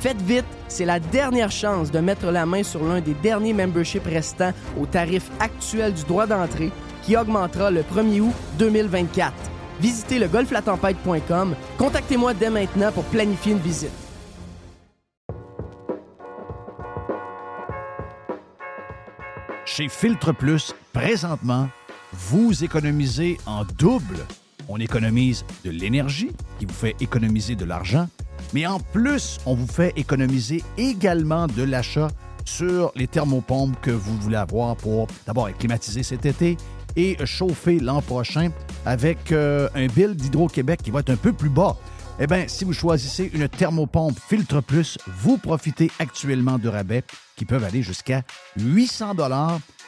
Faites vite, c'est la dernière chance de mettre la main sur l'un des derniers memberships restants au tarif actuel du droit d'entrée qui augmentera le 1er août 2024. Visitez le golflatempête.com. Contactez-moi dès maintenant pour planifier une visite. Chez Filtre Plus, présentement, vous économisez en double. On économise de l'énergie qui vous fait économiser de l'argent mais en plus, on vous fait économiser également de l'achat sur les thermopompes que vous voulez avoir pour d'abord être climatisé cet été et chauffer l'an prochain avec euh, un bill d'Hydro-Québec qui va être un peu plus bas. Eh bien, si vous choisissez une thermopompe Filtre Plus, vous profitez actuellement de rabais qui peuvent aller jusqu'à 800 dollars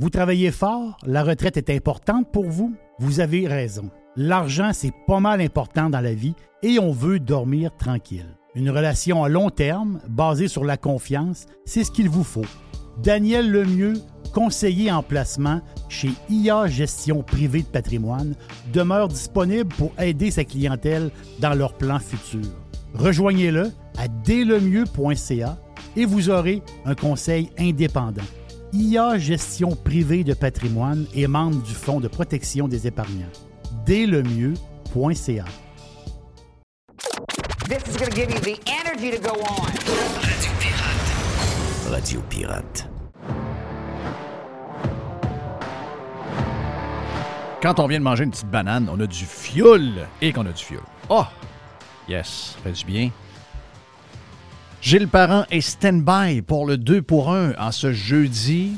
Vous travaillez fort, la retraite est importante pour vous, vous avez raison. L'argent, c'est pas mal important dans la vie et on veut dormir tranquille. Une relation à long terme, basée sur la confiance, c'est ce qu'il vous faut. Daniel Lemieux, conseiller en placement chez IA Gestion privée de patrimoine, demeure disponible pour aider sa clientèle dans leurs plans futurs. Rejoignez-le à dlemieux.ca et vous aurez un conseil indépendant. IA Gestion privée de patrimoine et membre du Fonds de protection des épargnants. Dès le mieux.ca. This is going to give you the energy to go on. Radio Pirate. Radio Pirate. Quand on vient de manger une petite banane, on a du fioul et qu'on a du fioul. Oh! Yes, ça fait du bien. Gilles Parent est stand-by pour le 2 pour 1 en ce jeudi.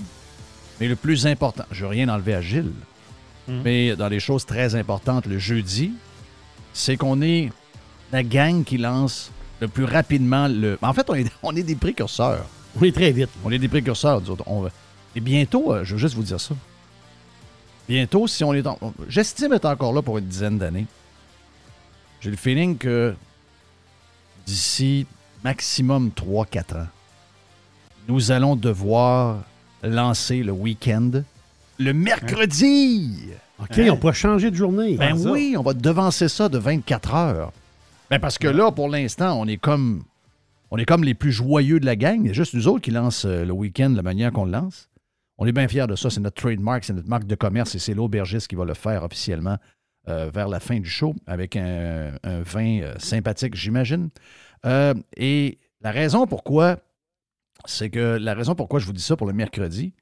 Mais le plus important, je veux rien enlever à Gilles, mais dans les choses très importantes le jeudi, c'est qu'on est la gang qui lance le plus rapidement le. En fait, on est, on est des précurseurs. On est très vite. On est des précurseurs, nous autres. On Et bientôt, euh, je veux juste vous dire ça. Bientôt, si on est. en- J'estime être encore là pour une dizaine d'années. J'ai le feeling que d'ici maximum 3-4 ans, nous allons devoir lancer le week-end le mercredi. OK, Hein? on pourrait changer de journée. Ben oui, on va devancer ça de 24 heures. Ben parce que là, pour l'instant, on est comme on est comme les plus joyeux de la gang. Il y a juste nous autres qui lancent euh, le week-end de la manière qu'on le lance. On est bien fiers de ça. C'est notre trademark, c'est notre marque de commerce et c'est l'aubergiste qui va le faire officiellement euh, vers la fin du show avec un, un vin euh, sympathique, j'imagine. Euh, et la raison pourquoi, c'est que la raison pourquoi je vous dis ça pour le mercredi,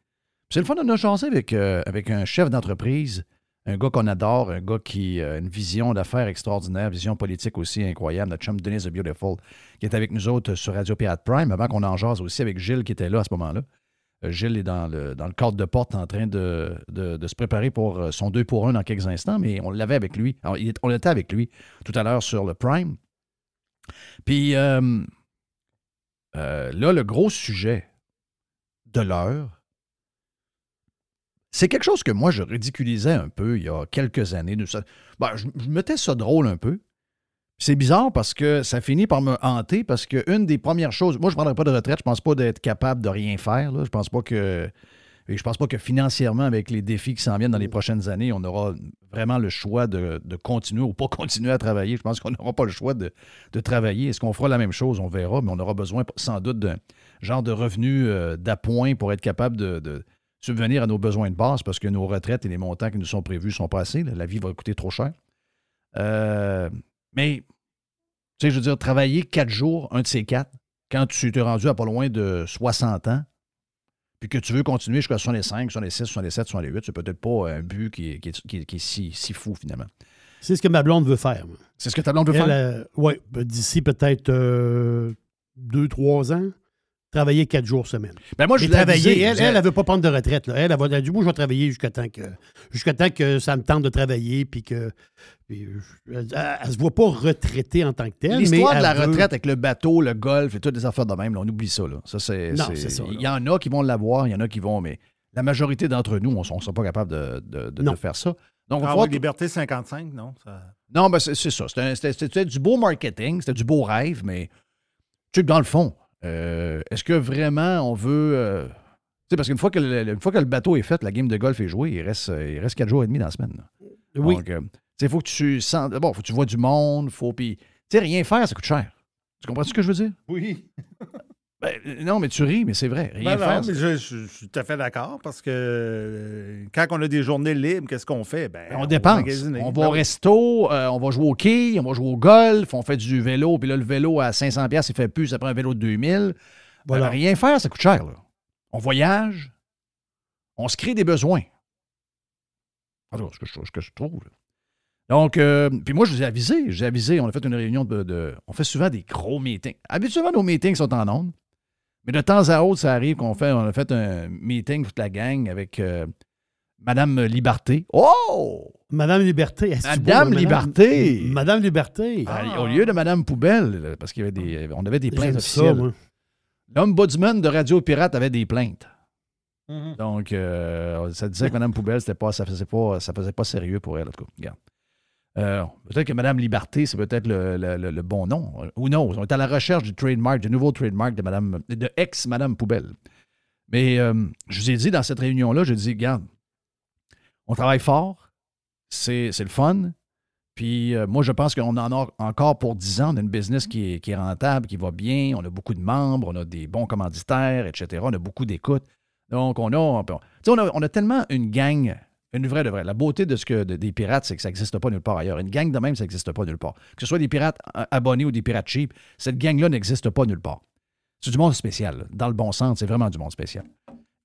c'est le fun de nous euh, avec un chef d'entreprise, un gars qu'on adore, un gars qui a une vision d'affaires extraordinaire, vision politique aussi incroyable, notre chum Denise the Beautiful, qui est avec nous autres sur Radio Pirate Prime, avant qu'on en jase aussi avec Gilles qui était là à ce moment-là. Euh, Gilles est dans le, dans le cadre de porte en train de, se préparer pour euh, son 2 pour 1 dans quelques instants, mais on l'avait avec lui. On était avec lui tout à l'heure sur le Prime. Puis euh, euh, là, le gros sujet de l'heure, c'est quelque chose que moi, je ridiculisais un peu il y a quelques années. de ça. Ben, je, mettais ça drôle un peu. C'est bizarre parce que ça finit par me hanter parce que une des premières choses, moi je ne prendrais pas de retraite, je pense pas d'être capable de rien faire. Là. Je pense pas que. Et je pense pas que financièrement, avec les défis qui s'en viennent dans les prochaines années, on aura vraiment le choix de, continuer ou pas continuer à travailler. Je pense qu'on n'aura pas le choix de, travailler. Est-ce qu'on fera la même chose? On verra, mais on aura besoin sans doute d'un genre de revenu euh, d'appoint pour être capable de, subvenir à nos besoins de base parce que nos retraites et les montants qui nous sont prévus sont pas assez. là. La vie va coûter trop cher. Euh, mais, tu sais, je veux dire, travailler quatre jours, un de ces quatre, quand tu t'es rendu à pas loin de 60 ans, puis que tu veux continuer jusqu'à 65, 66, 67, 68, c'est peut-être pas un but qui est, qui est- qui est- qui est si, si fou finalement. C'est ce que ma blonde veut faire. C'est ce que ta blonde veut faire? oui, d'ici peut-être euh, deux, trois ans, travailler quatre jours semaine. Ben moi, je travailler, elle, elle, elle veut pas prendre de retraite. Là. Elle, elle, va, dit, moi, je vais travailler jusqu'à temps que jusqu'à temps que ça me tente de travailler, puis que puis, elle, elle se voit pas retraitée en tant que telle. L'histoire mais de la veut- retraite avec le bateau, le golf et toutes les affaires de même, là, on oublie ça. Là. Ça, c'est, Non, c'est ça, là. Il y en a qui vont l'avoir, il y en a qui vont, mais la majorité d'entre nous, on ne sera pas capable de, de- de- Non. de faire ça. Donc, Ah, oui, Liberté 55, non? Ça... Non, ben c'est, ça. C'était, du beau marketing, c'était du beau rêve, mais tu sais, dans le fond, euh, est-ce que vraiment on veut. euh, tu sais, parce qu'une fois, que le, une fois que le bateau est fait, la game de golf est jouée, il reste, euh, il reste quatre jours et demi dans la semaine. là. Oui. Donc, euh, il faut que tu sens. Bon, faut que tu vois du monde, faut. Puis, tu sais, rien faire, ça coûte cher. Tu comprends ce que je veux dire? Oui. Ben, non, mais tu ris, mais c'est vrai. Rien Ben faire. non, mais je, je- je suis tout à fait d'accord parce que euh, quand on a des journées libres, qu'est-ce qu'on fait? Ben, on dépense. On va au resto, euh, on va jouer au quai, on va jouer au golf, on fait du vélo, puis là, le vélo à 500$, piastres, il fait plus, ça prend un vélo de 2000. Voilà. Rien faire, ça coûte cher. Là. On voyage, on se crée des besoins. Ce que je, ce que je trouve. là. Donc, euh, puis moi, je vous ai avisé, je vous ai avisé, on a fait une réunion de, de- On fait souvent des gros meetings. Habituellement, nos meetings sont en ondes, mais de temps à autre, ça arrive qu'on fait, on a fait un meeting, toute la gang, avec euh, Madame Liberté. Oh! Madame Liberté. est-ce que Madame beau, Liberté! Madame Liberté. Ben, Au lieu de Madame Poubelle, parce qu'il y avait des, on avait des plaintes officielles. L'ombudsman de Radio Pirate avait des plaintes. Mhm. Donc, euh, ça disait que Mme Poubelle, c'était pas, ça faisait pas, ça faisait pas sérieux pour elle, en tout cas. Regarde. Euh, peut-être que Mme Liberté, c'est peut-être le, bon nom. Ou non, on est à la recherche du trademark, du nouveau trademark de Madame, de ex-Mme Poubelle. Mais euh, je vous ai dit dans cette réunion-là, je dis, regarde, on travaille fort, c'est le fun. Puis euh, moi, je pense qu'on en a encore pour 10 ans. On a business qui est, rentable, qui va bien. On a beaucoup de membres, on a des bons commanditaires, etc. On a beaucoup d'écoute. Donc, on a, on a, on a tellement une gang, une vraie de vraie. La beauté de ce que de- des pirates, c'est que ça n'existe pas nulle part ailleurs. Une gang de même, ça n'existe pas nulle part. Que ce soit des pirates euh, abonnés ou des pirates cheap, cette gang-là n'existe pas nulle part. C'est du monde spécial. Dans le bon sens, c'est vraiment du monde spécial.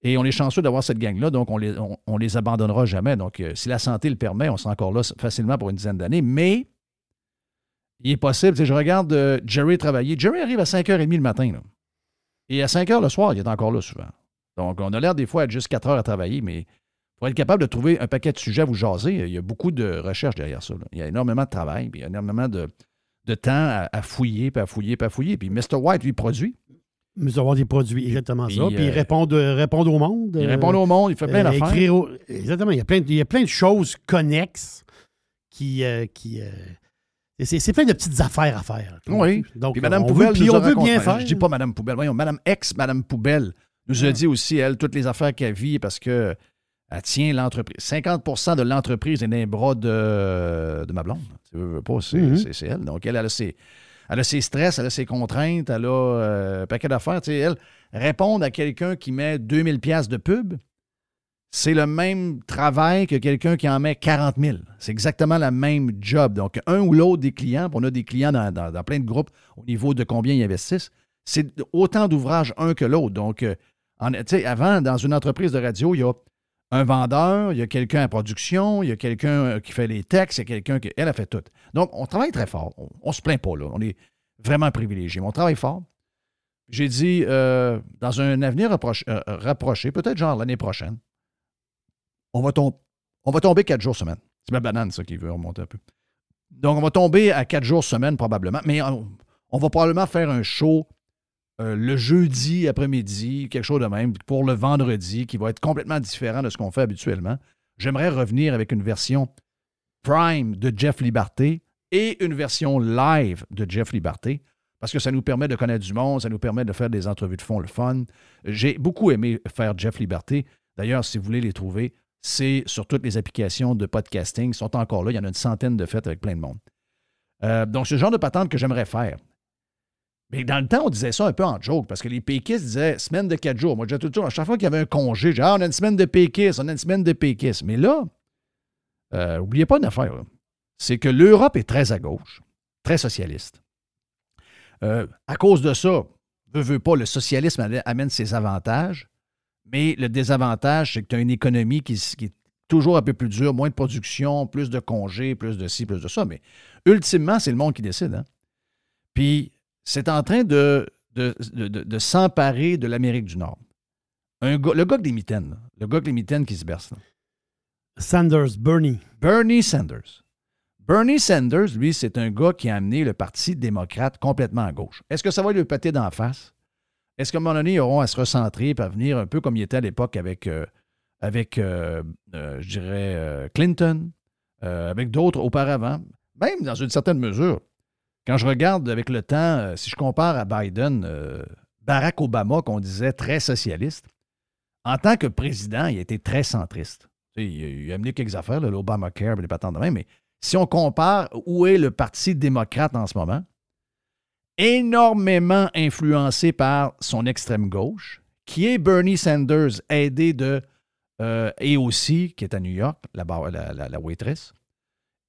Et on est chanceux d'avoir cette gang-là, donc on les, les abandonnera jamais. Donc, euh, si la santé le permet, on sera encore là facilement pour une dizaine d'années. Mais il est possible, je regarde euh, Jerry travailler. Jerry arrive à 5h30 le matin. là. Et à 5h le soir, il est encore là souvent. Donc, on a l'air des fois à juste 4 heures à travailler, mais pour être capable de trouver un paquet de sujets à vous jaser, il y a beaucoup de recherche derrière ça. là. Il y a énormément de travail, puis il y a énormément de, de temps à, à fouiller, puis à fouiller, puis à fouiller. Puis Mr. White, lui, produit. Nous avons des produits, exactement Puis, ça. Puis euh, répondre, répondre au monde. Il euh, répond au monde, il fait plein euh, d'affaires. au- Exactement. Il y, a plein de, il y a plein de choses connexes qui. qui c'est, plein de petites affaires à faire. Oui. Donc, Puis Mme on Poubelle veut, puis on veut bien faire. Je dis pas Mme Poubelle, voyons, Mme ex Mme Poubelle nous a dit aussi, elle, toutes les affaires qu'elle vit parce que elle tient l'entreprise. 50% de l'entreprise est dans les bras de, de ma blonde. Tu veux, veux pas, c'est, Mhm. c'est- elle. Donc, elle, elle a ses, elle a ses stress, elle a ses contraintes, elle a euh, un paquet d'affaires. Tu sais, elle, répondre à quelqu'un qui met 2000 pièces de pub, c'est le même travail que quelqu'un qui en met 40 000. C'est exactement la même job. Donc, un ou l'autre des clients, on a des clients dans, dans- dans plein de groupes au niveau de combien ils investissent, c'est autant d'ouvrages un que l'autre. Donc, euh, en- tu sais, avant, dans une entreprise de radio, il y a un vendeur, il y a quelqu'un à production, il y a quelqu'un euh, qui fait les textes, il y a quelqu'un qui. Elle a fait tout. Donc, on travaille très fort. On ne se plaint pas, là. On est vraiment privilégié. Mais on travaille fort. J'ai dit, euh, dans un avenir rapproché, euh, rapproché, peut-être genre l'année prochaine, on va, tomber quatre jours semaine. C'est ma banane, ça, qui veut remonter un peu. Donc, on va tomber à quatre jours semaine, probablement. Mais on va probablement faire un show euh, le jeudi après-midi, quelque chose de même, pour le vendredi, qui va être complètement différent de ce qu'on fait habituellement. J'aimerais revenir avec une version Prime de Jeff Liberté et une version live de Jeff Liberté, parce que ça nous permet de connaître du monde, ça nous permet de faire des entrevues de fond, le fun. J'ai beaucoup aimé faire Jeff Liberté. D'ailleurs, si vous voulez les trouver, c'est sur toutes les applications de podcasting. Ils sont encore là. Il y en a une centaine de fêtes avec plein de monde. Euh, donc, le genre de patente que j'aimerais faire. Mais dans le temps, on disait ça un peu en joke, parce que les péquistes disaient semaine de quatre jours. Moi, disais tout le temps, à chaque fois qu'il y avait un congé, j'ai ah, on a une semaine de péquistes, on a une semaine de péquistes. Mais là, euh, oubliez pas une affaire, c'est que l'Europe est très à gauche, très socialiste. Euh, à cause de ça, veut, veut pas, le socialisme amène- ses avantages, mais le désavantage, c'est que tu as une économie qui est toujours un peu plus dure, moins de production, plus de congés, plus de ci, plus de ça. Mais ultimement, c'est le monde qui décide. hein. Puis c'est en train de, de, de- de- de s'emparer de l'Amérique du Nord. Un le gars des mitaines, là, le gars les mitaines qui se berce. là. Sanders, Bernie. Bernie Sanders. Bernie Sanders, lui, c'est un gars qui a amené le Parti démocrate complètement à gauche. Est-ce que ça va lui péter d'en face? Est-ce qu'à un moment donné, ils auront à se recentrer et à venir un peu comme il était à l'époque avec, euh, avec euh, euh, je dirais, Clinton, avec d'autres auparavant? Même dans une certaine mesure. Quand je regarde avec le temps, euh, si je compare à Biden, euh, Barack Obama, qu'on disait très socialiste, en tant que président, il a été très centriste. Il a, amené quelques affaires, l'Obamacare, les patentes de même, mais si on compare où est le Parti démocrate en ce moment, énormément influencé par son extrême gauche, qui est Bernie Sanders, aidé de euh, AOC, qui est à New York, la- la waitress,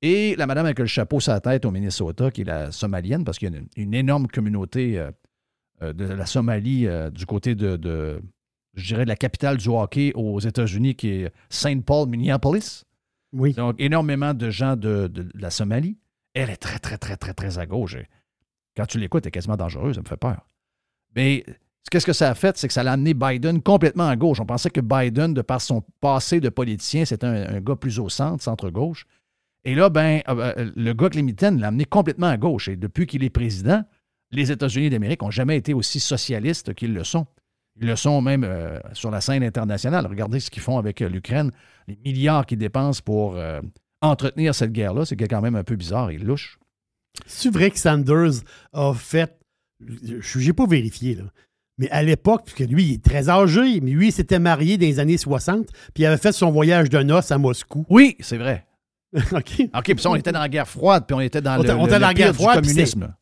et la madame avec le chapeau sur la tête au Minnesota, qui est la somalienne, parce qu'il y a une, une énorme communauté euh, euh, de la Somalie euh, du côté de, de, je dirais, de la capitale du hockey aux États-Unis, qui est St. Paul, Minneapolis. Oui. Donc, énormément de gens de, de la Somalie. Elle est très, très, très, très, très à gauche. Quand tu l'écoutes, elle est quasiment dangereuse, ça me fait peur. Mais qu'est-ce que ça a fait? C'est que ça l'a amené Biden complètement à gauche. On pensait que Biden, de par son passé de politicien, c'était un, un gars plus au centre, centre-gauche. Et là, ben, euh, euh, le gars mitaines l'a amené complètement à gauche. Et depuis qu'il est président, les États-Unis d'Amérique n'ont jamais été aussi socialistes qu'ils le sont. Ils le sont même euh, sur la scène internationale. Regardez ce qu'ils font avec euh, l'Ukraine, les milliards qu'ils dépensent pour entretenir cette guerre-là. C'est quand même un peu bizarre et louche. C'est vrai que Sanders a fait. Je n'ai pas vérifié, là. Mais à l'époque, puisque lui, il est très âgé, mais lui, il s'était marié dans les années 60, puis il avait fait son voyage de noces à Moscou. Oui, c'est vrai. OK? OK, puis ça, on était dans la guerre froide, puis on était dans On le, on le- dans la guerre du froide, puis communisme.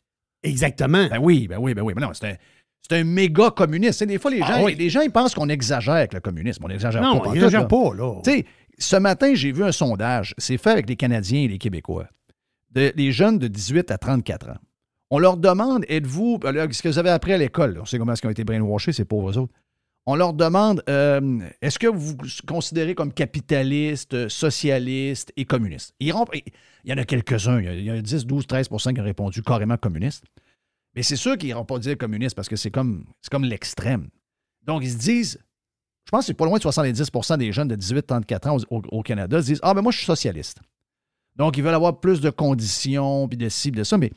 Exactement. Ben oui, ben oui, ben oui. Mais non, c'est un, c'est un méga communiste. Des fois, les gens, Ah oui. les gens ils pensent qu'on exagère avec le communisme. On n'exagère non, pas. pantoute, n'en là. pas, là. Tu sais, ce matin, j'ai vu un sondage. C'est fait avec les Canadiens et les Québécois. De- des jeunes de 18 à 34 ans. On leur demande, êtes-vous, ben ce que vous avez appris à l'école, on sait comment est-ce qu'ils ont été brainwashés, ces pauvres autres. On leur demande, euh, est-ce que vous vous considérez comme capitaliste, socialiste et communiste? Ils il y en a quelques-uns, il y a, il y a 10, 12, 13% qui ont répondu carrément communiste. Mais c'est sûr qu'ils n'iront pas dire communiste parce que c'est comme, comme l'extrême. Donc, ils se disent, je pense que c'est pas loin de 70% des jeunes de 18-34 ans au, au- au Canada se disent Ah, ben moi, je suis socialiste. Donc, ils veulent avoir plus de conditions, puis de ci, puis de ça, mais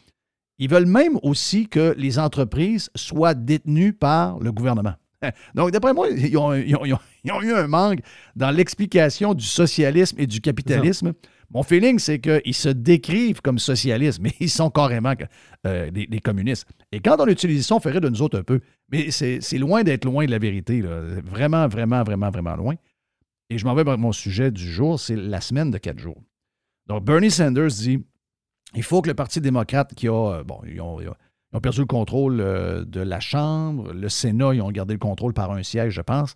ils veulent même aussi que les entreprises soient détenues par le gouvernement. Donc, d'après moi, ils ont, ils ont- ils ont- ils ont eu un manque dans l'explication du socialisme et du capitalisme. Mon feeling, c'est qu'ils se décrivent comme socialistes, mais ils sont carrément euh, des, des communistes. Et quand on utilise ça, on ferait de nous autres un peu. Mais c'est loin d'être loin de la vérité. là. Vraiment, vraiment, vraiment, vraiment loin. Et je m'en vais vers mon sujet du jour, c'est la semaine de quatre jours. Donc, Bernie Sanders dit il faut que le Parti démocrate qui a. euh, Bon, ils ont, ils ont- ils ont perdu le contrôle euh, de la Chambre. Le Sénat, ils ont gardé le contrôle par un siège, je pense.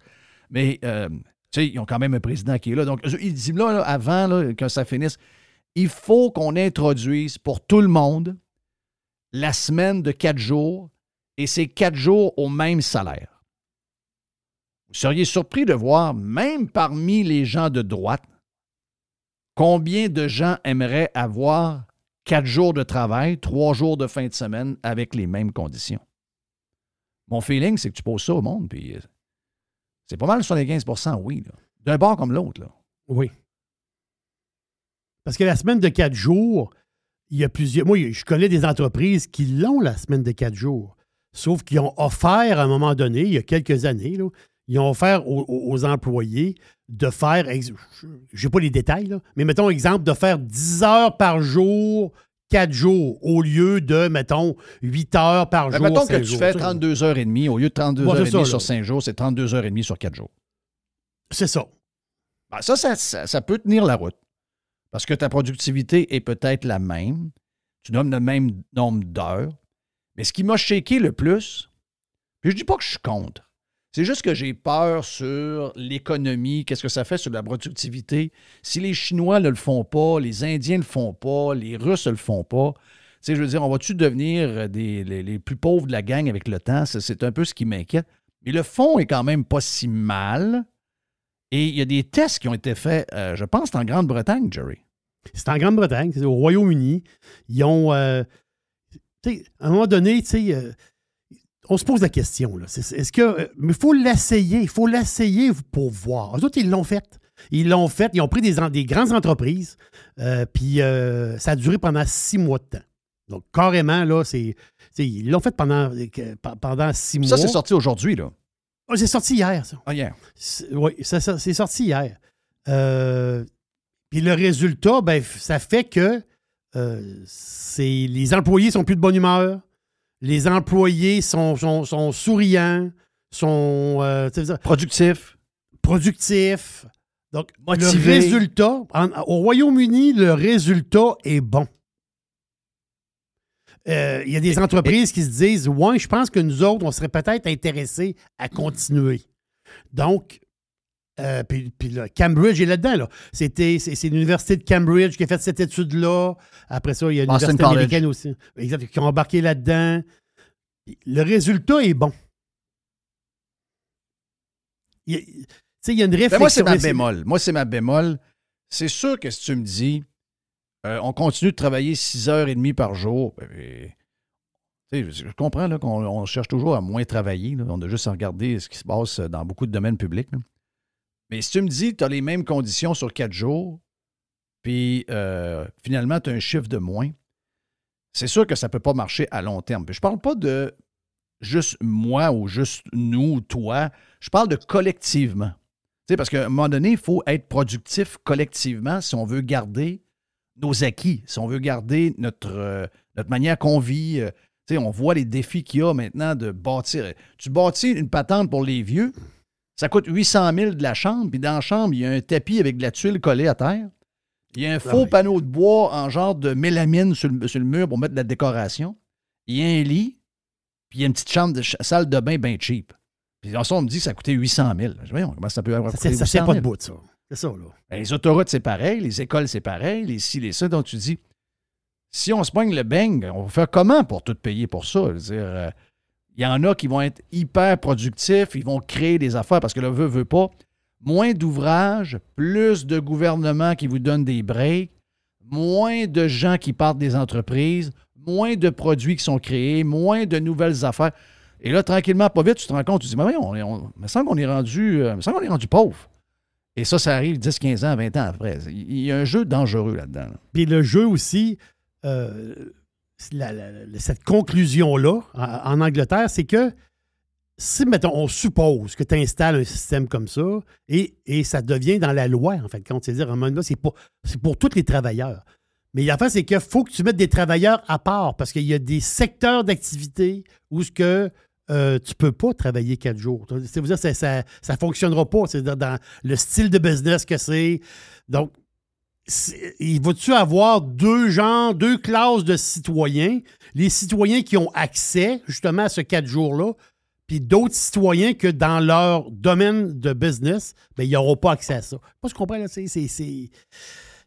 Mais, euh, tu sais, ils ont quand même un président qui est là. Donc, ils disent là, avant que ça finisse, il faut qu'on introduise pour tout le monde la semaine de quatre jours et c'est quatre jours au même salaire. Vous seriez surpris de voir, même parmi les gens de droite, combien de gens aimeraient avoir quatre jours de travail, trois jours de fin de semaine avec les mêmes conditions. Mon feeling, c'est que tu poses ça au monde, puis euh, c'est pas mal 75% oui. D'un bord comme l'autre. Oui. Parce que la semaine de quatre jours, il y a plusieurs. Moi, je connais des entreprises qui l'ont, la semaine de quatre jours. Sauf qu'ils ont offert à un moment donné, il y a quelques années, là, ils ont offert aux, employés de faire. n'ai pas les détails, là, mais mettons exemple, de faire 10 heures par jour, quatre jours, au lieu de, mettons, 8 heures par Ben, jour. mettons que tu fais 32 heures et demie, au lieu de 32 Ouais, heures et demie sur là. 5 jours, c'est 32 heures et demie sur 4 jours. C'est ça. Ben, ça, ça, ça- ça peut tenir la route. Parce que ta productivité est peut-être la même. Tu donnes le même nombre d'heures. Mais ce qui m'a shaké le plus, puis je dis pas que je suis contre. C'est juste que j'ai peur sur l'économie, qu'est-ce que ça fait sur la productivité. Si les Chinois ne le font pas, les Indiens ne le font pas, les Russes ne le font pas, tu sais, je veux dire, on va-tu devenir les, plus pauvres de la gang avec le temps? C'est- un peu ce qui m'inquiète. Mais le fond est quand même pas si mal. Et il y a des tests qui ont été faits, euh, je pense, en Grande-Bretagne, Jerry. C'est en Grande-Bretagne, c'est au Royaume-Uni. Ils ont. euh, tu sais, à un moment donné, tu sais, euh, on se pose la question. Est-ce que. euh, mais il faut l'essayer. Il faut l'essayer pour voir. Eux autres, ils l'ont fait. Ils l'ont fait. Ils ont pris des, grandes entreprises. euh, puis euh, ça a duré pendant six mois de temps. Donc, carrément, là, c'est. Ils l'ont fait pendant, six mois. Ça, c'est sorti aujourd'hui, là. Ah, c'est sorti hier, ça. Ah, hier. Oui, c'est sorti hier. Euh, Puis le résultat, ben, ça fait que euh, les employés sont plus de bonne humeur. Les employés sont, sont, sont souriants, sont euh, tu sais, Productif. productifs. Donc, Motivés. le résultat, en- au Royaume-Uni, le résultat est bon. Euh, Il y a des entreprises qui se disent Ouais, je pense que nous autres, on serait peut-être intéressés à continuer. Donc, euh, puis, puis là, Cambridge est là-dedans. Là. C'était, c'est, c'est l'Université de Cambridge qui a fait cette étude-là. Après ça, il y a l'Université américaine aussi. Exact, qui ont embarqué là-dedans. Le résultat est bon. Il tu sais, il y a une réflexion. Ben, moi, c'est ma bémol. Moi, c'est ma bémol. C'est sûr que si tu me dis, euh, on continue de travailler 6h30 par jour, ben, ben, je comprends là, qu'on on cherche toujours à moins travailler. là. On a juste à regarder ce qui se passe dans beaucoup de domaines publics. là. Mais si tu me dis que tu as les mêmes conditions sur 4 jours, puis euh, finalement, tu as un chiffre de moins, c'est sûr que ça ne peut pas marcher à long terme. Je parle pas de juste moi ou juste nous ou toi. Je parle de collectivement. Tu parce qu'à un moment donné, il faut être productif collectivement si on veut garder nos acquis, si on veut garder notre, euh, notre manière qu'on vit. euh, tu on voit les défis qu'il y a maintenant de bâtir. Tu bâtis une patente pour les vieux, ça coûte 800 000 de la chambre, puis dans la chambre, il y a un tapis avec de la tuile collée à terre. Il y a un faux oui. panneau de bois en genre de mélamine sur le, sur le mur pour mettre de la décoration. Il y a un lit, puis il y a une petite chambre de salle de bain bien cheap. Puis dans ça, on me dit que ça coûtait 800 000. Je dis, comment ça peut avoir Ça coûté tient 800 pas 000? de bout, ça. C'est ça, là. Ben, les autoroutes, c'est pareil. Les écoles, c'est pareil. Les ci, les ça. Donc, tu dis, si on se pogne le bang, on va faire comment pour tout payer pour ça? Je veux dire, euh, il y en a qui vont être hyper productifs, ils vont créer des affaires parce que le veut, veut pas. Moins d'ouvrages, plus de gouvernements qui vous donnent des breaks, moins de gens qui partent des entreprises, moins de produits qui sont créés, moins de nouvelles affaires. Et là, tranquillement, pas vite, tu te rends compte, tu te dis, mais voyons, on, me semble qu'on est rendu, euh, qu'on rendu pauvre. Et ça, ça arrive 10, 15 ans, 20 ans après. Il y a un jeu dangereux là-dedans. là. Puis le jeu aussi, euh, cette conclusion-là en, Angleterre, c'est que si, mettons, on suppose que tu installes un système comme ça et, et ça devient dans la loi, en fait, quand c'est-à-dire, un c'est pour, c'est pour tous les travailleurs. Mais la fin, c'est qu'il faut que tu mettes des travailleurs à part parce qu'il y a des secteurs d'activité où ce que euh, tu peux pas travailler quatre jours. C'est-à-dire, ça, ça, ça fonctionnera pas. C'est-à-dire, dans le style de business que c'est. Donc, c'est- il va-tu avoir deux genres, deux classes de citoyens? Les citoyens qui ont accès justement à ce quatre jours-là, puis d'autres citoyens que dans leur domaine de business, ben, ils n'auront pas accès à ça. Pas ce qu'on comprends, là, c'est. c'est- c'est-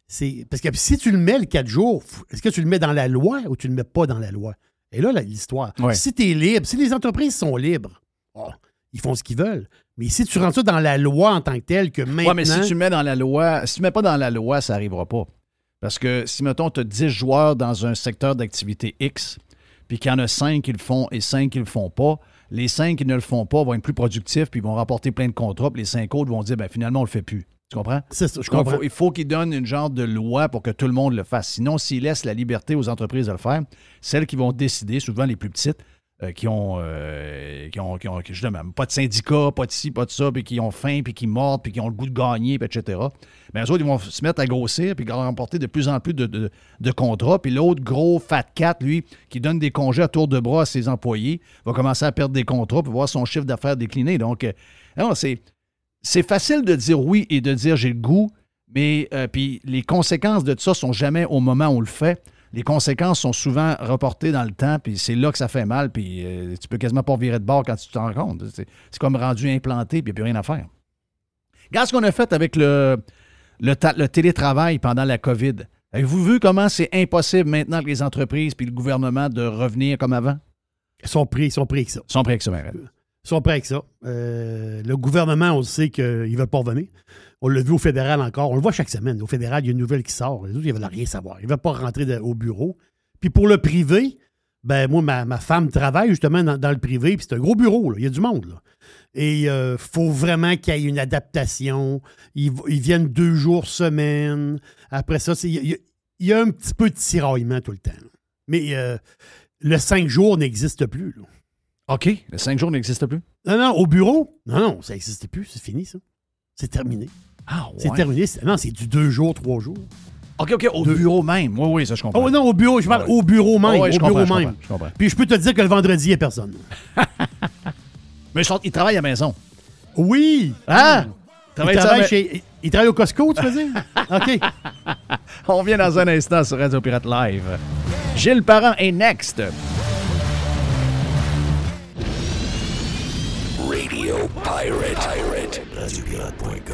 c'est- Parce que si tu le mets le quatre jours, est-ce que tu le mets dans la loi ou tu le mets pas dans la loi? Et là, là, l'histoire. Ouais. Si tu es libre, si les entreprises sont libres, oh, ils font ce qu'ils veulent. Mais si tu rentres ça dans la loi en tant que telle, que maintenant. Ouais, mais si tu mets dans la loi, si tu ne mets pas dans la loi, ça n'arrivera pas. Parce que si, mettons, tu as 10 joueurs dans un secteur d'activité X, puis qu'il y en a 5 qui le font et 5 qui le font pas, les 5 qui ne le font pas vont être plus productifs, puis ils vont rapporter plein de contrats, puis les 5 autres vont dire, ben, finalement, on le fait plus. Tu comprends? C'est ça, je Donc, comprends. faut- il faut qu'ils donnent une genre de loi pour que tout le monde le fasse. Sinon, s'ils laissent la liberté aux entreprises de le faire, celles qui vont décider, souvent les plus petites, euh, qui, ont, euh, qui ont, qui ont- qui, justement, pas de syndicat, pas de ci, pas de ça, puis qui ont faim, puis qui mordent, puis qui ont le goût de gagner, etc. Mais eux autres, ils vont se mettre à grossir, puis remporter de plus en plus de, contrats. Puis l'autre gros fat cat, lui, qui donne des congés à tour de bras à ses employés, va commencer à perdre des contrats, puis voir son chiffre d'affaires décliner. Donc, euh, c'est facile de dire oui et de dire j'ai le goût, mais euh, puis les conséquences de ça sont jamais au moment où on le fait. Les conséquences sont souvent reportées dans le temps, puis c'est là que ça fait mal, puis euh, tu peux quasiment pas virer de bord quand tu t'en rends compte. C'est comme rendu implanté, puis il n'y a plus rien à faire. Regarde ce qu'on a fait avec le, le, ta- le télétravail pendant la COVID. Avez-vous vu comment c'est impossible maintenant que les entreprises puis le gouvernement de revenir comme avant? Ils sont pris, ils sont pris avec ça. Ils sont prêts avec ça. Ils sont prêts avec ça. Euh, le gouvernement, on sait qu'ils ne veulent pas revenir. On l'a vu au fédéral encore. On le voit chaque semaine. Au fédéral, il y a une nouvelle qui sort. Les autres, ils ne veulent rien savoir. Ils ne veulent pas rentrer de- au bureau. Puis pour le privé, ben moi, ma, ma femme travaille justement dans, dans le privé. Puis c'est un gros bureau. là. Il y a du monde. là. Et il faut vraiment qu'il y ait une adaptation. Ils, ils viennent deux jours semaine. Après ça, c'est- il y, a- il y a un petit peu de tiraillement tout le temps. Mais euh, le cinq jours n'existe plus. là. OK, le cinq jours n'existe plus? Non, non, au bureau? Non, non, ça n'existait plus. C'est fini, ça. C'est terminé. Ah, C'est terminé. C'est- Non, c'est du deux jours, trois jours. OK, OK, au bureau même. Oui, oui, ça, je comprends. Oh non, au bureau, je parle Ah ouais. au bureau même. Ah ouais, au bureau comprends, je même. comprends, je comprends. Puis je peux te dire que le vendredi, il n'y a personne. Mais ils travaillent à la maison. Oui! Ah! Il Travaille travaille, chez- il travaille au Costco, tu veux dire? OK. On revient dans un instant sur Radio Pirate Live. Gilles Parent est next. Radio Pirate. Pirate.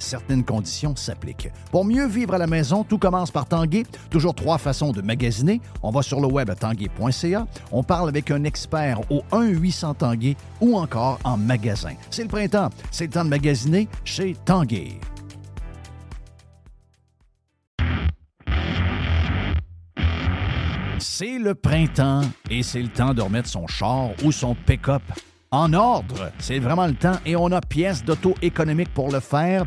Certaines conditions s'appliquent. Pour mieux vivre à la maison, tout commence par Tanguay. Toujours trois façons de magasiner. On va sur le web à tanguay.ca. On parle avec un expert au 1-800 Tanguay ou encore en magasin. C'est le printemps. C'est le temps de magasiner chez Tanguay. C'est le printemps et c'est le temps de remettre son char ou son pick-up en ordre. C'est vraiment le temps et on a pièces d'auto économiques pour le faire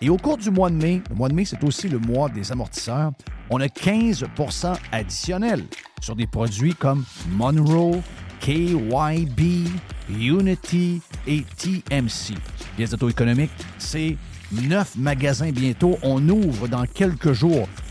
Et au cours du mois de mai, le mois de mai, c'est aussi le mois des amortisseurs, on a 15% additionnel sur des produits comme Monroe, KYB, Unity et TMC. Pièces d'auto-économique, c'est neuf magasins bientôt. On ouvre dans quelques jours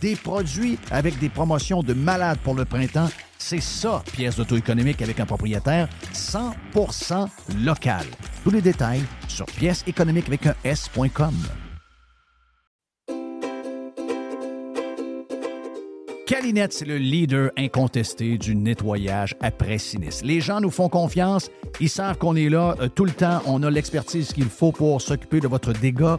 des produits avec des promotions de malades pour le printemps. C'est ça, pièce d'auto-économique avec un propriétaire 100% local. Tous les détails sur pièce économique avec un S.com. Calinette, c'est le leader incontesté du nettoyage après sinistre. Les gens nous font confiance, ils savent qu'on est là euh, tout le temps, on a l'expertise qu'il faut pour s'occuper de votre dégât.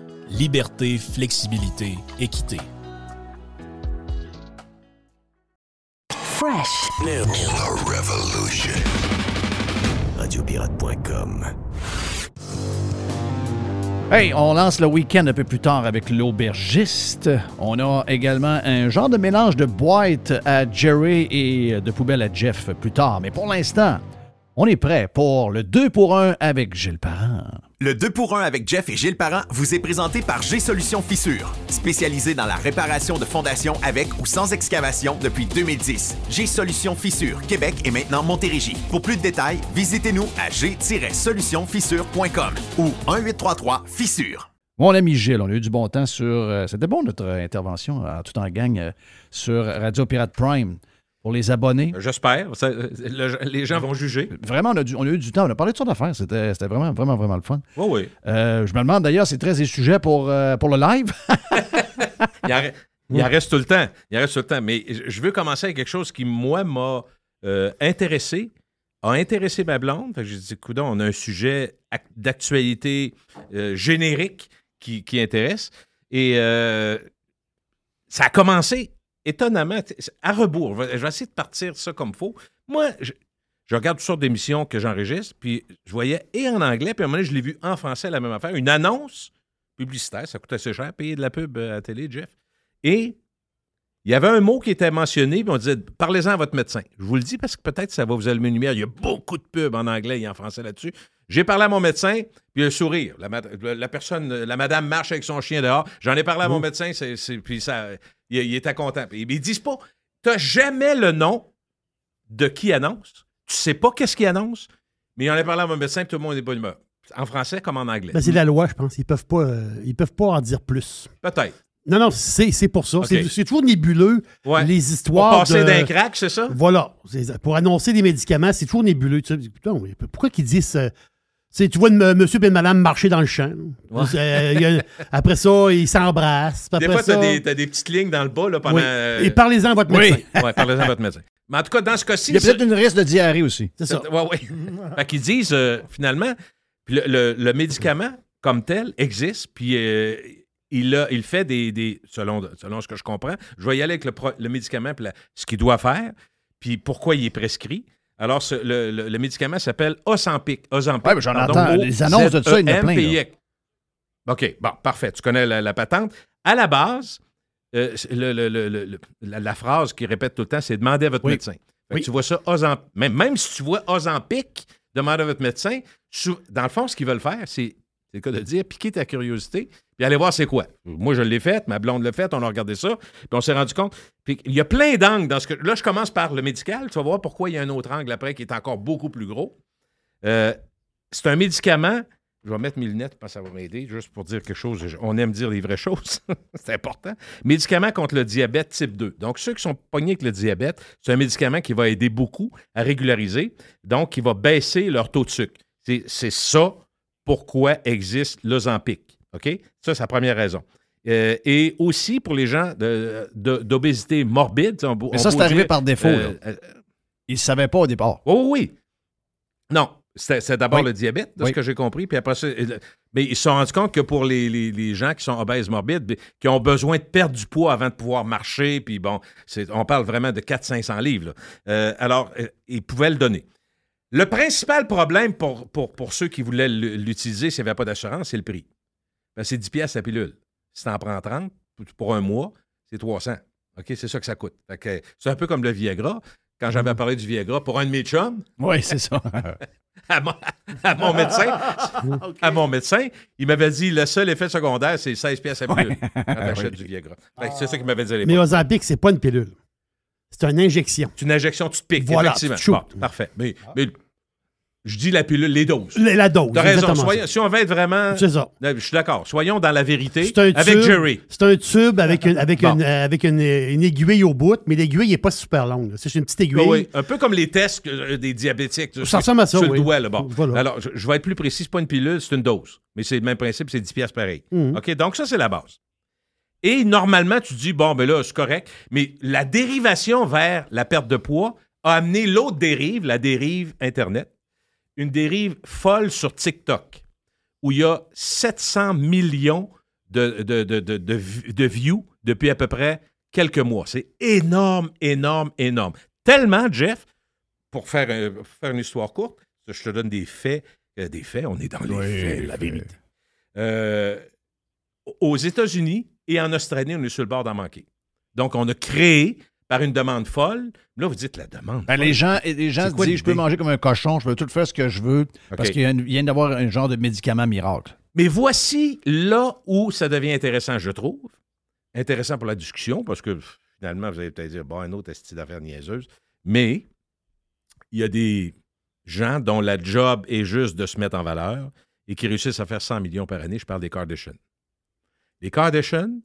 liberté, flexibilité, équité. Fresh. New, a revolution. Radiopirate.com. Hey, on lance le week-end un peu plus tard avec l'aubergiste. On a également un genre de mélange de boîte à Jerry et de poubelle à Jeff plus tard. Mais pour l'instant, on est prêt pour le 2 pour 1 avec Gilles Parent. Le 2 pour 1 avec Jeff et Gilles Parent vous est présenté par G-Solutions Fissure, spécialisé dans la réparation de fondations avec ou sans excavation depuis 2010. G-Solutions Fissure, Québec et maintenant Montérégie. Pour plus de détails, visitez-nous à g-solutionfissure.com ou 1-833-Fissure. Mon ami Gilles, on a eu du bon temps sur... euh, C'était bon notre intervention euh, tout en gang euh, sur Radio Pirate Prime pour les abonnés. J'espère. Ça, euh, le- les gens vont juger. Vraiment, on a, du- on a eu du temps. On a parlé de sortes d'affaires. C'était vraiment, vraiment, vraiment le fun. Oui, oui. Euh, je me demande d'ailleurs, c'est très des sujets pour, euh, pour le live. Il en, re- il en reste tout le temps. Il en reste tout le temps. Mais je veux commencer avec quelque chose qui, moi, m'a euh, intéressé, a intéressé ma blonde. Fait que j'ai dit, coudon, on a un sujet ac- d'actualité euh, générique qui, qui intéresse. Et euh, ça a commencé étonnamment à rebours. Je vais, essayer de partir ça comme faut. Moi, je, regarde toutes sortes d'émissions que j'enregistre, puis je voyais et en anglais, puis à un moment je l'ai vu en français, la même affaire, une annonce publicitaire, ça coûte assez cher, payer de la pub euh, à la télé, Jeff. Et il y avait un mot qui était mentionné, puis on disait parlez-en à votre médecin. Je vous le dis parce que peut-être ça va vous allumer une lumière. Il y a beaucoup de pubs en anglais et en français là-dessus. J'ai parlé à mon médecin, puis un sourire. La, la personne, la madame marche avec son chien dehors. J'en ai parlé à mon médecin, c'est, c'est- puis ça, il, il était content. Puis ils disent pas, t'as jamais le nom de qui annonce. Tu sais pas qu'est-ce qu'il annonce, mais j'en ai parlé à mon médecin, puis tout le monde est de bonne humeur. En français comme en anglais. Ben, c'est la loi, je pense. Ils peuvent pas, euh, ils peuvent pas en dire plus. Peut-être. Non, non, c'est c'est pour ça. C'est c'est toujours nébuleux, Ouais. les Pour histoires. passer de- d'un crack, c'est ça? Voilà. Pour annoncer des médicaments, c'est toujours nébuleux. Tu sais, pourquoi qu'ils disent. euh, tu vois une- monsieur et une madame marcher dans le champ. Ouais. Euh, il y a- après ça, ils s'embrassent. puis Des fois, tu as ça- des, t'as des petites lignes dans le bas là, pendant. Oui. euh, Et parlez-en à votre Oui. médecin. Ouais, parlez-en à votre médecin. Mais en tout cas, dans ce cas-ci. Il y a ça- peut-être une risque de diarrhée aussi. C'est ça. Ouais, ouais. fait qu'ils disent, euh, finalement, le, le- le médicament comme tel existe, puis euh, il, a, il fait des, des- selon, selon ce que je comprends, je vais y aller avec le, pro- le médicament, puis la- ce qu'il doit faire, puis pourquoi il est prescrit. Alors, ce- le, le- le médicament s'appelle Ozempic. Ozempic. Mais j'en entends, les annonces de ça, il y en a plein, là. O-Z-E-M-P-I-C. OK, bon, parfait. Tu connais la, la patente. À la base, euh, le- le- le- le- le- la, la phrase qu'il répète tout le temps, c'est demandez à votre Oui. médecin. Oui. Tu vois ça, Ozemp- même, même si tu vois Ozempic, demandez à votre médecin. Dans le fond, ce qu'ils veulent faire, c'est, c'est le cas de dire, piquer ta curiosité, puis aller voir c'est quoi. Moi, je l'ai fait, ma blonde l'a fait, on a regardé ça, puis on s'est rendu compte. Puis il y a plein d'angles dans ce que. Là, je commence par le médical. Tu vas voir pourquoi il y a un autre angle après qui est encore beaucoup plus gros. Euh, c'est un médicament. Je vais mettre mes lunettes, je pense que ça va m'aider, juste pour dire quelque chose. On aime dire les vraies choses. c'est important. Médicament contre le diabète type 2. Donc, ceux qui sont pognés avec le diabète, c'est un médicament qui va aider beaucoup à régulariser, donc qui va baisser leur taux de sucre. C'est ça pourquoi existe l'Ozempic. OK? Ça, c'est la première raison. Euh, et aussi pour les gens de- de- d'obésité morbide. on- Mais on ça, c'est arrivé par défaut. euh, euh, Ils ne savaient pas au départ. Oh oui. Non, c'est d'abord Oui. le diabète, de Oui. ce que j'ai compris. Puis après ça, mais ils se sont rendus compte que pour les, les- les gens qui sont obèses morbides, ben, qui ont besoin de perdre du poids avant de pouvoir marcher, puis bon, on parle vraiment de 400-500 livres. là. Alors, ils pouvaient le donner. Le principal problème pour, pour, pour ceux qui voulaient l'utiliser s'il n'y avait pas d'assurance, c'est le prix. Ben, c'est 10 pièces la pilule. Si tu en prends 30 pour- un mois, c'est 300. OK, c'est ça que ça coûte. C'est un peu comme le Viagra. quand j'avais parlé du Viagra pour un de mes chums, Oui, c'est ça. à mon, à mon médecin, à mon médecin, il m'avait dit le seul effet secondaire, c'est 16 pièces à pilule quand t'achètes du Viagra. C'est ça qu'il m'avait dit à l'époque. Mais Ozempic, c'est pas une pilule. C'est une injection. C'est une injection, tu te piques, Voilà, effectivement. tu te. Bon, parfait. Mais, mais je dis la pilule, les doses. La, la dose. T'as raison. Soyons- si on veut être vraiment. C'est ça. Je suis d'accord. Soyons dans la vérité C'est un avec tube- Jerry. C'est un tube avec, une, avec, Bon. une, euh, avec une, une aiguille au bout, mais l'aiguille n'est pas super longue. C'est une petite aiguille. Oui, oui. Un peu comme les tests euh, des diabétiques. Ça ressemble à ça, Sur oui. le doigt, là. Bon. Voilà. Alors, je, je vais être plus précis. C'est pas une pilule, c'est une dose. Mais c'est le même principe, c'est 10 pièces pareil. Mhm. OK? Donc, ça, c'est la base. Et normalement, tu dis, bon, ben là, c'est correct. Mais la dérivation vers la perte de poids a amené l'autre dérive, la dérive Internet. Une dérive folle sur TikTok, où il y a 700 millions de, de, de, de, de v- de views depuis à peu près quelques mois. C'est énorme, énorme, énorme. Tellement, Jeff, pour faire, un- pour faire une histoire courte, je te donne des faits. euh, des faits, on est dans les faits, la vérité. Euh, aux États-Unis et en Australie, on est sur le bord d'en manquer. Donc, on a créé par une demande folle. Là, vous dites la demande. Ben, les gens, les gens se disent je peux manger comme un cochon, je peux tout faire ce que je veux, parce qu'il vient d'avoir un genre de médicament miracle. Mais voici là où ça devient intéressant, je trouve. Intéressant pour la discussion, parce que finalement, vous allez peut-être dire, bon, un autre style d'affaires niaiseuse. Mais il y a des gens dont la job est juste de se mettre en valeur et qui réussissent à faire 100 millions par année. Je parle des Kardashians. Les Kardashians,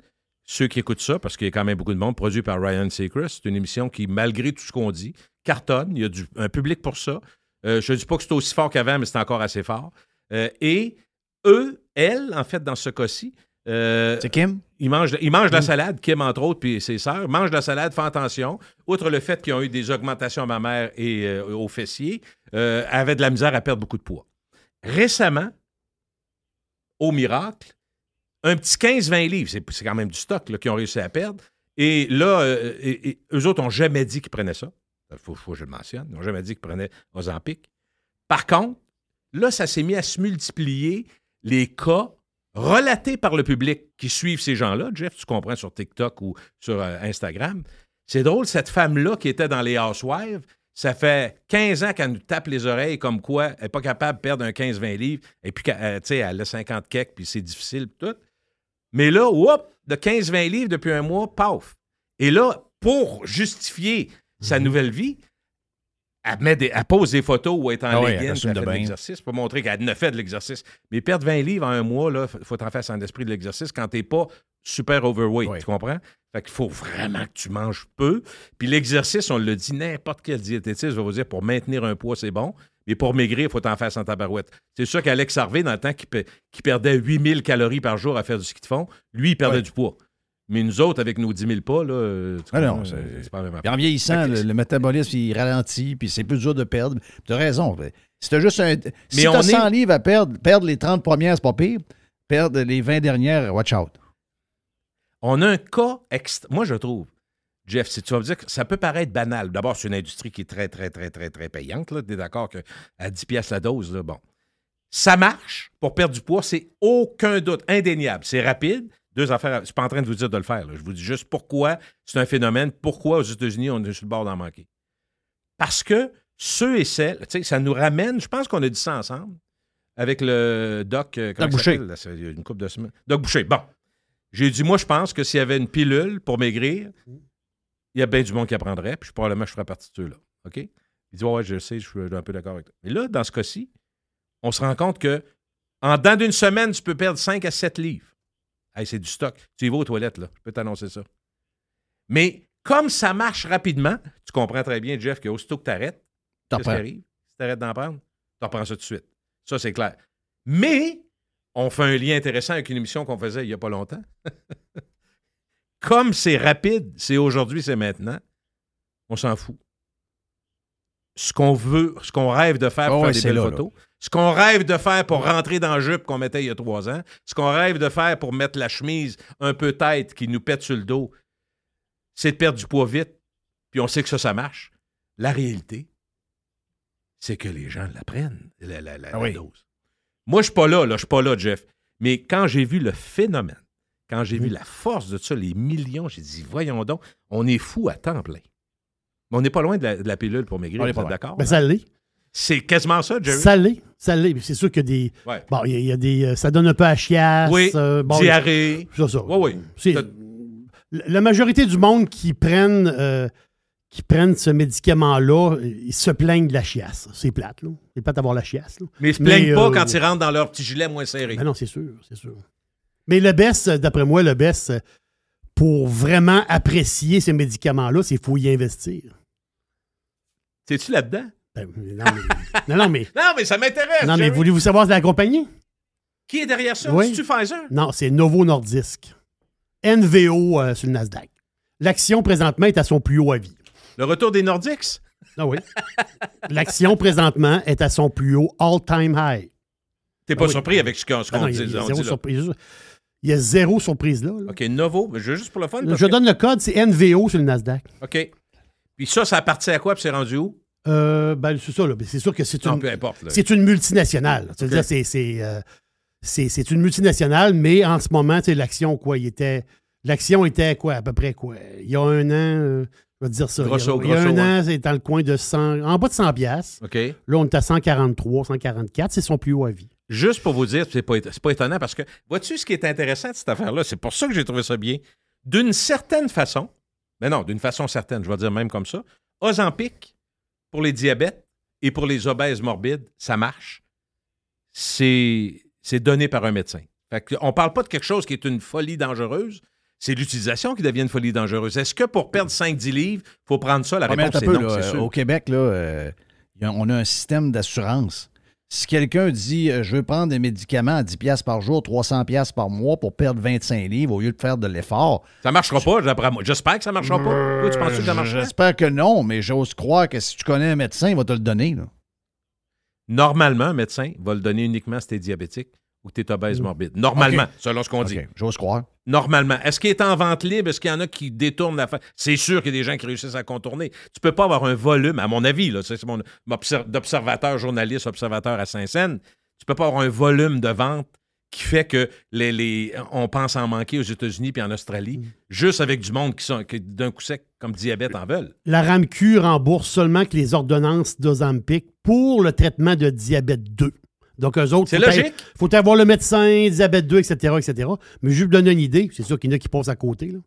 ceux qui écoutent ça, parce qu'il y a quand même beaucoup de monde, produit par Ryan Seacrest, c'est une émission qui, malgré tout ce qu'on dit, cartonne. Il y a du- un public pour ça. Euh, je ne dis pas que c'est aussi fort qu'avant, mais c'est encore assez fort. Euh, et eux, elles, en fait, dans ce cas-ci, euh, C'est Kim? ils mangent, de- ils mangent de la salade, Kim entre autres, puis ses sœurs, mangent de la salade, font attention. Outre le fait qu'ils ont eu des augmentations mammaires et euh, aux fessiers, avaient de la misère à perdre beaucoup de poids. Récemment, au miracle, un petit 15-20 livres, c'est, quand même du stock qu'ils ont réussi à perdre. Et là, euh, eux autres n'ont jamais dit qu'ils prenaient ça. Il faut, faut que je le mentionne. Ils n'ont jamais dit qu'ils prenaient Ozempic. Par contre, là, ça s'est mis à se multiplier les cas relatés par le public qui suivent ces gens-là. Jeff, tu comprends sur TikTok ou sur euh, Instagram. C'est drôle, cette femme-là qui était dans les Housewives, ça fait 15 ans qu'elle nous tape les oreilles comme quoi elle n'est pas capable de perdre un 15-20 livres et puis euh, tu sais, elle a 50 keks puis c'est difficile tout. Mais là, whoop, de 15-20 livres depuis un mois, paf. Et là, pour justifier sa nouvelle vie, elle, met des- elle pose des photos où elle est en Ah oui, leggings, elle fait de l'exercice pour montrer qu'elle ne fait de l'exercice. Mais perdre 20 livres en un mois, là, faut faut t'en faire sans esprit de l'exercice quand t'es pas super overweight, Oui. tu comprends? Fait qu'il faut vraiment que tu manges peu. Puis l'exercice, on le dit, n'importe quel diététiste va vous dire, pour maintenir un poids, c'est bon. Mais pour maigrir, il faut t'en faire sans tabarouette. C'est sûr qu'Alex Harvey, dans le temps qu'il perdait 8000 calories par jour à faire du ski de fond, lui, il perdait Ouais. du poids. Mais nous autres, avec nos 10 000 pas, là, euh, tu Ah non, c'est- euh, pas même en vieillissant, le, le métabolisme, il ralentit, puis c'est plus dur de perdre. Tu as raison. Si juste un. Si Mais tu on as est- 100 livres à perdre, perdre les 30 premières, c'est pas pire. Perdre les 20 dernières, watch out. On a un cas extra. Moi, je trouve, Jeff, si tu vas me dire que ça peut paraître banal. D'abord, c'est une industrie qui est très, très, très, très, très payante. Tu es d'accord qu'à 10 piastres la dose, là, bon. Ça marche pour perdre du poids, c'est aucun doute, indéniable. C'est rapide. Deux affaires. Je ne suis pas en train de vous dire de le faire. là. Je vous dis juste pourquoi c'est un phénomène, pourquoi aux États-Unis, on est sur le bord d'en manquer. Parce que ceux et celles, tu sais, ça nous ramène, je pense qu'on a dit ça ensemble, avec le doc. euh, Doc Boucher. là, une couple de semaines. Doc Boucher. Bon. J'ai dit, moi, je pense que s'il y avait une pilule pour maigrir, il y a bien du monde qui apprendrait, puis je- probablement je ferais partie de ceux-là. OK? Il dit, ouais, ouais, je sais, je suis un peu d'accord avec toi. Mais là, dans ce cas-ci, on se rend compte que en dedans d'une semaine, tu peux perdre 5 à 7 livres. Hey, c'est du stock. Tu y vas aux toilettes, là. Je peux t'annoncer ça. Mais comme ça marche rapidement, tu comprends très bien, Jeff, qu'aussitôt que tu arrêtes, qu'est-ce qui arrive? Si tu arrêtes d'en prendre, tu reprends ça tout de suite. Ça, c'est clair. Mais on fait un lien intéressant avec une émission qu'on faisait il n'y a pas longtemps. Comme c'est rapide, c'est aujourd'hui, c'est maintenant, on s'en fout. Ce qu'on veut, ce qu'on rêve de faire pour Oh faire des belles là, là. photos, ce qu'on rêve de faire pour rentrer dans le jupe qu'on mettait il y a trois ans, ce qu'on rêve de faire pour mettre la chemise un peu tête qui nous pète sur le dos, c'est de perdre du poids vite, puis on sait que ça, ça marche. La réalité, c'est que les gens la prennent, la, la- la- Ah la dose. Moi, je suis pas là, là, je suis pas là, Jeff. Mais quand j'ai vu le phénomène, quand j'ai Mm. vu la force de ça, les millions, j'ai dit, voyons donc, on est fou à temps plein. On n'est pas loin de la, de la pilule pour maigrir, On est vous pas d'accord? Ben, ça l'est. C'est quasiment ça, Jerry. Ça l'est. Ça l'est. Mais C'est sûr a des. Ouais. Bon, il y a- il y, a des. euh, Ça donne un peu à chiasse. Oui, euh, bon, diarrhée. C'est ça. Oui, oui. La majorité du monde qui prennent, euh, qui prennent ce médicament-là, ils se plaignent de la chiasse. C'est plate, là. C'est plate d'avoir la chiasse. là. Mais ils se plaignent Mais, pas euh, quand ils rentrent dans leur petit gilet moins serré. Ben non, c'est sûr, c'est sûr. Mais le best, d'après moi, le best, pour vraiment apprécier ces médicaments-là, c'est qu'il faut y investir. T'es-tu là-dedans? Ben, non, mais, non, non, mais, Non, mais ça m'intéresse. non, mais voulez-vous savoir de la compagnie? Qui est derrière ça? Oui. C'est-tu Pfizer? Non, c'est Novo Nordisk. NVO euh, sur le Nasdaq. L'action présentement est à son plus haut avis. Le retour des Nordiques? Ah oui. L'action présentement est à son plus haut all-time high. T'es pas Ah oui. surpris avec ce qu'on ce Ben qu'on non, il, y a, dit, dit là? Il y a zéro surprise là. là. OK, Novo, je veux juste pour le fun. parce Je que- donne le code, c'est NVO sur le Nasdaq. OK. Puis ça, ça appartient à quoi? Puis c'est rendu où? Euh, ben, c'est ça, là. Ben, C'est sûr que c'est Non, une, peu importe. là. c'est une multinationale. C'est, c'est, euh, c'est, c'est une multinationale, mais en ce moment, tu sais, l'action, quoi, il était. L'action était quoi, à peu près quoi? Il y a un an, euh, je vais te dire ça. Grosso- il y a, il y a grosso, un an, c'est dans le coin de 100, en bas de 100 piastres. OK. Là, on est à 143, 144, c'est son plus haut avis. Juste pour vous dire, c'est pas, c'est pas étonnant parce que, vois-tu ce qui est intéressant de cette affaire-là? C'est pour ça que j'ai trouvé ça bien. D'une certaine façon, mais non, d'une façon certaine, je vais dire même comme ça, Ozempic, pour les diabètes et pour les obèses morbides, ça marche. C'est, donné par un médecin. Fait on parle pas de quelque chose qui est une folie dangereuse. C'est l'utilisation qui devient une folie dangereuse. Est-ce que pour perdre 5-10 livres, il faut prendre ça? La réponse est peu, non, là, euh, sûr. Au Québec, là, euh, on a un système d'assurance. Si quelqu'un dit euh, je veux prendre des médicaments à 10 pièces par jour, 300 pièces par mois pour perdre 25 livres au lieu de faire de l'effort, Ça marchera pas, d'après moi. J'espère que ça marchera pas. Toi, tu penses que ça marchera? j'espère que non, mais j'ose croire que si tu connais un médecin, il va te le donner. là. Normalement, un médecin va le donner uniquement si tu es diabétique ou tu es obèse morbide? Normalement, OK. selon ce qu'on dit. J'ose croire. Normalement. Est-ce qu'il est en vente libre? Est-ce qu'il y en a qui détournent la fin? C'est sûr qu'il y a des gens qui réussissent à contourner. Tu peux pas avoir un volume, à mon avis, là, c'est mon obser- d'observateur, journaliste, observateur à Saint-Saëns, tu peux pas avoir un volume de vente qui fait que les, les- on pense en manquer aux États-Unis puis en Australie, juste avec du monde qui sont qui, d'un coup sec comme diabète en veulent. La RAMQ rembourse seulement que les ordonnances d'Ozempic pour le traitement de diabète 2. Donc, eux autres, C'est faut logique. Il faut avoir le médecin, diabète 2, etc., etc. Mais juste vous donner une idée, c'est sûr qu'il y en a qui passent à côté. là.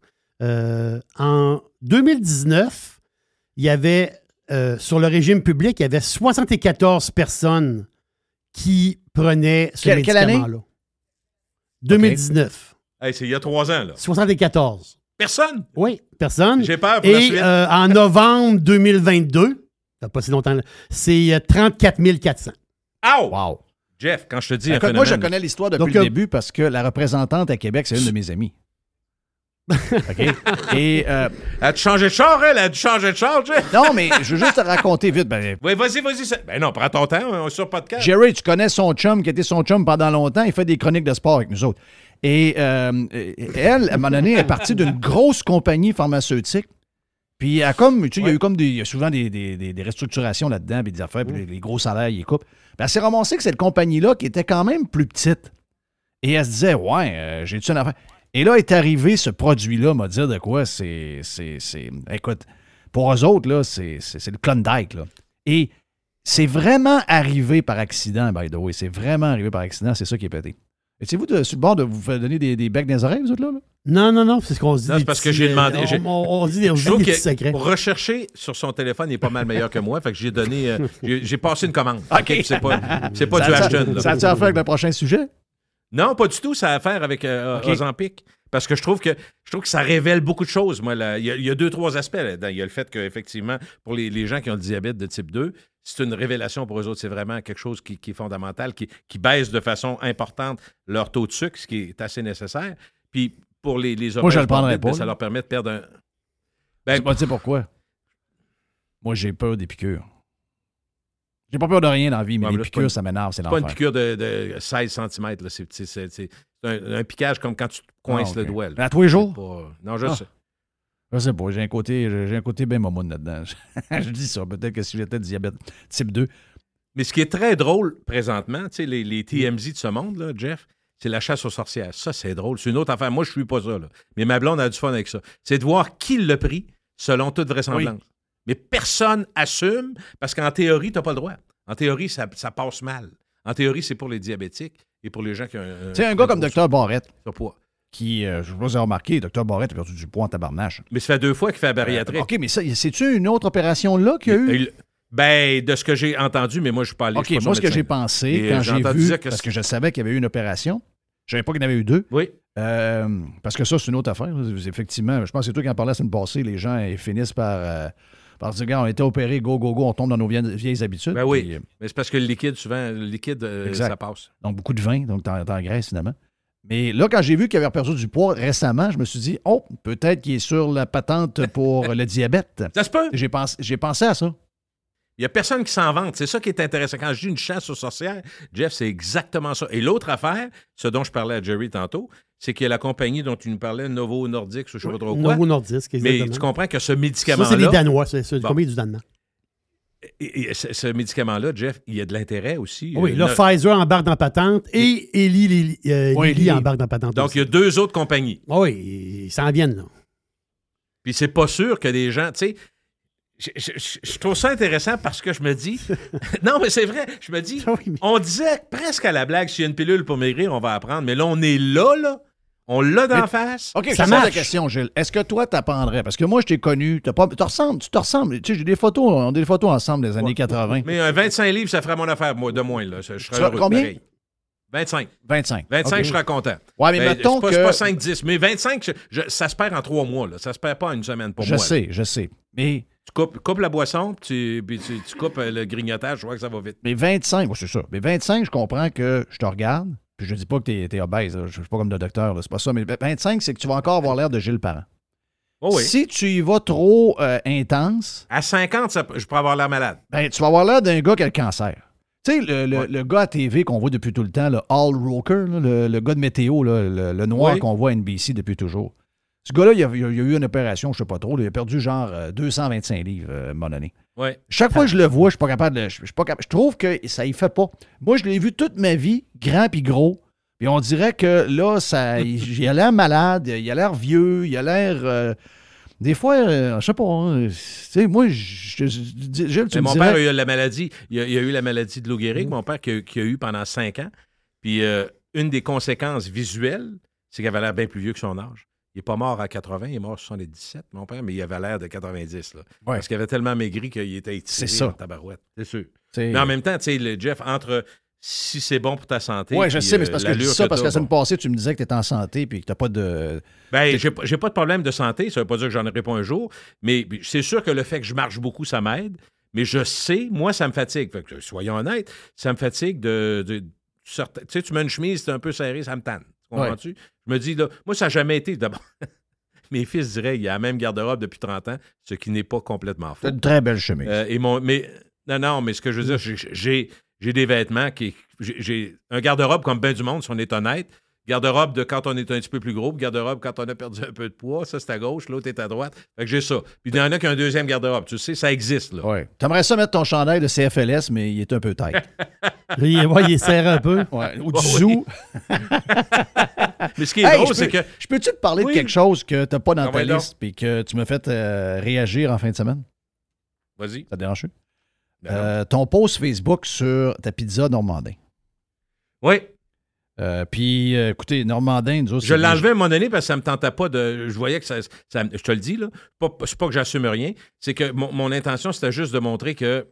Euh, en 2019, il y avait, euh, sur le régime public, il y avait 74 personnes qui prenaient ce Quelle- quelle année? médicament-là. 2019. Hey, c'est il y a trois ans, là. 74. Personne! Oui, personne. J'ai peur pour la Et suite. euh, en novembre 2022, ça fait pas si longtemps, c'est euh, 34 400. Ow! Wow. Jeff, quand je te dis un moi, je connais l'histoire depuis Donc, le euh, début parce que la représentante à Québec, c'est une de mes amies. OK? Et euh, Elle a dû changer de char, elle? Elle a dû changer de char, Jeff? non, mais je veux juste te raconter vite. Ben, Oui, vas-y, vas-y. ça- Ben non, prends ton temps, on est sur podcast. Jerry, tu connais son chum qui était son chum pendant longtemps. Il fait des chroniques de sport avec nous autres. Et euh, elle, à un moment donné, est partie d'une grosse compagnie pharmaceutique. Puis, comme, tu sais, il y a eu comme des, il y a souvent des, des- des- restructurations là-dedans, puis des affaires, puis les, les gros salaires, ils coupent. Puis elle s'est ramassée que cette compagnie-là, qui était quand même plus petite. Et elle se disait, ouais, euh, j'ai-tu une affaire? Et là est arrivé ce produit-là, m'a dit de quoi c'est. c'est- c'est- Écoute, pour eux autres, là, c'est c'est- c'est le Klondike, là. Et c'est vraiment arrivé par accident, by the way. C'est vraiment arrivé par accident, c'est ça qui est pété. Étiez-vous de- sur le bord de vous faire donner des, des becs dans les oreilles, vous autres, là? là? Non, non, non, c'est ce qu'on se dit. Non, c'est parce que j'ai euh, demandé- On, j'ai- on- on dit des, on Je dit trouve des que petits secrets. pour rechercher sur son téléphone, il est pas mal meilleur que moi. Fait que j'ai donné. euh, j'ai j'ai passé une commande. OK. OK, puis c'est pas, c'est pas Ça- du Ashton. Ça a-tu à faire avec le prochain sujet? Non, pas du tout. Ça a à faire avec euh, OK. Ozempic. Parce que je trouve que je trouve que ça révèle beaucoup de choses. Moi, là. il, y a, il y a deux, trois aspects là-dedans. Il y a le fait qu'effectivement, pour les, les gens qui ont le diabète de type 2, c'est une révélation pour eux autres. C'est vraiment quelque chose qui, qui est fondamental, qui, qui baisse de façon importante leur taux de sucre, ce qui est assez nécessaire. Puis pour les, les Moi, je le prendrais ben, pas, ça leur permet de perdre un. Je Ben, pas dire pourquoi. Moi, j'ai peur des piqûres. J'ai pas peur de rien dans la vie, mais Ouais, les là, piqûres, une- ça m'énerve, c'est pas une piqûre de, de 16 cm. C'est c'est- c'est- c'est un, un piquage comme quand tu te coinces Ah, le doigt. là. À tous les jours? Pas- Non, je Ah. sais. Je sais pas, j'ai un côté, j'ai un côté bien momoun là-dedans. je dis ça, peut-être que si j'étais diabète type 2. Mais ce qui est très drôle présentement, tu sais, les, les TMZ de ce monde, là, Jeff, c'est la chasse aux sorcières. Ça, c'est drôle. C'est une autre affaire. Moi, je suis pas ça. Là. Mais ma blonde a du fun avec ça. C'est de voir qui l'a pris selon toute vraisemblance. Mais personne assume parce qu'en théorie, tu n'as pas le droit. En théorie, ça, ça passe mal. En théorie, c'est pour les diabétiques et pour les gens qui ont. Tu sais, un gars comme Dr. Barrett, Barrett. qui, euh, je vous ai remarqué, Dr. Barrett a perdu du poids en tabarnache. Mais ça fait deux fois qu'il fait la bariatrique. OK, mais c'est-tu une autre opération là qu'il y a eu? Ben, de ce que j'ai entendu, mais moi, je suis pas allé. OK, pas moi, ce que j'ai pensé Et, quand euh, j'ai vu, que parce que je savais qu'il y avait eu une opération, je savais pas qu'il y en avait eu deux. Oui. Euh, parce que ça, c'est une autre affaire. Effectivement, je pense que c'est toi qui en parlais la semaine passée. Les gens ils finissent par, euh, par dire, regarde, on était opérés, go, go, go, on tombe dans nos vieilles, vieilles habitudes. Ben oui. Puis, euh, Mais c'est parce que le liquide, souvent, le liquide, euh, ça passe. donc, beaucoup de vin, donc t'en t'engraisses finalement. Mais là, quand j'ai vu qu'il avait perdu du poids récemment, je me suis dit, oh, peut-être qu'il est sur la patente pour le diabète. Ça se peut. J'ai pensé, j'ai pensé à ça. Il n'y a personne qui s'en vante. C'est ça qui est intéressant. Quand je dis une chasse aux sorcières, Jeff, c'est exactement ça. Et l'autre affaire, ce dont je parlais à Jerry tantôt, c'est qu'il y a la compagnie dont tu nous parlais, Novo Nordisk, ou je ne sais pas trop quoi. Novo Nordisk, Mais exactement. tu comprends que ce Ça, médicament-là. c'est les Danois. C'est c'est Bon. combien du Danemark? et- et ce, ce médicament-là, Jeff, il y a de l'intérêt aussi. Oui, Euh, là, Pfizer embarque dans patente et Eli, euh, Oui, Lilly. embarque dans patente. Donc, il y a deux autres compagnies. Ah oui, ils s'en viennent, là. Puis c'est pas sûr que des gens, tu sais, je, je- je- je trouve ça intéressant parce que je me dis, non mais c'est vrai, je me dis, Ah oui, mais- on disait presque à la blague, s'il y a une pilule pour maigrir, on va apprendre, mais là on est là, là, on l'a d'en Mais- face. OK, je Ça te pose la marche. question, Gilles. Est-ce que toi, t'apprendrais? Parce que moi, je t'ai connu. T'as pas, tu te ressembles, tu te ressembles. Tu sais, j'ai des photos, on a des photos ensemble des années 80. Mais un 25 livres, ça ferait mon affaire, moi, de moins, là. Je serais as heureux, combien? pareil. 25. 25. 25, OK. je serais content. Ouais, mais Ben, mettons pas, que. c'est pas 5, 10, mais 25, je- je- ça se perd en trois mois, là. Ça se perd pas en une semaine pour je moi. là. sais, je sais. Mais, Tu coupes, coupes la boisson, tu, puis tu, tu coupes euh, le grignotage, je vois que ça va vite. mais 25, ouais, c'est ça. Mais 25, je comprends que je te regarde. Puis je dis pas que t'es, t'es obèse. là. Je suis pas comme le docteur. C'est pas ça. Mais 25, c'est que tu vas encore avoir l'air de Gilles Parent. Oh oui. Si tu y vas trop euh, intense, À 50, ça- je pourrais avoir l'air malade. ben, tu vas avoir l'air d'un gars qui a le cancer. Tu sais, le, le- Ouais. le gars à TV qu'on voit depuis tout le temps, le Al Roker, là, le, le gars de météo, là, le, le noir qu'on voit à NBC depuis toujours. Ce gars-là, il a, il a- il a eu une opération, je sais pas trop, là, il a perdu genre euh, 225 livres euh, à un moment donné. Ouais. Chaque fois que je le vois, je suis pas capable de. Je, je suis pas capable- je trouve que ça y fait pas. Moi, je l'ai vu toute ma vie, grand puis gros. Puis on dirait que là, ça, il, il a l'air malade, il a l'air vieux, il a l'air. euh, des fois, euh, je sais pas. hein, tu sais, moi, je, je- je- tu me mon dirais- père a eu la maladie. Il a, il a eu la maladie de Lou Gehrig, mon père, qui a, qui a eu pendant cinq ans. Puis euh, une des conséquences visuelles, c'est qu'il avait l'air bien plus vieux que son âge. Il n'est pas mort à 80, il est mort à 77, mon père, mais il avait l'air de 90. Là, Ouais. Parce qu'il avait tellement maigri qu'il était étiré ça. en tabarouette. C'est sûr. Mais en même temps, tu sais, le Jeff, entre si c'est bon pour ta santé. Ouais, je sais, mais euh, c'est parce que je dis ça parce que la semaine passée, tu me disais que tu étais en santé puis que tu n'as pas de. Ben, j'ai pas, j'ai pas de problème de santé. Ça veut pas dire que j'en aurai pas un jour. Mais c'est sûr que le fait que je marche beaucoup, ça m'aide. Mais je sais, moi, ça me fatigue. Fait que, soyons honnêtes, ça me fatigue de. de- certain- tu sais, tu mets une chemise, c'est un peu serré, ça me tanne. Tu comprends-tu? Je me dis, là, moi, ça n'a jamais été. D'abord, mes fils diraient, il y a la même garde-robe depuis 30 ans, ce qui n'est pas complètement faux. Tu une très belle chemise. Euh, et mon, mais, non, non, mais ce que je veux dire, j'ai- j'ai, j'ai des vêtements qui. J'ai, j'ai un garde-robe comme bien du monde, si on est honnête. Garde-robe de quand on est un petit peu plus gros, garde-robe quand on a perdu un peu de poids. Ça, c'est à gauche, l'autre est à droite. Fait que j'ai ça. Puis il y en a qui ont un deuxième garde-robe. Tu sais, ça existe, là. Ouais. Tu aimerais ça mettre ton chandail de CFLS, mais il est un peu tight. Il, est- ouais, il est serré un peu. Ouais. Ou du Ouais, oui. zoo. Mais ce qui est Hey, drôle, c'est que. Je peux-tu te parler Oui. de quelque chose que tu n'as pas dans Ah ta liste puis que tu m'as fait euh, réagir en fin de semaine? Vas-y. Ça te dérange? Ben. Euh, ton post Facebook sur ta pizza Normandin. oui, Euh, puis, euh, écoutez, Normandin, nous autres, je enlevé à un moment donné parce que ça me tentait pas de. Je voyais que ça. ça- je te le dis, là. C'est pas que j'assume rien. C'est que mon, mon intention, c'était juste de montrer que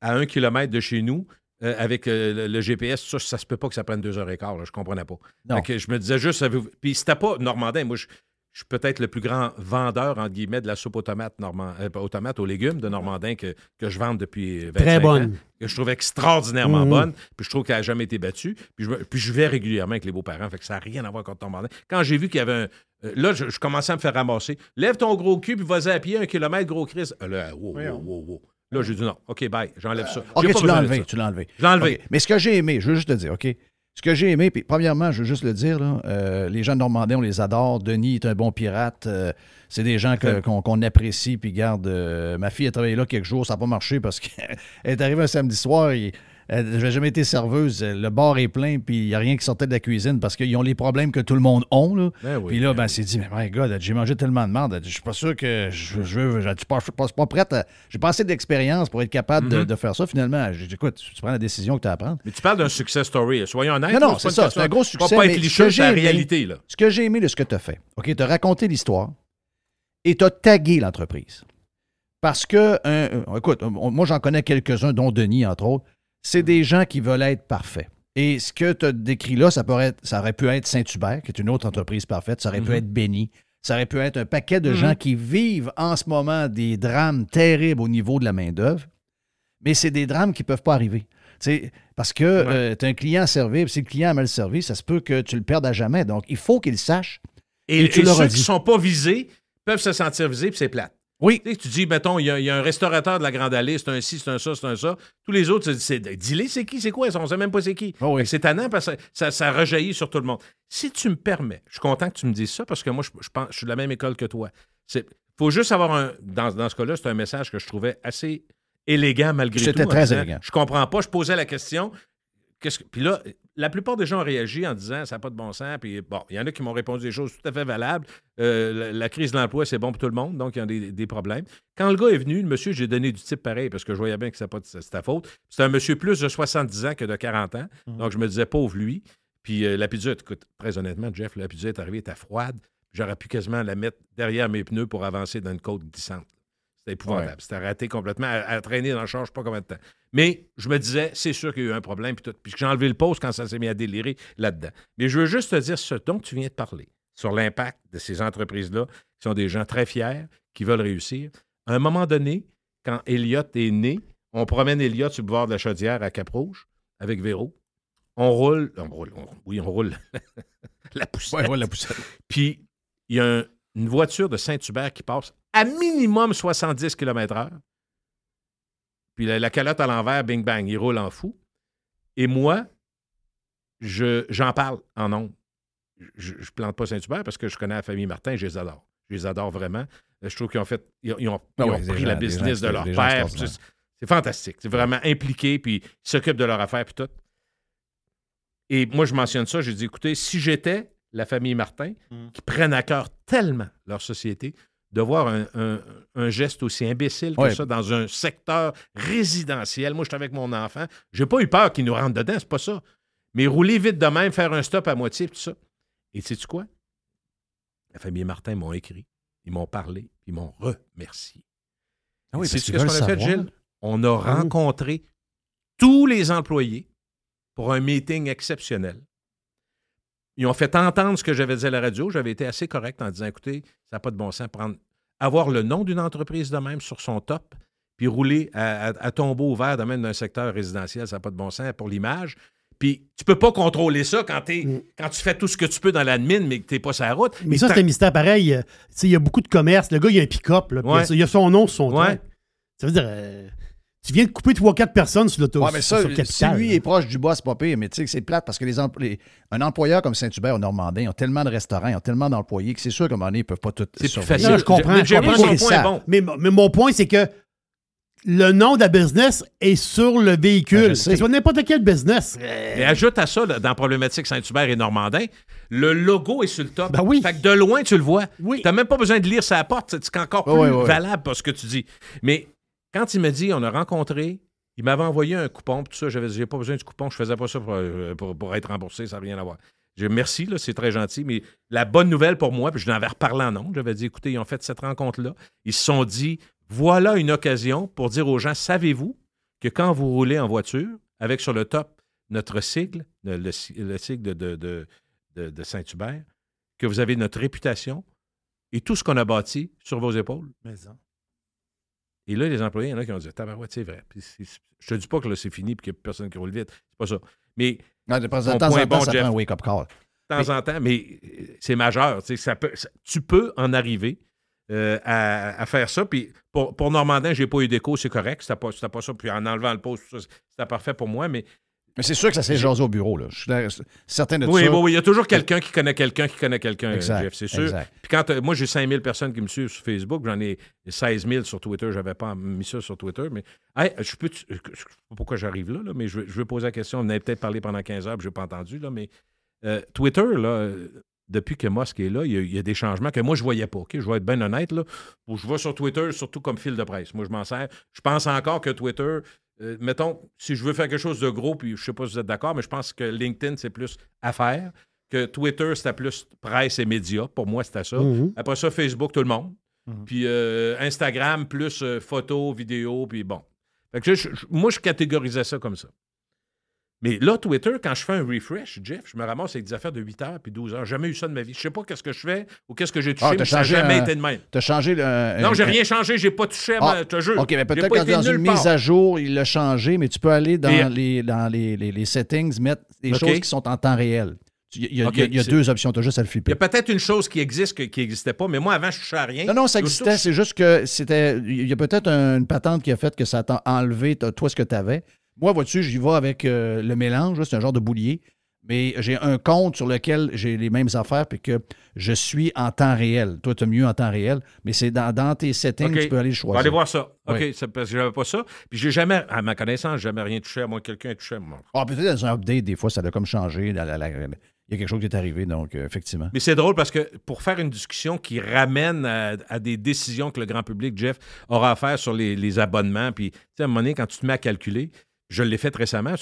à un kilomètre de chez nous, euh, avec le, le GPS, ça, ça se peut pas que ça prenne deux heures et quart. Là, je comprenais pas. Que je me disais juste. Puis c'était pas Normandin. Moi, je, je suis peut-être le plus grand vendeur, entre guillemets, de la soupe aux tomates, normand, euh, aux tomates, aux légumes de Normandin que, que je vende depuis 25 Très ans bonne. que je trouve extraordinairement Mhm. bonne, puis je trouve qu'elle n'a jamais été battue. Puis je, puis je vais régulièrement avec les beaux-parents, fait que ça n'a rien à voir contre ton mandin. Quand j'ai vu qu'il y avait un. euh, là, je, je commençais à me faire ramasser. Lève ton gros cul, puis vas-y à pied, un kilomètre, gros Chris. Euh, Là, wow, wow, wow, wow. Là, j'ai dit non. OK, bye, j'enlève ça. OK, tu l'as enlevé, tu l'as enlevé. Je l'ai enlevé. Mais ce que j'ai aimé, je veux juste te dire, OK? Ce que j'ai aimé, puis premièrement, je veux juste le dire, là, euh, les gens de Normandin, on les adore. Denis est un bon pirate. euh, c'est des gens qu'on apprécie. Puis garde, euh, ma fille a travaillé là quelques jours, ça n'a pas marché parce qu'elle est arrivée un samedi soir. et Euh, Je n'ai jamais été serveuse. Euh, Le bar est plein, puis il n'y a rien qui sortait de la cuisine parce qu'ils ont les problèmes que tout le monde a. Là. Ben oui, puis là, ben ben, c'est dit, mais my God, j'ai mangé tellement de merde. Je suis pas sûr que je, je veux. Je suis pas, je suis pas- pas prête. à- J'ai pas assez d'expérience pour être capable de, Mhm. de faire ça. Finalement, j'ai dit, écoute, tu prends la décision que tu as à prendre. Mais tu parles d'un success story. Soyons honnêtes. Non, non, pas c'est ça. C'est un gros succès. pas mais être ce licheux, que c'est la réalité. Là. Ce que j'ai aimé de ce que tu as fait, OK, tu as raconté l'histoire et tu as tagué l'entreprise. Parce que, un- un- écoute, moi j'en connais quelques-uns, dont Denis, entre autres. C'est des gens qui veulent être parfaits. Et ce que tu as décrit là, ça, pourrait être- ça aurait pu être Saint-Hubert, qui est une autre entreprise parfaite. Ça aurait pu Mhm. être Béni. Ça aurait pu être un paquet de Mhm. gens qui vivent en ce moment des drames terribles au niveau de la main-d'œuvre. Mais c'est des drames qui ne peuvent pas arriver. Parce que tu as un client à servir, puis si le client a mal servi, ça se peut que tu le perdes à jamais. Donc, il faut qu'il sache. Et, Et tu ceux qui ne sont pas visés peuvent se sentir visés, puis c'est plate. Oui. Tu, sais, tu dis, mettons, il y, a- il y a un restaurateur de la Grande Allée, c'est un ci, c'est un ça, c'est un ça. Tous les autres, c'est- dis-les, c'est qui, c'est quoi, on ne sait même pas c'est qui. Oh oui. Que C'est tannant parce que ça, ça rejaillit sur tout le monde. Si tu me permets, je suis content que tu me dises ça parce que moi, je, je pense, je suis de la même école que toi. Il faut juste avoir un. Dans, dans ce cas-là, c'est un message que je trouvais assez élégant malgré tout. C'était très disant, élégant. Je comprends pas, je posais la question. Que... Puis là, la plupart des gens ont réagi en disant ça n'a pas de bon sens. Puis bon, il y en a qui m'ont répondu des choses tout à fait valables. Euh, la, la crise de l'emploi, c'est bon pour tout le monde, donc il y a des, des problèmes. Quand le gars est venu, le monsieur, j'ai donné du type pareil parce que je voyais bien que c'est pas de- ta faute. C'est un monsieur plus de 70 ans que de 40 ans. Donc je me disais pauvre lui. Puis euh, la pizza, écoute, très honnêtement, Jeff, la pizza est arrivée, elle était froide. J'aurais pu quasiment la mettre derrière mes pneus pour avancer dans une côte glissante. C'était épouvantable. Ouais. C'était raté complètement, à, à traîner dans le char, je sais pas combien de temps. Mais je me disais, c'est sûr qu'il y a eu un problème, puis tout. Puis j'ai enlevé le poste quand ça s'est mis à délirer là-dedans. Mais je veux juste te dire ce dont tu viens de parler, sur l'impact de ces entreprises-là, qui sont des gens très fiers, qui veulent réussir. À un moment donné, quand Elliott est né, on promène Elliott sur le bord de la chaudière à Cap-Rouge avec Véro. On roule, on roule, on- oui, on roule la poussette. Ouais, ouais, la poussette. Puis il y a un- une voiture de Saint-Hubert qui passe à minimum 70 km/h. Puis la, la calotte à l'envers, bing bang, il roule en fou. Et moi, je, j'en parle en ondes. Je ne plante pas Saint-Hubert parce que je connais la famille Martin, je les adore. Je les adore vraiment. Je trouve qu'ils ont fait, ils ont, ils ont- Ah ouais, ont pris gens- la business gens- de leur père. C'est, fantastique. C'est vraiment impliqué, puis ils s'occupent de leur affaire, puis tout. Et moi, je mentionne ça, j'ai dit, écoutez, si j'étais la famille Martin, qui prennent à cœur tellement leur société, de voir un, un- un geste aussi imbécile que Ouais. ça dans un secteur résidentiel. Moi, je suis avec mon enfant. J'ai pas eu peur qu'il nous rentre dedans, c'est pas ça. Mais rouler vite de même, faire un stop à moitié, tout ça. Et sais-tu quoi? La famille Martin m'ont écrit, ils m'ont parlé, ils m'ont remercié. Ah oui, qu'ils qu'est-ce qu'on a fait. Gilles? On a rencontré tous les employés pour un meeting exceptionnel. Ils ont fait entendre ce que j'avais dit à la radio. J'avais été assez correct en disant écoutez, ça n'a pas de bon sens. Prendre, avoir le nom d'une entreprise de même sur son top, puis rouler à, à- à tombeau ouvert de même d'un secteur résidentiel, ça n'a pas de bon sens pour l'image. Puis tu peux pas contrôler ça quand, quand tu fais tout ce que tu peux dans l'admin, mais que tu n'es pas sur la route. Mais ça, c'est un mystère pareil. euh, Il y a beaucoup de commerces. Le gars, il a un pick-up. Ouais. Il y a son nom sur son Ouais. truc. Ça veut dire, euh, tu viens de couper 3-4 personnes sur l'auto. Ouais, mais ça, sur le si lui est proche du boss, c'est pas pire, mais tu sais que c'est plate parce que les, empl- les- un employeur comme Saint-Hubert au Normandin, ils ont tellement de restaurants, ils ont tellement d'employés que c'est sûr qu'à un moment donné, ils peuvent pas tout C'est plus surveiller. facile. Non, je comprends. Mais je comprends, Jerry, mais son point est ça- bon. Mais, mais mon point, c'est que le nom de la business est sur le Ben, véhicule. je sais. que ce soit n'importe quel business. Et ajoute à ça, là, dans Problématique Saint-Hubert et Normandin, le logo est sur le top. Ben oui. Fait que de loin, tu le vois. Oui. Tu n'as même pas besoin de lire sa porte. C'est encore plus valable pour ce que tu dis. Mais quand il me dit, on a rencontré, il m'avait envoyé un coupon, tout ça, j'avais dit, j'ai pas besoin du coupon, je faisais pas ça pour, euh, être remboursé, ça n'a rien à voir. J'ai merci, c'est très gentil, mais la bonne nouvelle pour moi, puis je l'avais reparlé en ondes, j'avais dit, écoutez, ils ont fait cette rencontre-là, ils se sont dit, voilà une occasion pour dire aux gens, savez-vous que quand vous roulez en voiture, avec sur le top notre sigle, le, le si- le sigle de, Saint-Hubert, que vous avez notre réputation et tout ce qu'on a bâti sur vos épaules. Et là, les employés, il y en a qui ont dit Tabarouette, c'est vrai. Puis je te dis pas que là, c'est fini et qu'il n'y a personne qui roule vite. C'est pas ça. Mais Non, de temps en temps, bon, ça Jeff. prend un wake-up call. de temps en temps, mais euh, c'est majeur. tu sais, Ça peut, ça- tu peux en arriver euh, à, à faire ça. Puis pour, pour Normandin, j'ai pas eu d'écho, c'est correct. C'était pas, pas ça. Puis en enlevant le poste, c'était parfait pour moi. Mais Mais c'est sûr que ça s'est jasé au bureau, là. Je suis certain de Oui, ça. oui, oui, il y a toujours quelqu'un qui connaît quelqu'un qui connaît quelqu'un, Jeff, c'est sûr. exact. Puis quand euh, moi j'ai 5000 personnes qui me suivent sur Facebook, j'en ai 16 000 sur Twitter, j'avais pas mis ça sur Twitter, mais hey, je peux, je sais pas pourquoi j'arrive là, là, mais je veux, je veux poser la question. On avait peut-être parlé pendant 15 heures, puis je n'ai pas entendu, là, mais euh, Twitter, là, euh, depuis que Musk est là, il y, a, il y a des changements que moi je voyais pas. ok? Je vais être bien honnête, là. Où je vais sur Twitter surtout comme fil de presse. Moi, je m'en sers. Je pense encore que Twitter, euh, mettons, si je veux faire quelque chose de gros, puis je sais pas si vous êtes d'accord, mais je pense que LinkedIn, c'est plus affaires, que Twitter, c'était plus presse et médias. Pour moi, c'était ça. Mhm. Après ça, Facebook, tout le monde. Mhm. Puis euh, Instagram, plus euh, photos, vidéos, puis bon. Fait que je- je- moi, je catégorisais ça comme ça. Mais là, Twitter, quand je fais un refresh, Jeff, je me ramasse avec des affaires de 8 heures puis 12 heures. Jamais eu ça de ma vie. Je sais pas qu'est-ce que je fais ou qu'est-ce que j'ai touché, Ah, mais ça n'a jamais un- été de même. T'as changé le. Non, j'ai rien changé, j'ai pas touché Ah. Je te jure. OK, mais peut-être que dans une part. mise à jour, il l'a changé, mais tu peux aller dans, Et- les, dans les, les- les settings, mettre des choses qui sont en temps réel. Il y a, il y deux options, tu as juste à le Il y flipper. a peut-être une chose qui existe que- qui n'existait pas, mais moi, avant, je touchais à rien. Non, non, ça existait. C'est juste que c'était. Il y a peut-être un- une patente qui a fait que ça t'a enlevé toi ce que tu avais. Moi, vois-tu, j'y vais avec euh, le mélange, c'est un genre de boulier. Mais j'ai un compte sur lequel j'ai les mêmes affaires puis que je suis en temps réel. Toi, tu as mieux en temps réel, mais c'est dans, dans tes settings, OK. tu peux aller le On va choisir. aller voir ça. OK, Oui. parce que j'avais pas ça. Puis j'ai jamais, à ma connaissance, jamais rien touché, à moins que quelqu'un ait touché à moi. Ah, peut-être dans un update, des fois, ça a comme changé. La- la- la- Il y a quelque chose qui est arrivé, donc euh, effectivement. Mais c'est drôle parce que pour faire une discussion qui ramène à, à des décisions que le grand public, Jeff, aura à faire sur les, les abonnements, puis tu sais, à un moment donné, quand tu te mets à calculer, je l'ai fait récemment.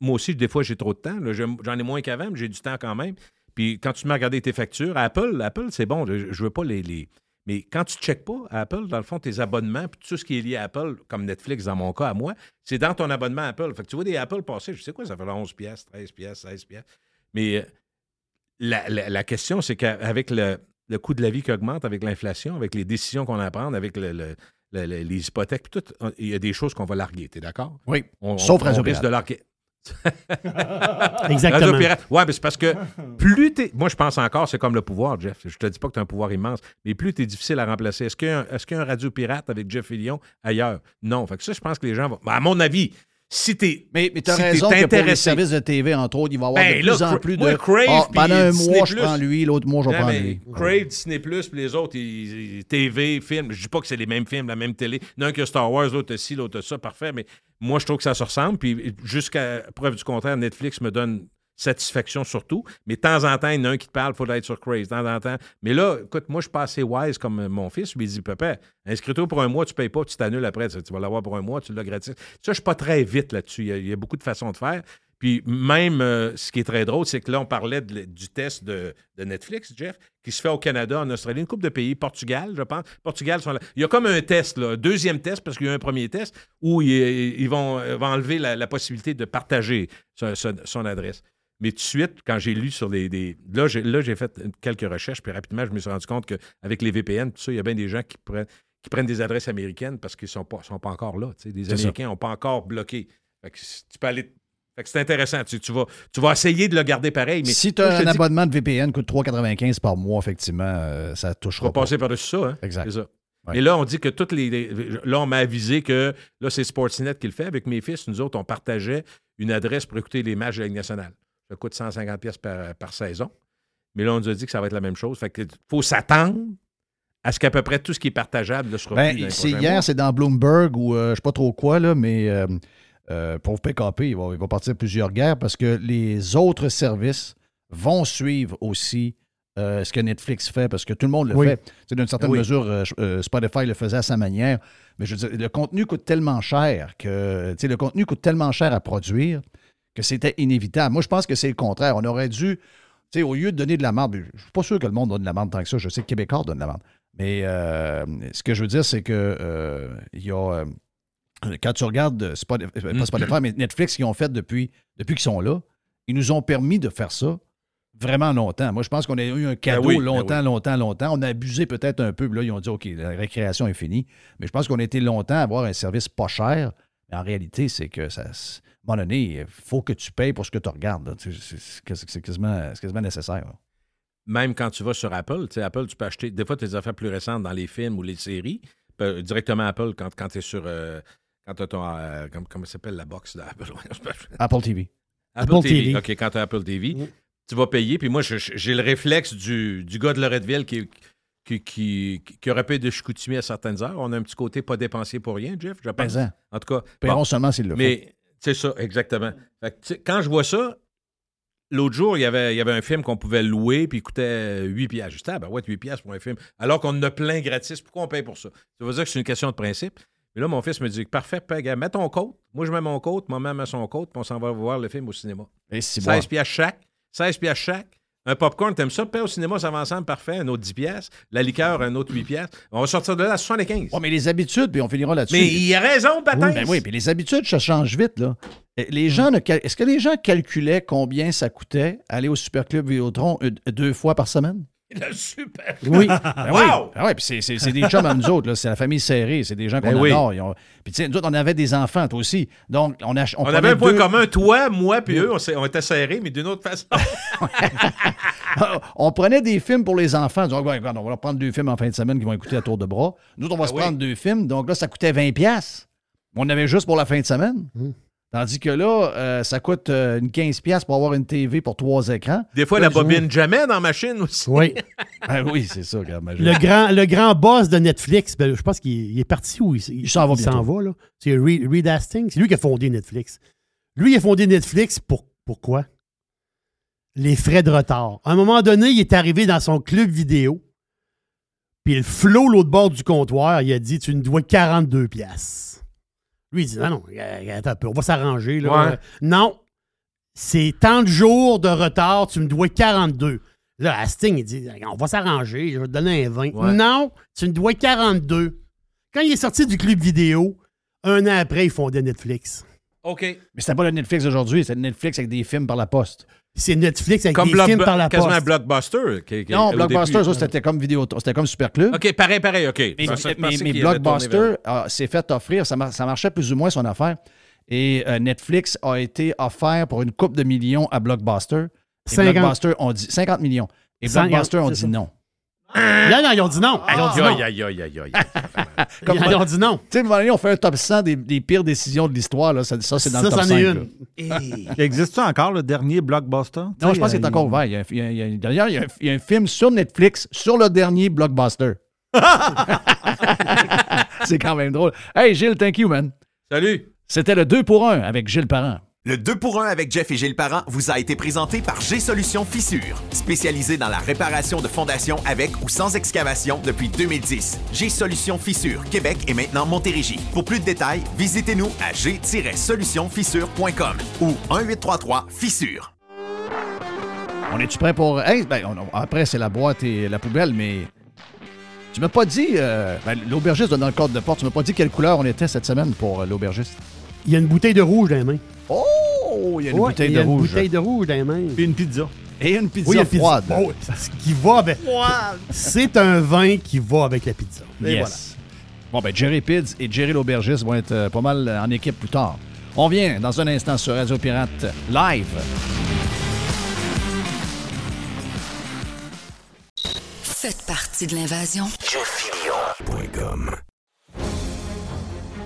moi aussi, des fois, j'ai trop de temps. J'en ai moins qu'avant, mais j'ai du temps quand même. Puis quand tu à regarder tes factures, Apple, Apple, c'est bon. Je, je veux pas les, Mais quand tu ne checkes pas à Apple, dans le fond, tes abonnements, puis tout ce qui est lié à Apple, comme Netflix dans mon cas, à moi, c'est dans ton abonnement Apple. Fait que tu vois des Apple passer, je sais quoi, ça fait 11 pièces, 13 pièces, 16 pièces. Mais euh, la, question, c'est qu'avec le, coût de la vie qui augmente, avec l'inflation, avec les décisions qu'on a à prendre, avec le- le- le- les hypothèques, puis tout, il y a des choses qu'on va larguer. Tu es d'accord? Oui. On- Sauf on, risque de larguer. Exactement. Radio Pirate. Ouais, mais c'est parce que plus t'es. Moi, je pense encore, c'est comme le pouvoir, Jeff. Je te dis pas que tu as un pouvoir immense, mais plus tu es difficile à remplacer. Est-ce qu'il y, y a un radio pirate avec Jeff Fillion ailleurs? Non. Fait que ça, je pense que les gens vont. À mon avis, si t'es. Mais, mais tu as si t'es raison que pour les services de TV, entre autres, il va y avoir Ben, de là, plus en plus de. Crave, Ah, pendant un Disney+. mois, je prends lui, l'autre mois, je prends lui. Crave, Disney, puis les autres, ils- ils- TV, films. Je dis pas que c'est les mêmes films, la même télé. L'un que Star Wars, l'autre ci, l'autre ça, parfait. Mais moi, je trouve que ça se ressemble. Puis jusqu'à preuve du contraire, Netflix me donne satisfaction surtout. Mais de temps en temps, il y en a un qui te parle, il faut être sur Crave. De temps en temps. Mais là, écoute, moi, je suis pas assez wise comme euh, mon fils. Lui, il dit, papa, inscris-toi pour un mois, tu payes pas, tu t'annules après. Tu vas l'avoir pour un mois, tu l'as gratis. Ça, je suis pas très vite là-dessus. Il y a- beaucoup de façons de faire. Puis même, euh, ce qui est très drôle, c'est que là, on parlait du test de, Netflix, Jeff, qui se fait au Canada, en Australie, une couple de pays, Portugal, je pense. Portugal, il y a comme un test, là, un deuxième test, parce qu'il y a un premier test, où ils, vont, euh, vont enlever la, possibilité de partager son adresse. Mais tout de suite, quand j'ai lu sur les. des- là, j'ai, là, j'ai fait quelques recherches, puis rapidement, je me suis rendu compte qu'avec les VPN, tout ça, il y a bien des gens qui prennent, qui prennent des adresses américaines parce qu'ils ne sont pas, sont pas encore là. tu. Les. Américains n'ont pas encore bloqué. Fait que tu peux aller. C'est intéressant. Tu, tu vas, tu vas essayer de le garder pareil. Mais si tu as un abonnement de VPN coûte 3,95 par mois, effectivement, euh, ça Tu touchera vas pas. passer par-dessus ça. Hein? Exact. C'est ça. Ouais. Et là, on dit que toutes les. les- Là, on m'a avisé que là, c'est Sportsnet qui le fait. Avec mes fils, nous autres, on partageait une adresse pour écouter les matchs de la Ligue nationale. Ça coûte 150 pièces par, par saison. Mais là, on nous a dit que ça va être la même chose. Fait que faut s'attendre à ce qu'à peu près tout ce qui est partageable là, sera Ben, plus hier, c'est dans Bloomberg ou euh, je sais pas trop quoi, là, mais euh, euh, pour PKP, il va, il va partir plusieurs guerres parce que les autres services vont suivre aussi euh, ce que Netflix fait parce que tout le monde le Oui. fait. C'est D'une certaine Oui. mesure, euh, Spotify le faisait à sa manière. Mais je veux dire, le contenu coûte tellement cher que le contenu coûte tellement cher à produire que c'était inévitable. Moi, je pense que c'est le contraire. On aurait dû, tu sais, au lieu de donner de la merde, je suis pas sûr que le monde donne de la merde tant que ça. Je sais que Québécois donne de la merde. Mais euh, ce que je veux dire, c'est que euh, il y a. euh, quand tu regardes Spotify, pas Spotify, mais Netflix qu'ils ont fait depuis, depuis qu'ils sont là, ils nous ont permis de faire ça vraiment longtemps. Moi, je pense qu'on a eu un cadeau oui, ben longtemps, oui. longtemps, longtemps. On a abusé peut-être un peu. Là, ils ont dit, OK, la récréation est finie. Mais je pense qu'on a été longtemps à avoir un service pas cher. En réalité, c'est que ça. À un moment donné, il faut que tu payes pour ce que tu regardes. C'est quasiment, nécessaire. là. Même quand tu vas sur Apple, tu sais, Apple, tu peux acheter des fois tes affaires plus récentes dans les films ou les séries, directement à Apple quand, quand tu es sur. euh, quand tu as ton. euh, comme- comment ça s'appelle la box d'Apple? Apple TV. Apple, Apple TV. TV. OK, quand tu as Apple TV, tu vas payer. Puis moi, j'ai le réflexe du, du gars de Loretteville qui, qui, qui, qui aurait payé de chicoutimi à certaines heures. On a un petit côté pas dépensier pour rien, Jeff, je pense. Ben, En tout cas. Bon. seulement s'il le. Mais c'est ça, exactement. Fait que, quand je vois ça, l'autre jour, il y avait, il y avait un film qu'on pouvait louer puis il coûtait 8 piastres. Je disais, ah ben ouais, 8 piastres pour un film. Alors qu'on en a plein gratis. Pourquoi on paye pour ça? Ça veut dire que c'est une question de principe. Mais là, mon fils me dit, parfait, paye, mets ton côte. Moi, je mets mon côte, maman met son côte, puis on s'en va voir le film au cinéma. Et c'est 16 bon. piastres chaque. 16 piastres chaque. Un popcorn, t'aimes ça? Paye au cinéma, ça va ensemble, parfait. Un autre 10 piastres. La liqueur, un autre 8 piastres. On va sortir de là à 75. Ouais, mais les habitudes, puis on finira là-dessus. Mais il a raison, Baptiste. Oui, ben oui, puis les habitudes, ça change vite, là. Les gens ne cal- Est-ce que les gens calculaient combien ça coûtait aller au Super Club Vidéotron euh, deux fois par semaine? Le super. Oui. Ben oui. Wow! Ben oui, puis c'est- c'est c'est des chums à nous autres, là. C'est la famille serrée. C'est des gens qu'on Ben adore. Ont- Puis tu sais, nous autres, on avait des enfants, toi aussi. Donc, on, a, On, prenait avait un point commun, toi, moi, puis eux, on, on était serrés, mais d'une autre façon. on prenait des films pour les enfants. On Ouais, regarde, on va leur prendre deux films en fin de semaine qui vont écouter à tour de bras. Nous, autres, on va Ben se oui. prendre deux films. Donc là, ça coûtait 20$. piastres. On en avait juste pour la fin de semaine. Tandis que là, euh, ça coûte euh, une 15$ piastres pour avoir une TV pour trois écrans. Des fois, la bobine jamais dans la machine aussi. Oui. Ah oui, c'est ça, regarde. imagine. Le grand, le grand boss de Netflix, ben, je pense qu'il il est parti où il, Il s'en va il s'en va, là. C'est Reed, Reed Hastings. C'est lui qui a fondé Netflix. Lui, il a fondé Netflix pour pourquoi? Les frais de retard. À un moment donné, il est arrivé dans son club vidéo. Puis le flot, l'autre bord du comptoir, il a dit Tu nous dois 42 piastres. Lui, il dit Non, non, attends un peu, on va s'arranger. là. Ouais. Euh, Non, c'est tant de jours de retard, tu me dois 42. Là, Hastings, il dit On va s'arranger, je vais te donner un 20. Ouais. Non, tu me dois 42. Quand il est sorti du club vidéo, un an après, il fondait Netflix. OK. Mais c'était pas le Netflix d'aujourd'hui, c'est le Netflix avec des films par la poste. C'est Netflix avec Comme des films par la quasiment blockbuster. qui- qui- Non, Blockbuster, début. ça, c'était comme vidéo, c'était comme Super Club. OK, pareil, pareil, OK. Mais, Blockbuster vers- s'est fait offrir, ça, mar- ça marchait plus ou moins son affaire. Et euh, Netflix a été offert pour une coupe de millions à Blockbuster. Et 50. Blockbuster ont dit 50 millions. Et 50, Blockbuster ont c'est dit ça. non. Non, non, ils ont dit non. Ils ont dit non. Aïe, aïe, aïe, aïe, aïe. Comme- Ils ont dit non. Tu sais, on fait un top 100 des, des pires décisions de l'histoire. là. Ça, ça, c'est dans Ça, le top c'en 5. est là. une. Existe-tu encore le dernier blockbuster? Non, je pense qu'il est encore ouvert. D'ailleurs, il y a un- il y a un film sur Netflix sur le dernier Blockbuster. c'est quand même drôle. Hey, Gilles, thank you, man. Salut. C'était le 2 pour 1 avec Gilles Parent. Le 2 pour 1 avec Jeff et Gilles Parent vous a été présenté par G-Solutions Fissure, spécialisé dans la réparation de fondations avec ou sans excavation depuis 2010. G-Solutions Fissure, Québec et maintenant Montérégie. Pour plus de détails, visitez-nous à g-solutionfissure.com ou 1-833-Fissure. On est-tu prêt pour. Hey, ben, après, c'est la boîte et la poubelle, mais. Tu m'as pas dit. euh, ben, l'aubergiste dans le cadre de porte, tu m'as pas dit quelle couleur on était cette semaine pour euh, l'aubergiste. Il y a une bouteille de rouge dans les mains. Oh, il y a une Ouais, bouteille il y de a une rouge. bouteille de rouge dans les mains. Puis une pizza. Et une pizza Oui, il y a une pizza. froide. Ce qui va avec. C'est un vin qui va avec la pizza. Et Yes. Bon, ben, Jerry Pids et Jerry l'aubergiste vont être euh, pas mal en équipe plus tard. On vient dans un instant sur Radio Pirate Live. Faites partie de l'invasion.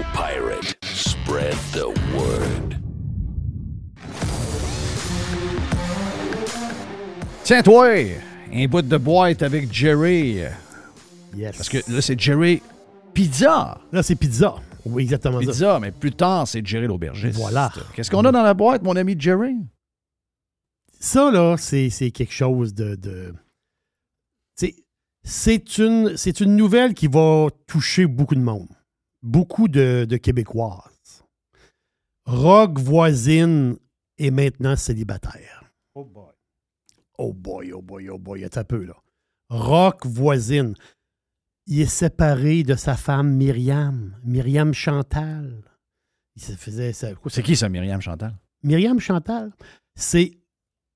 Radio Pirate. Spread the word. Tiens, toi, un bout de boîte avec Jerry. Yes. Parce que là, c'est Jerry Pizza. Là, c'est pizza. Oui, exactement ça. Pizza, mais plus tard, c'est Jerry l'aubergiste. Voilà. Qu'est-ce qu'on a dans la boîte, mon ami Jerry? Ça, là, c'est c'est quelque chose de. de- c'est- C'est une, c'est une nouvelle qui va toucher beaucoup de monde. Beaucoup de, de Québécoises. Rock voisine est maintenant célibataire. Oh boy. Oh boy, oh boy, oh boy, attends un peu, là. Rock voisine. Il est séparé de sa femme Myriam. Myriam Chantal. Il se faisait. C'est qui ça, Myriam Chantal? Myriam Chantal, c'est.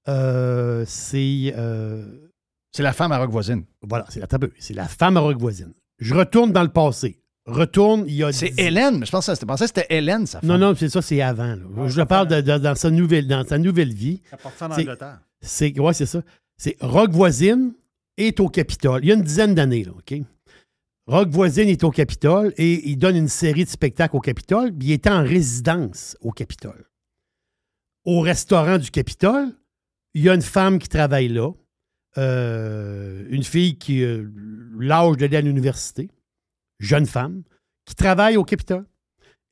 euh, c'est. euh, C'est la femme à Rock voisine. voilà, c'est la, peu, c'est la femme à rock voisine. Je retourne dans le passé. Retourne, il y a. C'est dix- Hélène, mais je pensais, je pensais que c'était Hélène, sa femme. Non, non, c'est ça, c'est avant. là. je parle de- de- dans, sa nouvelle, dans sa nouvelle vie. Ça part ça en C'est- Angleterre. C'est, ouais, c'est ça. C'est Rock Voisine est au Capitole. Il y a une dizaine d'années, là, OK? Rock Voisine est au Capitole et il donne une série de spectacles au Capitole. puis il était en résidence au Capitole. Au restaurant du Capitole, il y a une femme qui travaille là, euh, une fille qui a l'âge d'aller à l'université, jeune femme, qui travaille au Capitole.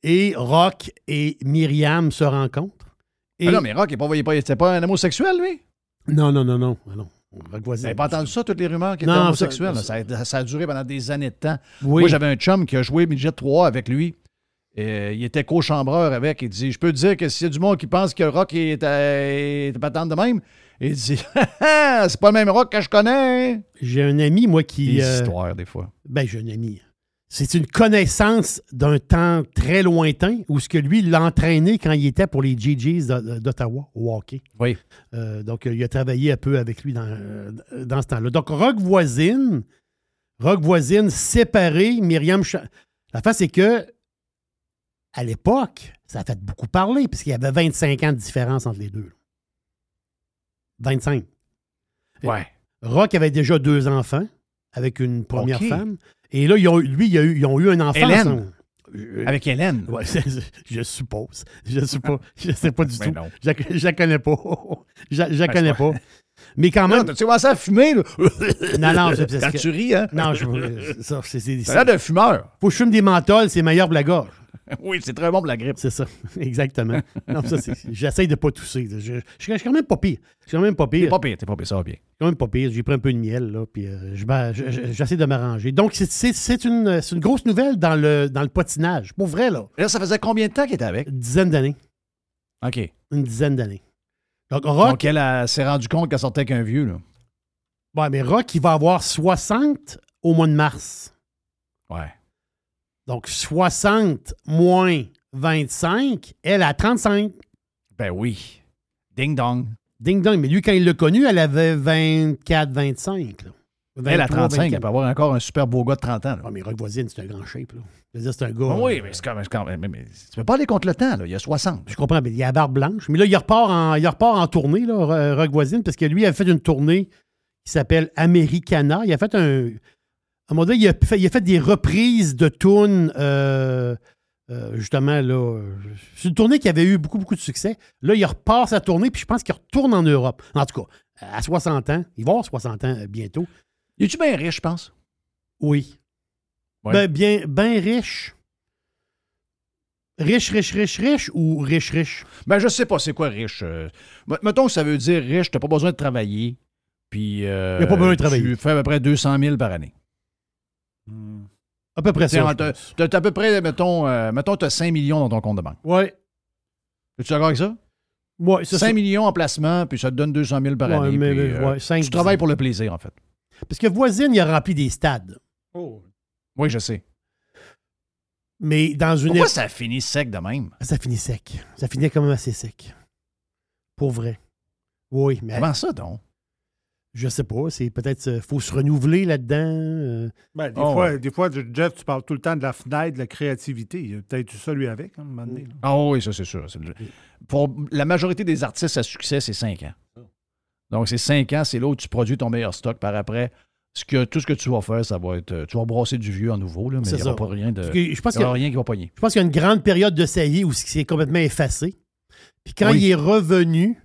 Et Rock et Myriam se rencontrent. Et... Ah non, mais Rock, il n'est pas, pas- pas un homosexuel, lui? Non, non, non, non. Ah non. Rock voisin. pas entendu ça, toutes les rumeurs qu'il était Non, homosexuel? ça- Ça, ça- ça a duré pendant des années de temps. Oui. Moi, j'avais un chum qui a joué Midget 3 avec lui. Et il était co-chambreur avec. Il dit Je peux te dire que s'il y a du monde qui pense que Rock est, euh, est de même, il dit C'est pas le même Rock que je connais. J'ai un ami, moi, qui. Des euh, histoires, des fois. Ben, j'ai un ami. C'est une connaissance d'un temps très lointain où ce que lui l'a entraîné quand il était pour les GGs d'O- d'Ottawa au hockey. Oui. Euh, donc, il a travaillé un peu avec lui dans, euh, dans ce temps-là. Donc, Rock Voisine, Rock Voisine séparé, Myriam... La face, c'est que à l'époque, ça a fait beaucoup parler, puisqu'il y avait 25 ans de différence entre les deux. 25. Ouais. Rock avait déjà deux enfants avec une première femme. Et là, ils ont, lui, a eu- ils ont eu un enfant. Hélène. Euh, Avec Hélène. Ouais, je suppose. Je ne sais pas. Je sais pas du Ben tout. non. Je je la connais pas. Je la- je la Ben, connais pas-. Mais quand même. Tu commencé à fumer, là. Non, non, c'est Quand que- tu ris, hein? Non, je. Ça, c'est. c'est- T'as l'air d'un fumeur. Faut que je fume des menthols, c'est meilleur pour la gorge. Oui, c'est très bon pour la grippe. C'est ça, exactement. Non, ça, J'essaye de pas tousser. Je, je- je suis quand même pas pire. Je suis quand même pas T'es pire. pas pire, t'es pas pire, ça va bien. quand même pas pire. J'ai pris un peu de miel, là, puis euh, je m'a- je- je- j'essaie de m'arranger. Donc, c'est- une, grosse nouvelle dans le, dans le patinage. Pour vrai, là. Là, ça faisait combien de temps qu'il était avec? Une dizaine d'années. OK. Une dizaine d'années. Donc, Rock, Donc, elle s'est rendu compte qu'elle sortait avec un vieux, là. ouais, mais Rock, il va avoir 60 au mois de mars. Ouais. Donc, 60 moins 25, elle a 35. Ben oui. Ding dong. Ding dong. Mais lui, quand il l'a connu, elle avait 24, 25. Là. Elle a 23, 35, 24. elle peut avoir encore un super beau gars de 30 ans. là. Ouais, mais Rock Voisine, c'est un grand shape. Là. Je veux dire, c'est un gars. Ah oui, euh, mais c'est quand même. c'est quand même- mais- mais tu peux pas aller contre le temps, là. Il y a 60. Je comprends, mais il y a la barbe blanche. Mais là, il repart en, il repart en tournée, là, Ro- Rock Voisine, parce que lui, il a fait une tournée qui s'appelle Americana. Il a fait un. À un moment donné, il a fait, il a fait des reprises de tunes, euh, euh, justement, là. euh, C'est une tournée qui avait eu beaucoup, beaucoup de succès. Là, il repart sa tournée, puis je pense qu'il retourne en Europe. En tout cas, à 60 ans. Il va avoir 60 ans bientôt. Il est-tu bien riche, je pense? Oui. Ouais. Ben, bien, bien riche. Riche, riche, riche, riche ou riche, riche? Ben, je sais pas c'est quoi riche. euh. Mettons que ça veut dire riche, t'as pas besoin de travailler. Puis. euh, a pas besoin de travailler. Tu fais à peu près 200 000 par année. À peu près ça. T'as t'as à peu près, mettons, euh, mettons, t'as 5 millions dans ton compte de banque. Ouais. Es-tu d'accord avec ça? Ouais, ça, 5 c'est- millions en placement, puis ça te donne 200 000 par Ouais, année. mais- puis, mais- euh, ouais, tu travailles pour le plaisir, en fait. Parce que Voisine, il a rempli des stades. Oui, je sais. Mais dans une. Pourquoi ça finit sec de même? Ça finit sec. Ça finit quand même assez sec. Pour vrai. Oui, mais. Comment ça, donc? Je sais pas. C'est peut-être. euh, faut se renouveler là-dedans. euh. Ben, des, Oh, fois, ouais. des fois, Jeff, tu parles tout le temps de la fenêtre, de la créativité. Il y a peut-être eu ça, lui, avec, hein, à un moment donné. Ah oui, ça, c'est sûr. Pour la majorité des artistes à succès, c'est 5 ans. Donc, c'est 5 ans, c'est là où tu produis ton meilleur stock. Par après, ce que, tout ce que tu vas faire, ça va être. euh, Tu vas brasser du vieux en nouveau, là, mais il n'y aura ça. pas rien de. Je pense il y aura que- rien qui va pogner. Je pense qu'il y a une grande période de sa vie où c'est complètement effacé. Puis quand Oui. il est revenu,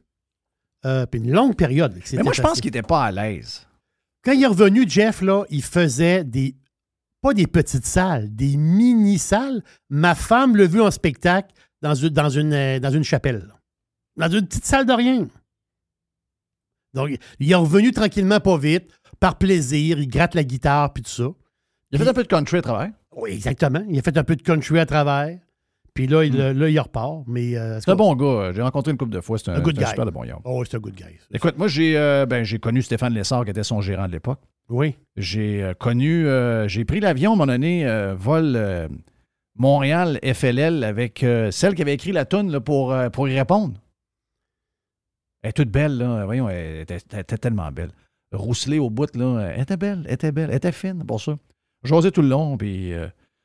euh, puis une longue période. Mais moi, je pense qu'il n'était pas à l'aise. Quand il est revenu, Jeff, là, il faisait des. Pas des petites salles, des mini-salles. Ma femme l'a vu en spectacle dans une, dans une, euh, dans une chapelle. là. Dans une petite salle de rien. Donc, il est revenu tranquillement, pas vite, par plaisir. Il gratte la guitare, puis tout ça. Il a fait un peu de country à travers. Oui, exactement. Il a fait un peu de country à travers. Puis là, il, là, il repart. Mais, euh, C'est un bon gars. J'ai rencontré une couple de fois. C'est un, Un good c'est un guy. super de bon gars. Oh, c'est un good guy. Écoute, moi, j'ai euh, ben, j'ai connu Stéphane Lessard, qui était son gérant de l'époque. Oui. J'ai euh, connu, euh, j'ai pris l'avion à un moment donné, euh, vol euh, Montréal FLL avec euh, celle qui avait écrit la toune pour, euh, pour y répondre. Elle est toute belle, là. Voyons, elle était, elle était tellement belle. Rousselée au bout, là. Elle était belle, elle était belle, elle était fine pour ça. J'osais tout le long, puis.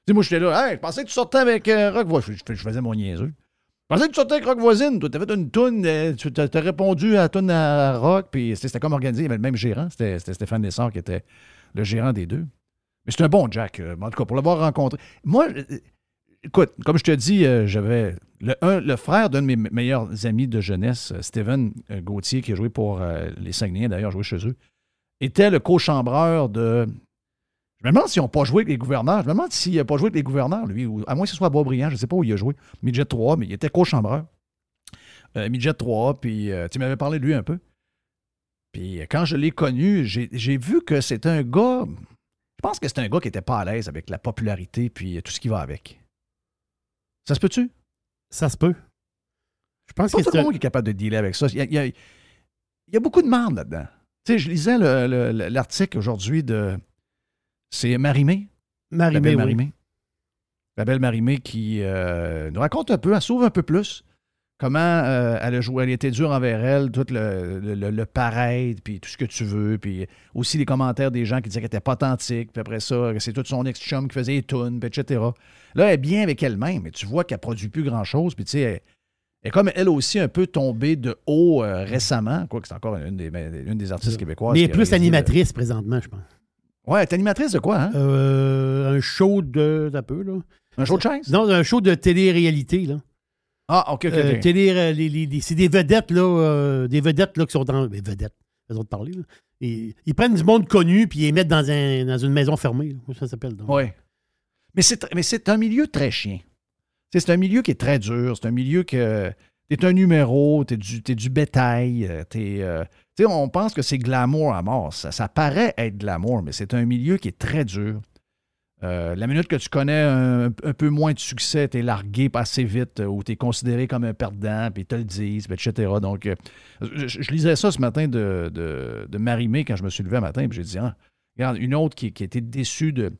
Sais, moi, j'étais là. Hey, je pensais que tu sortais avec euh, Rock Voisine. Je, faisais mon niaiseux. Je pensais que tu sortais avec Rock Voisine. Toi, t'as fait une toune, euh, tu t'as répondu à la toune à Rock, puis c'était comme organisé. Il y avait le même gérant. C'était Stéphane Lessard qui était le gérant des deux. Mais c'est un bon Jack, euh, en tout cas, pour l'avoir rencontré. Moi, écoute, comme je te dis, j'avais le, un- le frère d'un de mes me- meilleurs amis de jeunesse, Steven Gauthier, qui a joué pour les Saguenayens, d'ailleurs, joué chez eux, était le co-chambreur de. Je me demande s'ils n'ont pas joué avec les gouverneurs. Je me demande s'il n'a pas joué avec les gouverneurs, lui, ou à moins que ce soit à Boisbriand, je ne sais pas où il a joué. Midget 3, mais il était co-chambreur. Euh, Midget 3, puis euh, tu m'avais parlé de lui un peu. Puis euh, quand je l'ai connu, j'ai vu que c'était un gars. Je pense que c'est un gars qui n'était pas à l'aise avec la popularité puis tout ce qui va avec. Ça se peut-tu? Ça se peut. Je pense Pas que tout c'est le monde qui est capable de dealer avec ça. Il y a, il y a- il y a beaucoup de marde là-dedans. Tu sais, je lisais le- le- le- l'article aujourd'hui de. C'est Marimé. La Marimé, oui. La belle Marimé qui euh, nous raconte un peu, elle s'ouvre un peu plus. Comment euh, elle a joué, elle était dure envers elle, tout le, le, puis tout ce que tu veux, puis aussi les commentaires des gens qui disaient qu'elle n'était pas authentique, puis après ça, c'est tout son ex-chum qui faisait les tunes, puis etc. Là, elle est bien avec elle-même, mais tu vois qu'elle produit plus grand-chose, puis tu sais, elle, elle est comme elle aussi un peu tombée de haut euh, récemment, quoique c'est encore une des, une des artistes québécoises. Mais qui a plus le- animatrice présentement, je pense. Ouais, est animatrice de quoi, hein? Euh, un show de. d'un peu, là. Un show de chaise? Non, un show de télé-réalité, là. Ah, OK, OK, Euh, télé, euh, les- les- les- c'est des vedettes, là. euh, des vedettes, là, qui sont dans. Des vedettes, faisons de parler, là. Et, ils prennent du monde connu, puis ils les mettent dans, un, dans une maison fermée, là. Comment ça s'appelle, donc? Oui. Mais c'est, mais un milieu très chien. C'est un milieu qui est très dur. C'est un milieu que. T'es un numéro, t'es du, du bétail. euh, T'es, euh, on pense que c'est glamour à mort. Ça, ça paraît être glamour, mais c'est un milieu qui est très dur. Euh, la minute que tu connais un, un peu moins de succès, t'es largué assez vite euh, ou t'es considéré comme un perdant, puis ils te le disent, etc. Donc, je, lisais ça ce matin de, de, de Marimé quand je me suis levé un matin, puis j'ai dit, ah, regarde, une autre qui, qui était déçue de,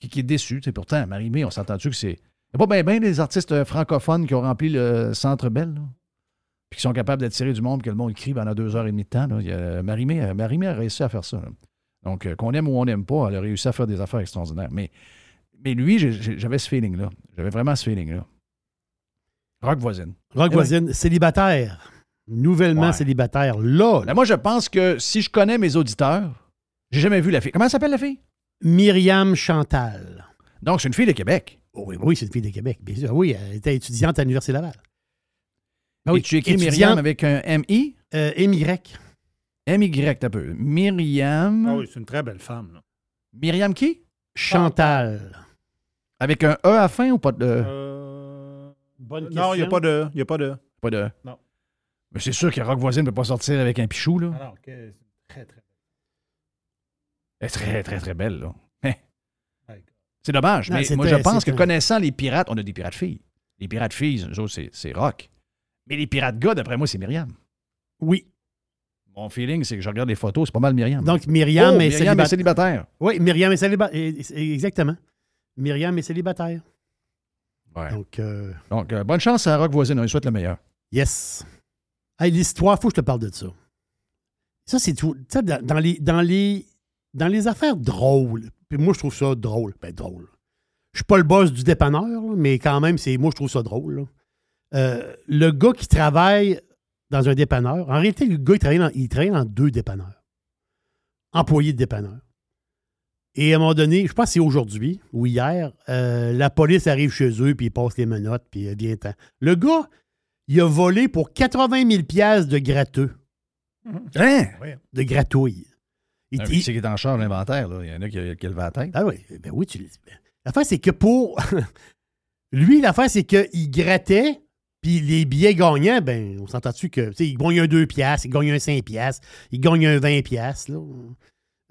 qui, est déçue. Sais, pourtant, Marie-Mé, on s'entend-tu que c'est. Il n'y a pas bien des artistes francophones qui ont rempli le Centre Bell, puis qui sont capables d'attirer du monde, que le monde écrit pendant deux heures et demie de temps. Là. Y a- Marie-Mé, euh, a réussi à faire ça. là. Donc, euh, qu'on aime ou on n'aime pas, elle a réussi à faire des affaires extraordinaires. Mais, mais lui, j'avais ce feeling-là. J'avais vraiment ce feeling-là. Rock voisine. Rock Eh voisine, célibataire. Nouvellement Ouais. célibataire. Là, Là, moi, je pense que si je connais mes auditeurs, j'ai jamais vu la fille. Comment elle s'appelle la fille? Myriam Chantal. Donc, c'est une fille de Québec. Oh oui, oui, c'est une fille de Québec. Bien sûr. Oui, elle était étudiante à l'Université Laval. Ah Et tu écris Myriam avec un M-I? Euh, MY. M-Y, un peu. Myriam. Ah oui, c'est une très belle femme. là. Myriam qui? Chantal. Avec un E à la fin ou pas de? Euh, Bonne Non, il n'y a pas de. Il y a pas de. Pas de. Non. Mais c'est sûr que Rock Voisine ne peut pas sortir avec un pichou, là. Ah non, ok, c'est très, très Elle est très, très, très belle, là. Hein? C'est dommage. Non, mais moi, je pense que connaissant les pirates, on a des pirates filles. Les pirates filles, eux autres, c'est, c'est Rock. Mais les pirates gars, d'après moi, c'est Myriam. Oui. Mon feeling, c'est que je regarde les photos, c'est pas mal Myriam. Donc, Myriam Oh, est Myriam est célibataire. Oui, Myriam est célibataire. Exactement. Myriam est célibataire. Ouais. Donc, euh, Donc, euh, bonne chance à Rock Voisine. On lui souhaite le meilleur. yes. Hey, l'histoire, faut que je te parle de ça. Ça, c'est tout. Tu sais, dans, dans les, dans, les, dans les affaires drôles, puis moi, je trouve ça drôle. Ben, drôle. Je suis pas le boss du dépanneur, là, mais quand même, c'est moi, je trouve ça drôle. là. Euh, le gars qui travaille dans un dépanneur, en réalité, le gars, il travaille dans, il travaille dans deux dépanneurs. Employé de dépanneur. Et à un moment donné, je pense que c'est aujourd'hui ou hier, euh, la police arrive chez eux, puis il passe les menottes, puis euh, vient temps. Le gars, il a volé pour 80 000 piastres de gratteux, Hein? de gratouille. Il- Ah, il- c'est qui est en charge de l'inventaire, là. Il y en a qui, qui lèvent la tête. ah oui, ben oui, tu le dis. L'affaire, c'est que pour. Lui, l'affaire, c'est qu'il grattait, puis les billets gagnants, ben, on s'entend-tu que. tu sais, Il gagne un 2 piastres, il gagne un 5 piastres, il gagne un 20 piastres, là.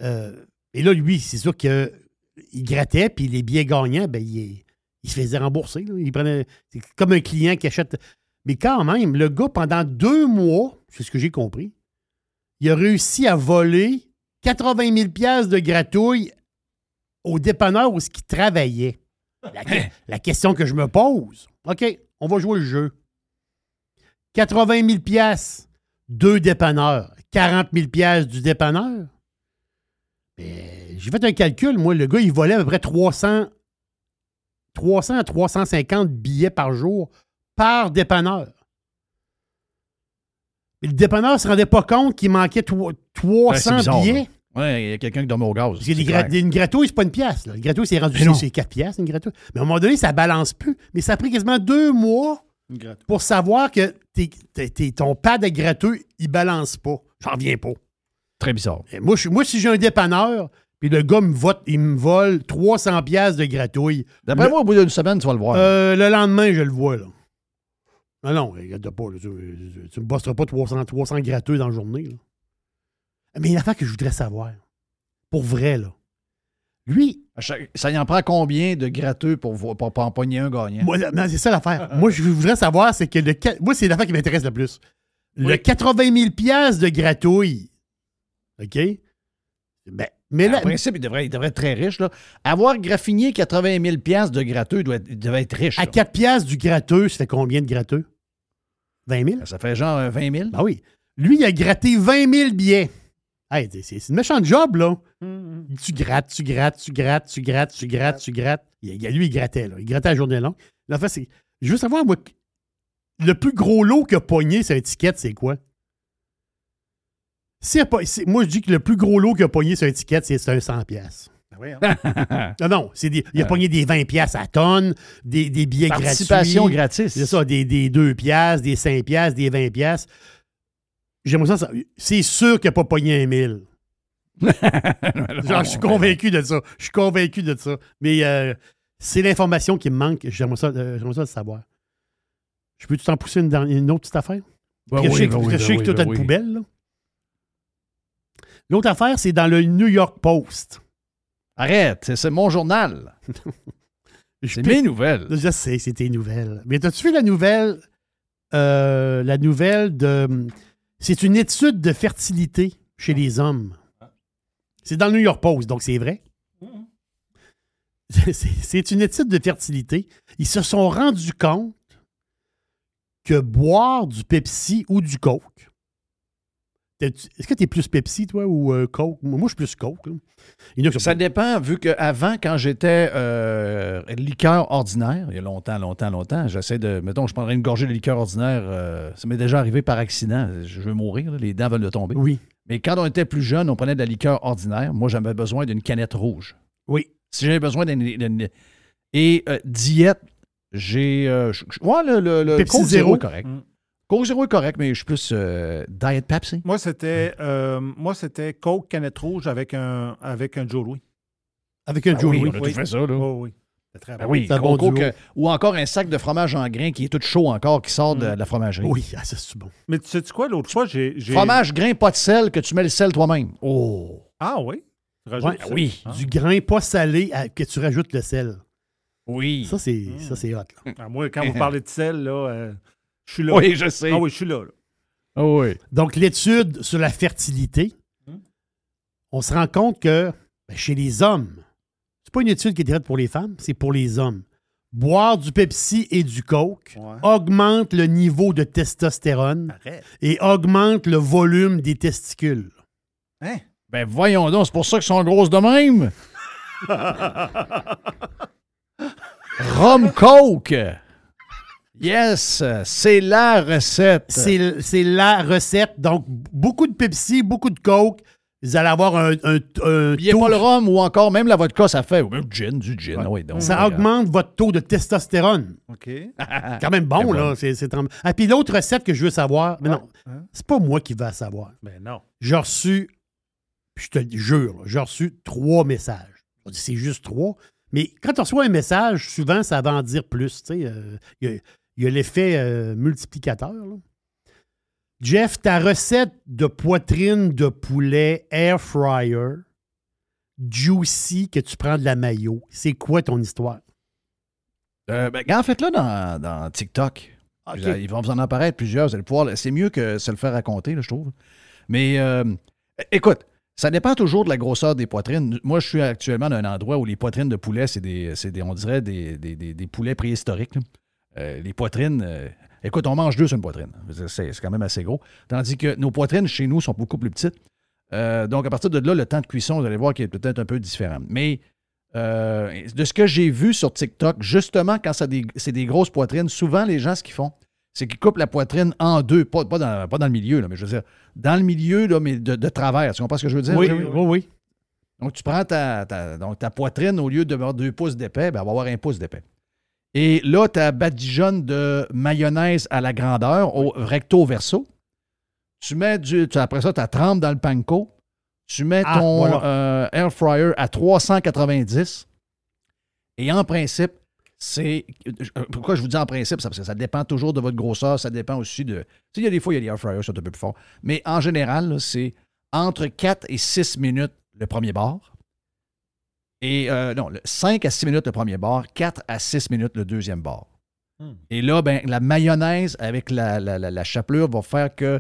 Euh, et là, lui, c'est sûr qu'il grattait, puis les billets gagnants, ben, il, il se faisait rembourser. là. Il prenait. C'est comme un client qui achète. Mais quand même, le gars, pendant deux mois, c'est ce que j'ai compris, il a réussi à voler 80 000 piastres de gratouille au dépanneur où ce qu'il travaillait. La, que- la question que je me pose, OK, on va jouer le jeu. 80 000 piastres, deux dépanneurs, 40 000 piastres du dépanneur. J'ai fait un calcul, moi, le gars, il volait à peu près 300, 300 à 350 billets par jour par dépanneur. Mais le dépanneur ne se rendait pas compte qu'il manquait tro- Ouais, c'est 300 bizarre, billets. Ouais, il y a quelqu'un qui dormait au gaz. Parce que gra- une gratouille, c'est pas une pièce. Là. Une gratouille, c'est rendu c'est 4 pièces, une gratouille. Mais à un moment donné, ça balance plus. Mais ça a pris quasiment deux mois Pour savoir que t'es- t'es- t'es- ton pad de gratteux, il balance pas. J'en reviens pas. Très bizarre. Et moi, je- moi, si j'ai un dépanneur, puis le gars me, vote, il me vole 300 pièces de gratouille, D'après le, moi, au bout d'une semaine, tu vas le voir. euh, le lendemain, je le vois. Là. Non, non, regarde pas. là. tu, tu me bosseras pas 300, 300 gratteux dans la journée. là. Mais il y a une affaire que je voudrais savoir. Pour vrai, là. Lui, Ça y en prend combien de gratteux pour, pour, pour empoigner un gagnant? Moi, non, c'est ça l'affaire. Moi, je voudrais savoir, c'est que le. Moi, c'est l'affaire qui m'intéresse le plus. Le 80 000 piastres de gratouille. OK? Ben, mais En là, principe, il devrait, il devrait être très riche. Là. Avoir graffiné 80 000 piastres de gratteux, il, doit être- il devait être riche. à là. 4 piastres du gratteux, ça fait combien de gratteux? 20 000? Ça fait genre euh, 20 000. Ben oui. Lui, il a gratté 20 000 billets. Hey, c'est une méchante job, là. Tu grattes, tu grattes, tu grattes, tu grattes, tu grattes, tu grattes. Il, lui, il grattait, là. Il grattait la journée longue. En fait, c'est. Je veux savoir, moi, le plus gros lot a pogné sur étiquette, c'est quoi? Moi, je dis que le plus gros lot qu'il a pogné sur étiquette, c'est c'est un 100 pièces. Ben oui, hein. Non, non, c'est des- il a pogné des 20 pièces à tonne, des, des billets Participation gratuits. gratis. C'est ça, des, des 2 piastres, des 5 piastres, des 20 piastres. J'aimerais ça, C'est sûr qu'il n'a pas pogné un 1000. Genre, je suis convaincu de ça. Je suis convaincu de ça. Mais euh, c'est l'information qui me manque. J'aimerais ça, euh, ça le savoir. Je peux-tu t'en pousser une, dernière- une autre petite affaire? Je oui, sais ben que, oui, je sais que oui, ben t'as une oui. poubelle. L'autre affaire, c'est dans le New York Post. Arrête, c'est- mon journal. C'est mes nouvelles. Je sais, c'est tes nouvelles. Mais as-tu vu la nouvelle? euh, la nouvelle de. C'est une étude de fertilité chez les hommes. C'est dans le New York Post, donc c'est vrai. C'est- C'est une étude de fertilité. Ils se sont rendus compte que boire du Pepsi ou du Coke. Est-ce que tu es plus Pepsi, toi, ou euh, Coke? Moi, je suis plus Coke. Il y a Ça dépend, vu qu'avant, quand j'étais euh, liqueur ordinaire, il y a longtemps, longtemps, longtemps, j'essaie de. Mettons, je prendrais une gorgée de liqueur ordinaire, euh, ça m'est déjà arrivé par accident. Je veux mourir, là, les dents veulent de tomber. Oui. Mais quand on était plus jeune, on prenait de la liqueur ordinaire. Moi, j'avais besoin d'une canette rouge. Oui. Si j'avais besoin d'une. Et euh, diète, j'ai. euh, ouais, le, le, le Pepsi Coke est correct. Mm. Coke Zero est correct, mais je suis plus euh, Diet Pepsi. Moi, c'était euh, moi c'était Coke canette rouge avec un avec un Joe Louis. Avec un Ah Joe oui, Louis. on a tout fait ça, là. Oh, oui. Très Ben bon. oui, C'est un bon Coke, euh, ou encore un sac de fromage en grains qui est tout chaud encore, qui sort de, de la fromagerie. Oui, ah, ça, c'est bon. Mais tu sais quoi, l'autre fois, j'ai. Fromage, grain, pas de sel, que tu mets le sel toi-même. Oh! Ah oui? Tu rajoutes Ouais, oui. Ah. Du grain pas salé à- que tu rajoutes le sel. Oui. Ça, c'est ça, c'est hot. là. Ah, moi, quand vous parlez de sel, là, euh, je suis là. Oui, je sais. Ah oui, je suis là. là. Ah oui. Donc, l'étude sur la fertilité, on se rend compte que ben, chez les hommes, c'est pas une étude qui est faite pour les femmes, c'est pour les hommes. Boire du Pepsi et du Coke Ouais. augmente le niveau de testostérone Arrête. et augmente le volume des testicules. Hein? Ben voyons donc, c'est pour ça qu'ils sont grosses de même. Rhum Coke. Yes, c'est la recette. C'est c'est la recette. Donc, beaucoup de Pepsi, beaucoup de Coke. Vous allez avoir un, un, un Il n'y a taux- pas le rhum ou encore même la vodka, ça fait. Ou même du gin, du gin. Oui, donc, Ça regarde. augmente votre taux de testostérone. OK. C'est quand même bon, là. bon. C'est, Ah, puis l'autre recette que je veux savoir, mais Ouais. non, Hein? c'est pas moi qui vais la savoir. Ben non. J'ai reçu, puis je te jure, là, j'ai reçu trois messages. C'est juste trois. Mais quand tu reçois un message, souvent, ça va en dire plus. tu sais, euh, Il y a- l'effet euh, multiplicateur. là. Jeff, ta recette de poitrine de poulet air fryer, juicy, que tu prends de la mayo, c'est quoi ton histoire? Euh, ben, en fait, là, dans, dans TikTok, OK. ils vont vous en apparaître plusieurs. Vous allez pouvoir. C'est mieux que se le faire raconter, là, je trouve. Mais euh, écoute, ça dépend toujours de la grosseur des poitrines. Moi, je suis actuellement dans un endroit où les poitrines de poulet, c'est des, c'est des- on dirait des, des- des- des poulets préhistoriques. Euh, les poitrines, euh, écoute, on mange deux sur une poitrine. C'est, quand même assez gros. Tandis que nos poitrines chez nous sont beaucoup plus petites. Euh, donc, à partir de là, le temps de cuisson, vous allez voir qu'il est peut-être un peu différent. Mais euh, de ce que j'ai vu sur TikTok, justement, quand des- c'est des grosses poitrines, souvent, les gens, ce qu'ils font, c'est qu'ils coupent la poitrine en deux, pas, pas dans, pas dans le milieu, là, mais je veux dire, dans le milieu, là, mais de, de travers. Tu comprends ce que je veux dire? Oui, oui, oui. Donc, tu prends ta, ta- donc, ta poitrine, au lieu d'avoir deux pouces d'épais, ben, elle va avoir un pouce d'épais. Et là, ta badigeonne de mayonnaise à la grandeur, au recto verso. Tu mets du. tu- après ça, tu trempes dans le panko. Tu mets Ah, ton voilà. euh, air fryer à 390. Et en principe, c'est. euh, Pourquoi je vous dis en principe? C'est parce que ça dépend toujours de votre grosseur. Ça dépend aussi de. Tu sais, il y a des fois, il y a des air fryers qui sont un peu plus forts. Mais en général, c'est entre 4 et 6 minutes le premier bar. Et euh, non, le 5 à 6 minutes le premier bar, 4 à 6 minutes le deuxième bar. Hmm. Et là, ben, la mayonnaise avec la, la- la- la chapelure va faire que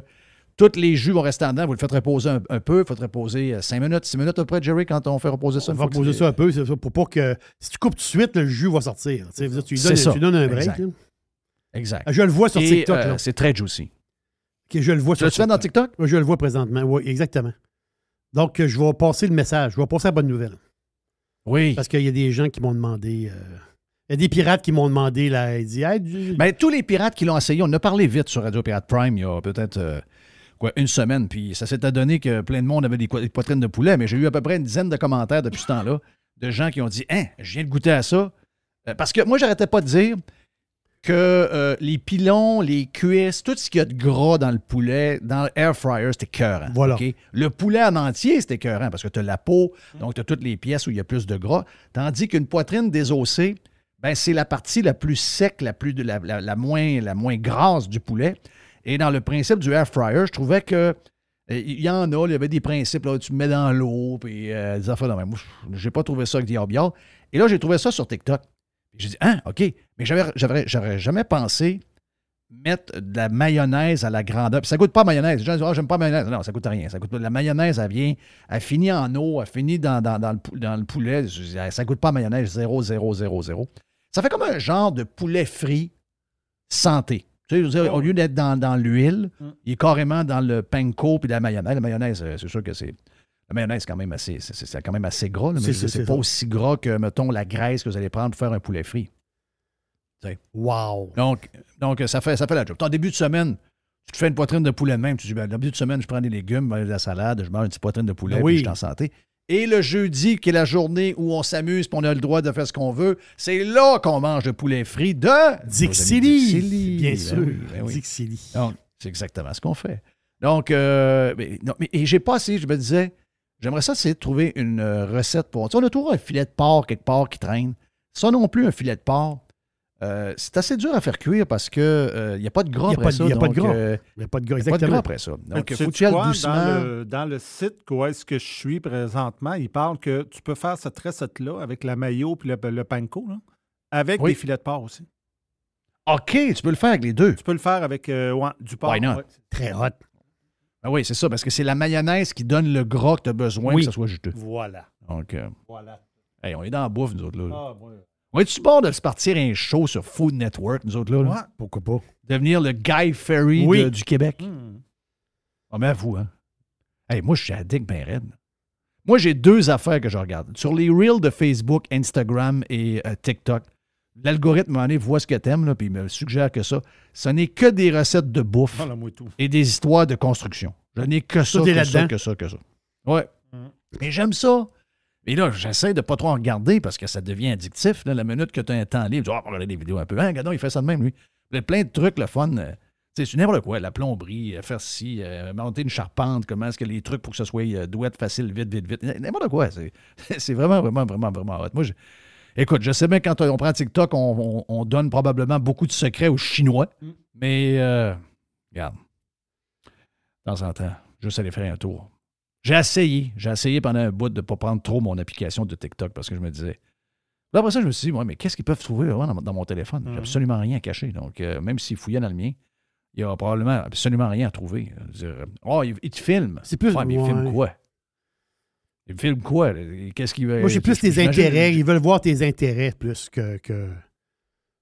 Tous les jus vont rester en dedans. Vous le faites reposer un, un peu. Il faut reposer 5 minutes, 6 minutes à peu près, Jerry, quand on fait reposer ça. On va fois que poser c'est- ça un peu, c'est ça, pour pas que. Si tu coupes tout de suite, le jus va sortir. Tu tu, donnes, tu donnes un break. Exact. Exact. Je le vois sur Et, TikTok. euh, c'est très juicy. Je le vois Tu sur l'as-tu fait dans TikTok? Je le vois présentement. Oui, exactement. Donc, euh, je vais passer le message. Je vais passer la bonne nouvelle. Oui. Parce qu'il y a des gens qui m'ont demandé. euh, Il y a des pirates qui m'ont demandé. Là, ils disent, Hey, du- Ben, tous les pirates qui l'ont essayé, on en a parlé vite sur Radio Pirate Prime il y a peut-être euh, quoi, une semaine, puis ça s'est donné que plein de monde avait des poitrines de poulet, mais j'ai eu à peu près une dizaine de commentaires depuis ce temps-là de gens qui ont dit Hein, je viens de goûter à ça. Euh, Parce que moi, j'arrêtais pas de dire que euh, les pilons, les cuisses, tout ce qu'il y a de gras dans le poulet, dans l'air fryer, c'était écœurant. Voilà. Le poulet en entier, c'était écœurant parce que tu as la peau, donc tu as toutes les pièces où il y a plus de gras. Tandis qu'une poitrine désossée, ben, c'est la partie la plus sec, la, plus, la, la- la moins, la moins grasse du poulet. Et dans le principe du air fryer, je trouvais que euh, il y en a, il y avait des principes, là, tu me mets dans l'eau, puis euh, des affaires de même. Moi, j'ai pas trouvé ça avec des. Et là, j'ai trouvé ça sur TikTok. J'ai dit, ah, OK. Mais j'aurais jamais pensé mettre de la mayonnaise à la grandeur. Puis ça goûte pas mayonnaise. Les gens disent, ah, j'aime pas la mayonnaise. Non, ça goûte rien. Ça goûte pas. La mayonnaise, elle vient, elle finit en eau, elle finit dans, dans, dans le, dans le poulet. Je dis, Ça goûte pas mayonnaise 0, 0, 0, 0. Ça fait comme un genre de poulet frit santé. Tu sais, dire, au lieu d'être dans, dans l'huile, il est carrément dans le panko puis la mayonnaise. La mayonnaise, euh, c'est sûr que c'est. La mayonnaise, c'est quand même assez, c'est, quand même assez gras, là, mais C'est- pas ça. aussi gras que, mettons, la graisse que vous allez prendre pour faire un poulet frit. Wow. Donc, donc ça, fait, ça fait la job. En début de semaine, tu te fais une poitrine de poulet de même. Tu dis, ben, début de semaine, je prends des légumes, ben, de la salade, je mange une petite poitrine de poulet, Ben puis oui. je suis en santé. Et le jeudi, qui est la journée où on s'amuse puis on a le droit de faire ce qu'on veut, c'est là qu'on mange le poulet frit de Dixili. Dixili. Bien Ben sûr. oui, ben oui. Dixili. Donc, c'est exactement ce qu'on fait. Donc, euh, mais, non, mais- et j'ai pas essayé, je me disais, j'aimerais ça, c'est de trouver une euh, recette pour. Tu sais, on a toujours un filet de porc quelque part qui traîne. Ça non plus, un filet de porc. euh, c'est assez dur à faire cuire parce qu'il n'y a pas de gras Il y a après pas de- ça. il y a pas de gras. euh, Il n'y a pas de gras, il y a pas de exactement. gras après ça. Donc, tu il faut tu y ailles quoi, doucement. Dans le, dans le site où est-ce que je suis présentement, il parle que tu peux faire cette recette-là avec la mayo puis le, le panko, là, avec Oui. des filets de porc aussi. OK, tu peux le faire avec les deux. Tu peux le faire avec euh, ouais, du porc. Why not? ouais. Très hot. Ben oui, c'est ça, parce que c'est la mayonnaise qui donne le gras que tu as besoin Oui. que ça soit juteux. Voilà. Donc, euh, Voilà. hey, on est dans la bouffe, nous autres. Là. Ah, ouais. On est-tu bord de se partir un show sur Food Network, nous autres, là? là? Ouais. Pourquoi pas? Devenir le Guy Ferry Oui. de- du Québec? Hmm. Ah, mais avoue, hein. Hey, moi, je suis addict ben raide. Moi, j'ai deux affaires que je regarde. Sur les reels de Facebook, Instagram et euh, TikTok, l'algorithme, donné, voit ce que t'aimes, là, puis il me suggère que ça. Ce n'est que des recettes de bouffe tout. et des histoires de construction. Je n'ai que ça, que ça, que ça, que ça. Ouais. Mm. Mais j'aime ça. Mais là, j'essaie de pas trop en regarder parce que ça devient addictif. là. la minute que tu as un temps libre, tu dis, ah, on va regarder des vidéos un peu. Hein, regardons, il fait ça de même, lui. Il y a plein de trucs, le fun. euh, c'est n'importe quoi. La plomberie, euh, faire ci, euh, monter une charpente, comment est-ce que les trucs pour que ce soit euh, douette, facile, vite, vite, vite. N'importe quoi. C'est, vraiment, vraiment, vraiment, vraiment hot. Moi, je- écoute, je sais bien quand on prend TikTok, on, on- on donne probablement beaucoup de secrets aux Chinois. Mais, euh, regarde, de temps en temps, juste aller faire un tour. J'ai essayé, j'ai essayé pendant un bout de ne pas prendre trop mon application de TikTok parce que je me disais. Là, après ça, je me suis dit, ouais, mais qu'est-ce qu'ils peuvent trouver vraiment dans, dans mon téléphone? J'ai Mhm. absolument rien à cacher. Donc, euh, même s'ils fouillaient dans le mien, il n'y a probablement absolument rien à trouver. Dire, oh, il, il te filme. C'est plus- Ouais, mais il ouais. filme quoi? Il filme quoi? Qu'est-ce qu'il veut. Moi, j'ai plus tes intérêts. Ils veulent voir tes intérêts plus que. que...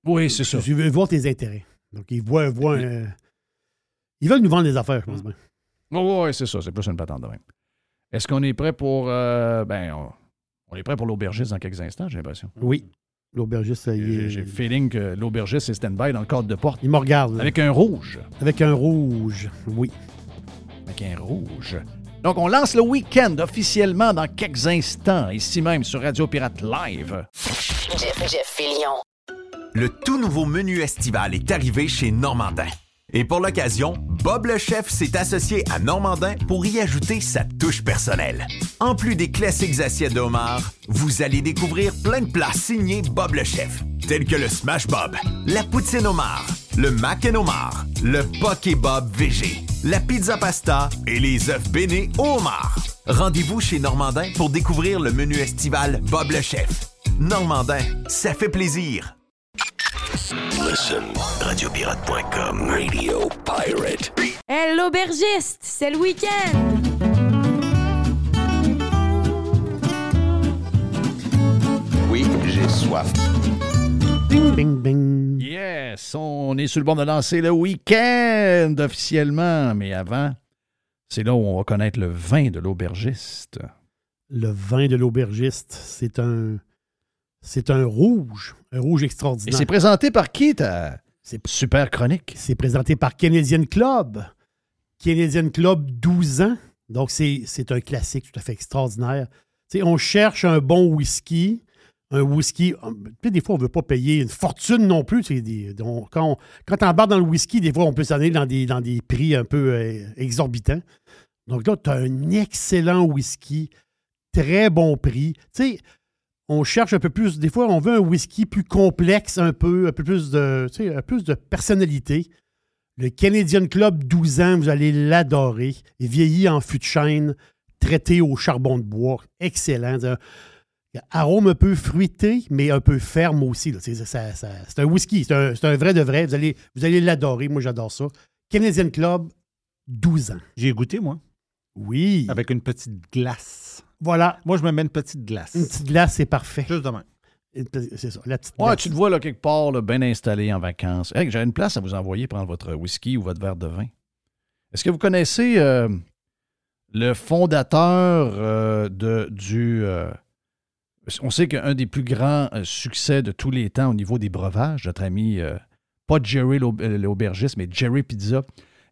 Oui, c'est ça. Ils veulent voir tes intérêts. Donc, ils voient. voient un- Ils veulent nous vendre des affaires, je pense bien. Oui, oui, c'est ça. C'est plus une patente de même. Est-ce qu'on est prêt pour. euh, ben, on, on est prêt pour l'aubergiste dans quelques instants, j'ai l'impression. Oui. L'aubergiste, ça y est. j'ai le feeling que l'aubergiste est stand-by dans le cadre de porte. Il me regarde. là. Avec un rouge. Avec un rouge. Oui. Avec un rouge. Donc, on lance le week-end officiellement dans quelques instants, ici même sur Radio Pirate Live. Jeff, Jeff. Le tout nouveau menu estival est arrivé chez Normandin. Et pour l'occasion, Bob le chef s'est associé à Normandin pour y ajouter sa touche personnelle. En plus des classiques assiettes de homard, vous allez découvrir plein de plats signés Bob le chef, tels que le Smash Bob, la poutine homard, le mac and homard, le poké Bob VG, la pizza pasta et les œufs bénis au homard. Rendez-vous chez Normandin pour découvrir le menu estival Bob le chef. Normandin, ça fait plaisir. Listen, radiopirate.com, Radio Pirate. Hé, l'aubergiste, c'est le week-end! Oui, j'ai soif. Bing, bing, bing. Yes, on est sur le bord de lancer le week-end officiellement, mais avant, c'est là où on va connaître le vin de l'aubergiste. Le vin de l'aubergiste, c'est un. C'est un rouge. Un rouge Et extraordinaire. c'est présenté par qui, ta C'est- super chronique? C'est présenté par Canadian Club. Canadian Club 12 ans. Donc, c'est c'est un classique tout à fait extraordinaire. On cherche un bon whisky. Un whisky. hum, tu sais, des fois, on ne veut pas payer une fortune non plus. quand on, quand embarque dans le whisky, des fois, on peut s'en aller dans des, prix un peu euh, exorbitants. Donc là, tu as un excellent whisky, très bon prix. Tu sais, on cherche un peu plus, des fois, on veut un whisky plus complexe, un peu, un peu plus de, tu sais, un plus de personnalité. Le Canadian Club 12 ans, vous allez l'adorer. Il en fût de chêne, traité au charbon de bois. Excellent. Arôme un peu fruité, mais un peu ferme aussi. C'est ça- ça- c'est un whisky, c'est un, c'est un vrai de vrai. Vous allez, vous allez l'adorer. Moi, j'adore ça. Canadian Club, 12 ans. J'ai goûté, moi, Oui. avec une petite glace. Voilà. Moi, je me mets une petite glace. Une petite glace, c'est parfait. Juste demain. C'est ça, la petite Ouais, glace. tu te vois là quelque part, là, bien installé en vacances. Hey, J'ai une place à vous envoyer prendre votre whisky ou votre verre de vin. Est-ce que vous connaissez euh, le fondateur euh, de, du. euh, on sait qu'un des plus grands euh, succès de tous les temps au niveau des breuvages, notre ami, euh, pas Jerry euh, l'aubergiste, mais Jerry Pizza,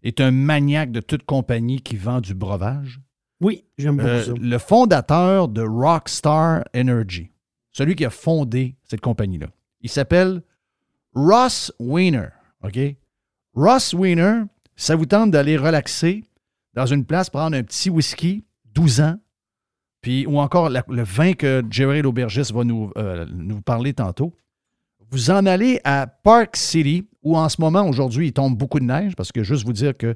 est un maniaque de toute compagnie qui vend du breuvage. Oui, j'aime beaucoup Euh, ça. le fondateur de Rockstar Energy, celui qui a fondé cette compagnie-là, il s'appelle Ross Weiner. OK? Ross Weiner, ça vous tente d'aller relaxer dans une place, prendre un petit whisky, 12 ans, ou encore le vin que Jerry l'aubergiste va nous, euh, nous parler tantôt. Vous en allez à Park City, où en ce moment, aujourd'hui, il tombe beaucoup de neige, parce que juste vous dire que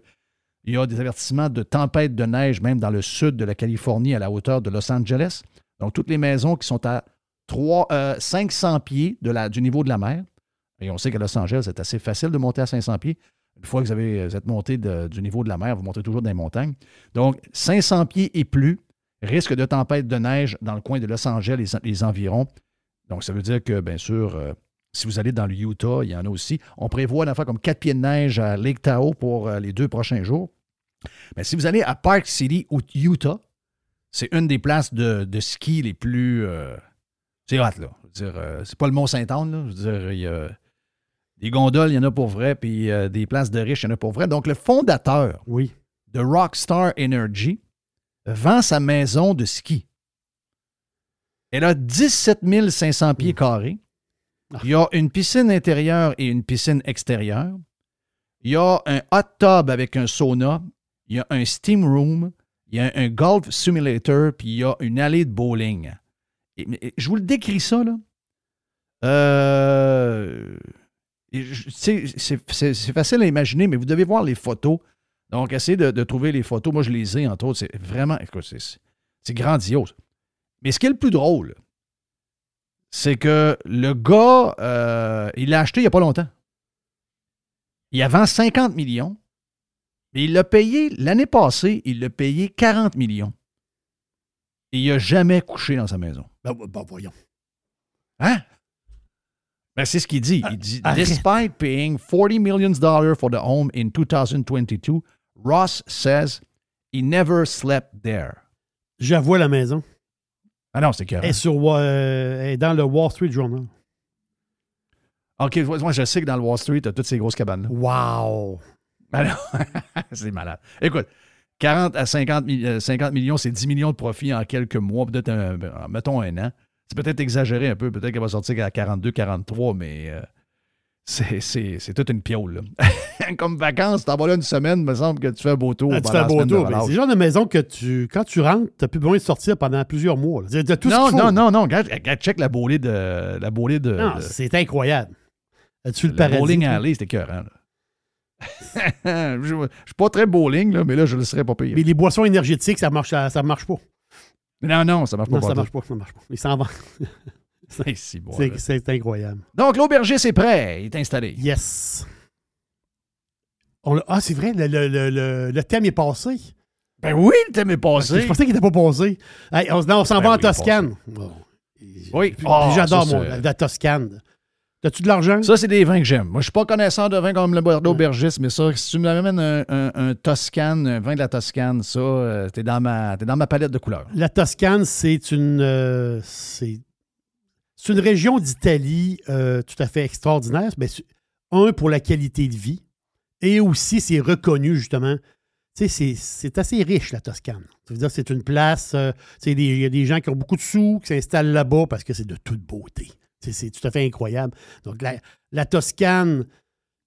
il y a des avertissements de tempête de neige, même dans le sud de la Californie, à la hauteur de Los Angeles. Donc, toutes les maisons qui sont à 3, euh, 500 pieds de la, du niveau de la mer. Et on sait qu'à Los Angeles, c'est assez facile de monter à 500 pieds. Une fois que vous, avez, vous êtes monté du niveau de la mer, vous montez toujours dans les montagnes. Donc, 500 pieds et plus, risque de tempête de neige dans le coin de Los Angeles et les, environs. Donc, ça veut dire que, bien sûr, euh, si vous allez dans le Utah, il y en a aussi. On prévoit d'en faire comme 4 pieds de neige à Lake Tahoe pour euh, les deux prochains jours. Mais si vous allez à Park City, au Utah, c'est une des places de, de ski les plus. euh, c'est hot, là. C'est pas le Mont-Saint-Anne, là. Je veux dire, il y a des gondoles, il y en a pour vrai, puis des places de riches, il y en a pour vrai. Donc, le fondateur Oui. de Rockstar Energy vend sa maison de ski. Elle a 17 500 pieds carrés. Il y a une piscine intérieure et une piscine extérieure. Il y a un hot tub avec un sauna. Il y a un steam room. Il y a un golf simulator. Puis il y a une allée de bowling. Et- je vous le décris ça, là. Euh, c'est facile à imaginer, mais vous devez voir les photos. Donc, essayez de, de trouver les photos. Moi, je les ai, entre autres. C'est vraiment. écoute, c'est- grandiose. Mais ce qui est le plus drôle, c'est que le gars, euh, il l'a acheté il n'y a pas longtemps. Il vend 50 millions. Mais il l'a payé, l'année passée, il l'a payé 40 millions. Et il n'a jamais couché dans sa maison. Ben, ben, voyons. Hein? Ben, c'est ce qu'il dit. Il dit arrête. Despite paying 40 million dollars for the home in 2022, Ross says he never slept there. J'avoue la maison. Ah non, c'est carré. est, sur, euh, elle est dans le Wall Street Journal. OK, moi, je sais que dans le Wall Street, tu as toutes ces grosses cabanes-là. Wow! Ah c'est malade. Écoute, 40 à 50, mi- euh, 50 millions, c'est 10 millions de profits en quelques mois, peut-être, un- ben, mettons un an. C'est peut-être exagéré un peu, peut-être qu'elle va sortir à 42, 43, mais euh, c'est- toute une piole. là. Comme vacances, t'en vas là une semaine, me semble que tu fais un beau tour. Ah, tu fais un beau tour. C'est le genre de maison que tu, quand tu rentres, tu n'as plus besoin de sortir pendant plusieurs mois. Tu as tout non, non, non, non, regarde, regarde, check la bolée de. La bolée de. Non, de- c'est incroyable. As-tu le le paradis? bowling alley, c'était écœurant. je ne suis pas très bowling, là, mais là, je le serais pas payé. Mais les boissons énergétiques, ça marche, ça, ça marche pas. Non, non, ça marche pas. Non, ça partout. marche pas, ça marche pas. Ils s'en vendent. C'est incroyable. Donc, l'aubergiste est prêt. Il est installé. Yes. On ah, c'est vrai, le, le- le- le- thème est passé. Ben oui, le thème est passé. Je pensais qu'il n'était pas passé. Hey, on, on s'en Ben va en oui, Toscane. Bon. Oui. Ah, J'adore, moi, la, Toscane. T'as-tu de l'argent? Ça, c'est des vins que j'aime. Moi, je suis pas connaisseur de vin comme le Bordeaux aubergiste, mais ça, si tu me ramènes un, un, un Toscane, un vin de la Toscane, ça, euh, t'es dans ma, t'es dans ma palette de couleurs. La Toscane, c'est une, euh, c'est, c'est une région d'Italie euh, tout à fait extraordinaire. Un, pour la qualité de vie, et aussi, c'est reconnu, justement. Tu sais, c'est, assez riche, la Toscane. Dire c'est une place. euh, tu sais, il y a des gens qui ont beaucoup de sous, qui s'installent là-bas parce que c'est de toute beauté. C'est, tout à fait incroyable. Donc, la, la Toscane,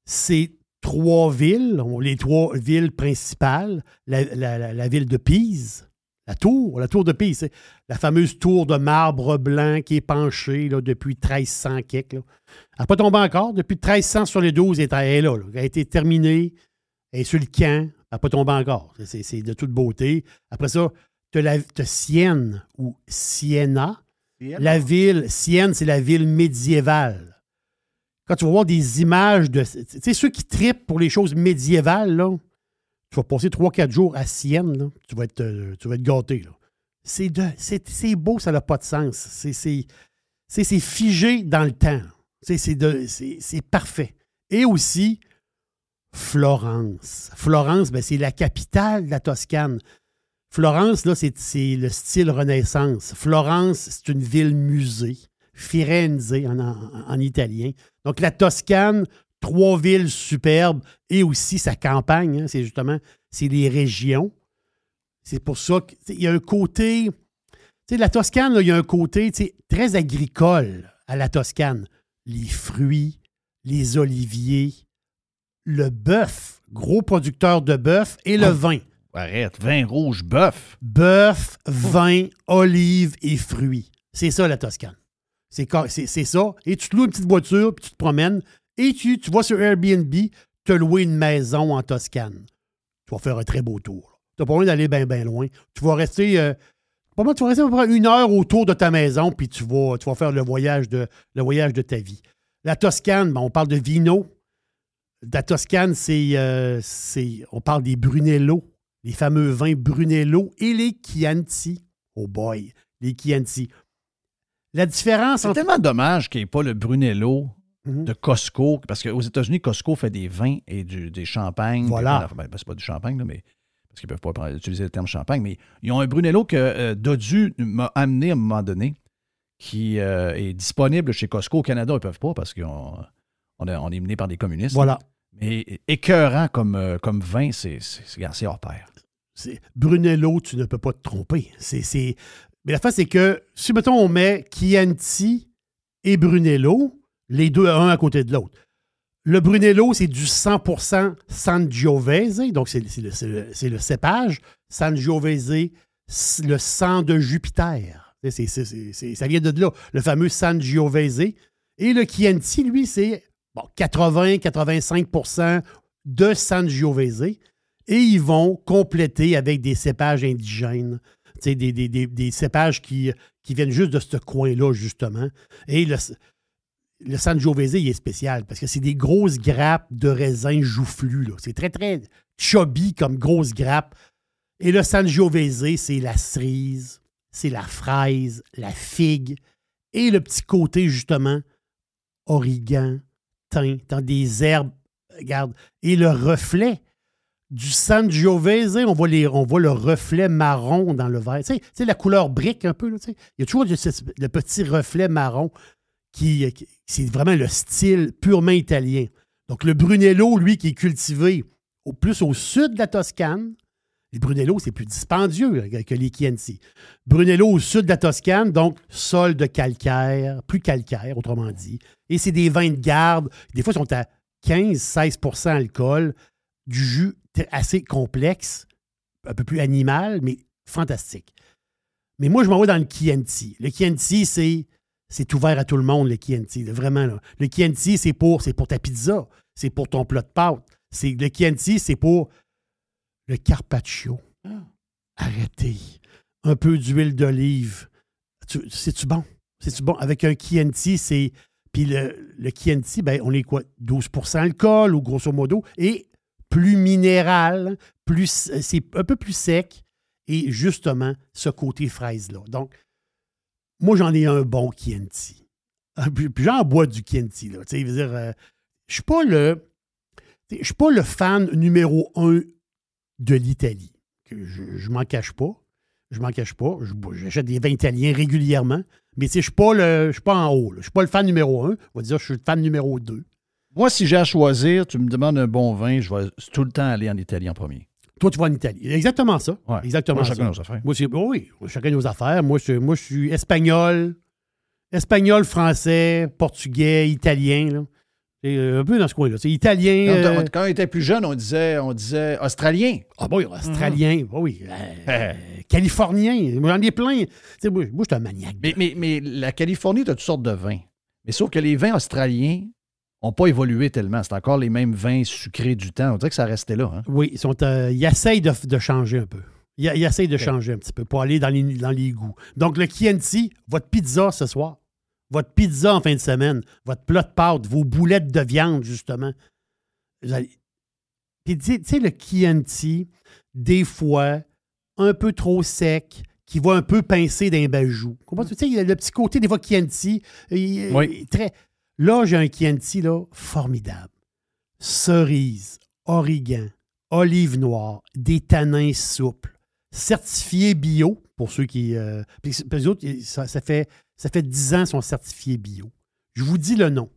c'est trois villes, les trois villes principales. La- la- la ville de Pise, la tour, la tour de Pise, c'est la fameuse tour de marbre blanc qui est penchée là, depuis 1300 quelque. là. Elle n'a pas tombé encore. Depuis 1300 sur les 12, elle est, là, là. Elle a été terminée. Elle est sur le camp. Elle n'a pas tombé encore. C'est- C'est de toute beauté. Après ça, tu as, Sienne ou Siena. La ville, Sienne, c'est la ville médiévale. Quand tu vas voir des images de. Tu sais, ceux qui tripent pour les choses médiévales, là, tu vas passer 3-4 jours à Sienne, tu, vas être, euh, tu vas être gâté. C'est beau, ça n'a pas de sens. C'est- figé dans le temps. C'est parfait. Et aussi, Florence. Florence, ben, c'est la capitale de la Toscane. Florence, c'est le style Renaissance. Florence, c'est une ville musée. Firenze en, en- en italien. Donc, la Toscane, trois villes superbes et aussi sa campagne. hein, c'est justement, c'est les régions. C'est pour ça qu'il y a un côté. Tu sais, la Toscane, il y a un côté très agricole à la Toscane. Les fruits, les oliviers, le bœuf, gros producteur de bœuf, et le Oh. vin. Arrête, vin rouge, bœuf. Bœuf, vin, olives et fruits. C'est ça, la Toscane. C'est ca- c'est- c'est ça. Et tu te loues une petite voiture, puis tu te promènes, et tu, tu vas sur Airbnb te louer une maison en Toscane. Tu vas faire un très beau tour. Tu n'as pas besoin d'aller bien, bien loin. Tu vas rester. euh, pas mal, tu vas rester à peu près une heure autour de ta maison, puis tu vas, tu vas faire le voyage, de, le voyage de ta vie. La Toscane, ben, on parle de vino. La Toscane, c'est, euh, on parle des Brunello, les fameux vins Brunello et les Chianti. Oh boy, les Chianti. La différence C'est entre. tellement dommage qu'il n'y ait pas le Brunello Mhm. de Costco, parce qu'aux États-Unis, Costco fait des vins et du- des champagnes. Voilà. Ben, ben, c'est pas du champagne, là, mais parce qu'ils ne peuvent pas utiliser le terme champagne, mais ils ont un Brunello que euh, Dodu m'a amené à un moment donné, qui euh, est disponible chez Costco. Au Canada, ils ne peuvent pas parce qu'on on est, on est mené par des communistes. Voilà. Mais écœurant comme, euh, comme vin, c'est hors pair. c'est Brunello, tu ne peux pas te tromper. C'est, c'est- Mais la face, c'est que si, mettons, on met Chianti et Brunello, les deux un à côté de l'autre. Le Brunello, c'est du 100% Sangiovese, donc c'est, le, le- cépage. Sangiovese, c- le sang de Jupiter. C'est- c'est- c'est- ça vient de là, le fameux Sangiovese. Et le Chianti, lui, c'est bon, 80-85% de Sangiovese et ils vont compléter avec des cépages indigènes, des- des cépages qui, qui viennent juste de ce coin-là, justement. Et le, le Sangiovese, il est spécial parce que c'est des grosses grappes de raisin joufflu. C'est très, très chubby comme grosses grappes. Et le Sangiovese, c'est la cerise, c'est la fraise, la figue et le petit côté, justement, origan, thym, dans des herbes, regarde, et le reflet du Sangiovese, on voit, on voit le reflet marron dans le verre. Tu sais, la couleur brique un peu, là, il y a toujours le petit reflet marron qui, qui- c'est vraiment le style purement italien. Donc le Brunello, lui, qui est cultivé au plus au sud de la Toscane, les Brunello, c'est plus dispendieux que les Chianti. Brunello au sud de la Toscane, donc sol de calcaire, plus calcaire, autrement dit. Et c'est des vins de garde. Des fois, ils sont à 15-16% alcool, du jus assez complexe, un peu plus animal, mais fantastique. Mais moi, je m'en vais dans le Chianti. Le Chianti, c'est, c'est ouvert à tout le monde, le Chianti. là, vraiment. là. Le Chianti, c'est pour, c'est pour ta pizza. C'est pour ton plat de pâtes. C'est, le Chianti, c'est pour le carpaccio. Arrêtez. Un peu d'huile d'olive. Tu- C'est-tu bon? C'est bon? Avec un Chianti, c'est. Puis le, le Chianti, ben, on est quoi? 12% alcool, ou grosso modo, et plus minéral, plus, c'est un peu plus sec, et justement, ce côté fraise-là. Donc, moi, j'en ai un bon Chianti. Puis, puis j'en bois du Chianti, là. Je dire, euh, suis pas le. Fan numéro un de l'Italie. Je, je m'en cache pas. Je m'en cache pas. J'achète des vins italiens régulièrement. Mais je. Je suis pas en haut. Je suis pas le fan numéro un. On va dire je suis le fan numéro deux. Moi, si j'ai à choisir, tu me demandes un bon vin, je vais tout le temps aller en Italie en premier. Toi, tu vas en Italie. Exactement ça. Ouais. Exactement Moi, ça. chacun nos affaires. Moi, c'est, oh oui, chacun nos affaires. Moi, je, moi, je suis espagnol, espagnol, français, portugais, italien. Là. C'est euh, un peu dans ce coin-là. C'est italien. Quand, euh, on, quand on était plus jeune, on disait, on disait australien. Ah, bon, australien. bah oui. euh, californien. Moi, j'en ai plein. Tu sais, moi, moi, je suis un maniaque. Mais, mais, mais la Californie, tu as toutes sortes de vins. Mais sauf que les vins australiens n'ont pas évolué tellement. C'est encore les mêmes vins sucrés du temps. On dirait que ça restait là. hein. Oui, ils, sont, euh, ils essayent de, de changer un peu. Ils, ils essayent de changer un petit peu pour aller dans les, dans les goûts. Donc, le Chianti, votre pizza ce soir, votre pizza en fin de semaine, votre plat de pâtes, vos boulettes de viande, justement. Vous allez- Puis, tu sais- le Chianti, des fois, un peu trop sec, qui va un peu pincer d'un bajou. Tu sais, il y a le petit côté, des fois, Chianti. il- Oui. il- très... Là, j'ai un Chianti, là, formidable. Cerise, origan, olive noire, des tanins souples, certifié bio, pour ceux qui... euh, puis puis les autres, ça, ça fait, ça fait 10 ans qu'ils sont certifiés bio. Je vous dis le nom.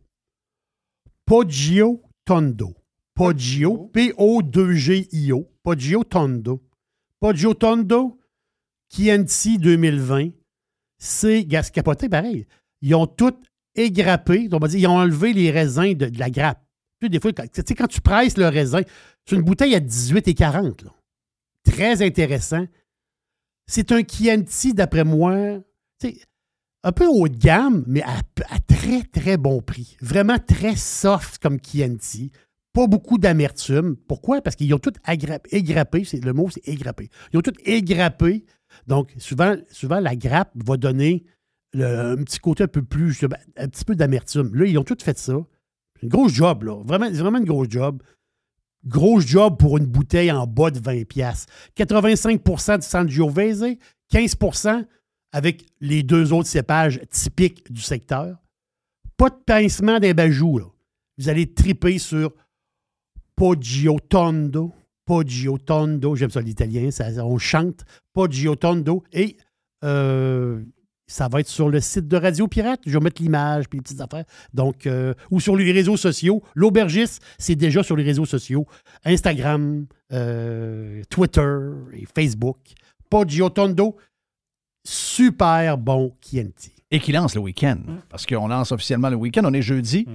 Poggio Tondo. Poggio, P-O-2-G-I-O. Poggio Tondo. Poggio Tondo, Chianti 2020. C'est capoté, pareil. Ils ont tout égrappé. Ils ont enlevé les raisins de, la grappe. Tu sais, des fois, quand, tu sais, presses le raisin, c'est une bouteille à 18 et 40. là. Très intéressant. C'est un Chianti, d'après moi, tu un peu haut de gamme, mais à, très, très bon prix. Vraiment très soft comme Chianti. Pas beaucoup d'amertume. Pourquoi? Parce qu'ils ont tout égrappé. Le mot, c'est égrappé. Ils ont tout égrappé. Donc, souvent, souvent la grappe va donner le- un petit côté un peu plus, un petit peu d'amertume. Là, ils ont tout fait ça. Une grosse job, là. Vraiment, vraiment une grosse job. Grosse job pour une bouteille en bas de 20$. piastres. 85% du Sangiovese, 15% avec les deux autres cépages typiques du secteur. Pas de pincement des bajoux, là. Vous allez triper sur Poggio Tondo. Poggio Tondo. J'aime ça l'italien, ça, on chante. Poggio Tondo. Et euh, ça va être sur le site de Radio Pirate. Je vais mettre l'image puis les petites affaires. Donc, euh, ou sur les réseaux sociaux. L'aubergiste, c'est déjà sur les réseaux sociaux. Instagram, euh, Twitter et Facebook. Poggio Tondo. Super bon Chianti. Et qui lance le week-end. Parce qu'on lance officiellement le week-end. On est jeudi.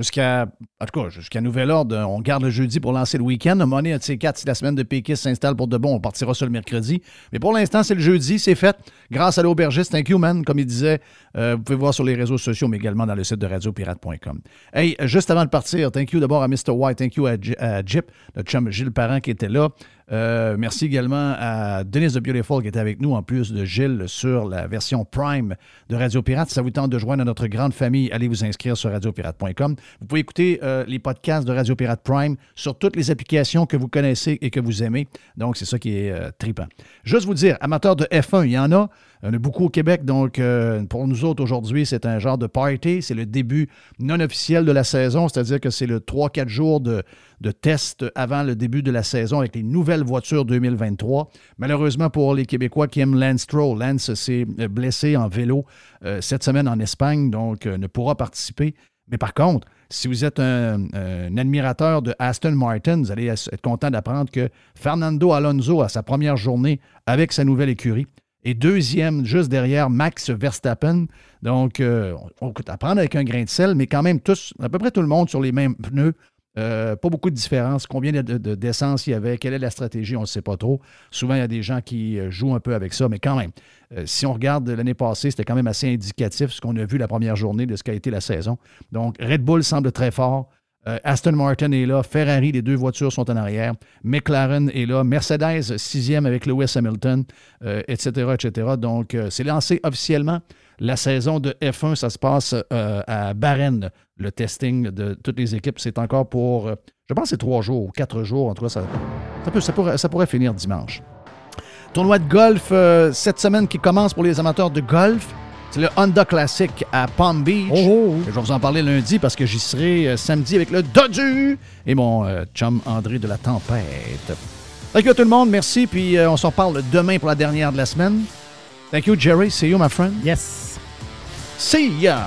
Jusqu'à, en tout cas, jusqu'à nouvel ordre, on garde le jeudi pour lancer le week-end. À un moment donné, de ces si la semaine de Pékis s'installe pour de bon, on partira sur le mercredi. Mais pour l'instant, c'est le jeudi, c'est fait. Grâce à l'aubergiste, thank you, man. Comme il disait, euh, vous pouvez voir sur les réseaux sociaux, mais également dans le site de radiopirate.com. Hey, juste avant de partir, thank you d'abord à Mr. White, thank you à, à Jip, notre chum Gilles Parent qui était là. Euh, merci également à Denise de Beautiful qui était avec nous, en plus de Gilles, sur la version Prime de Radio Pirate. Si ça vous tente de joindre à notre grande famille, allez vous inscrire sur radiopirate.com. Vous pouvez écouter euh, les podcasts de Radio Pirate Prime sur toutes les applications que vous connaissez et que vous aimez. Donc, c'est ça qui est euh, trippant. Juste vous dire, amateurs de F1, il y en a. Il y a beaucoup au Québec. Donc, euh, pour nous autres, aujourd'hui, c'est un genre de party. C'est le début non officiel de la saison, c'est-à-dire que c'est le 3-4 jours de, de test avant le début de la saison avec les nouvelles voitures 2023. Malheureusement pour les Québécois qui aiment Lance Stroll, Lance s'est euh, blessé en vélo euh, cette semaine en Espagne, donc ne pourra participer. Mais par contre, si vous êtes un, un admirateur de Aston Martin, vous allez être content d'apprendre que Fernando Alonso a sa première journée avec sa nouvelle écurie. Et deuxième, juste derrière, Max Verstappen. Donc, euh, on, peut apprendre avec un grain de sel, mais quand même tous, à peu près tout le monde sur les mêmes pneus. Euh, pas beaucoup de différence. Combien de- de- d'essence il y avait? Quelle est la stratégie? On ne sait pas trop. Souvent, il y a des gens qui euh, jouent un peu avec ça, mais quand même, si on regarde l'année passée, c'était quand même assez indicatif ce qu'on a vu la première journée de ce qu'a été la saison. Donc, Red Bull semble très fort. Euh, Aston Martin est là. Ferrari, les deux voitures sont en arrière. McLaren est là. Mercedes, sixième avec Lewis Hamilton, euh, etc., etc. Donc, euh, c'est lancé officiellement La saison de F1, ça se passe à Varennes. Le testing de toutes les équipes, c'est encore pour, je pense, c'est trois jours, quatre jours. En tout cas, ça, ça, pourrait, finir dimanche. Tournoi de golf cette semaine qui commence pour les amateurs de golf. C'est le Honda Classic à Palm Beach. Je vais vous en parler lundi parce que j'y serai euh, samedi avec le Dodu et mon euh, chum André de la Tempête. Thank you à tout le monde, merci. Puis euh, on s'en parle demain pour la dernière de la semaine. Thank you, Jerry. See you, my friend. Yes. See ya.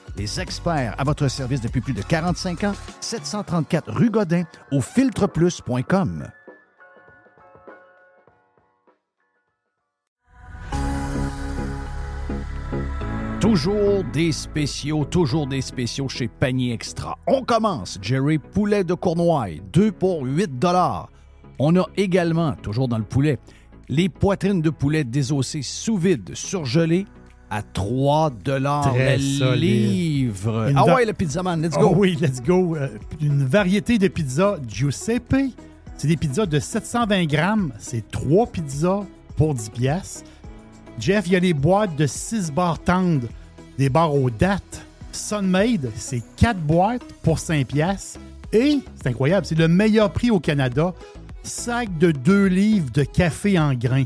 les experts à votre service depuis plus de 45 ans, 734 rue Godin au filtreplus.com. Toujours des spéciaux, toujours des spéciaux chez Panier Extra. On commence, Jerry, poulet de Cournoye, 2 pour 8 dollars. On a également, toujours dans le poulet, les poitrines de poulet désossées sous vide, surgelées à 3 dollars le solide. livre. Une Ah ouais, le pizzaman, let's Oh go. oui, let's go. Euh, une variété de pizzas Giuseppe. C'est des pizzas de 720 grammes. C'est trois pizzas pour 10 piastres. Jeff, il y a les boîtes de 6 barres tendres, des barres aux dates. Sunmade, c'est 4 boîtes pour 5 piastres. Et, c'est incroyable, c'est le meilleur prix au Canada. Sac de 2 livres de café en grains.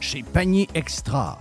chez Panier Extra.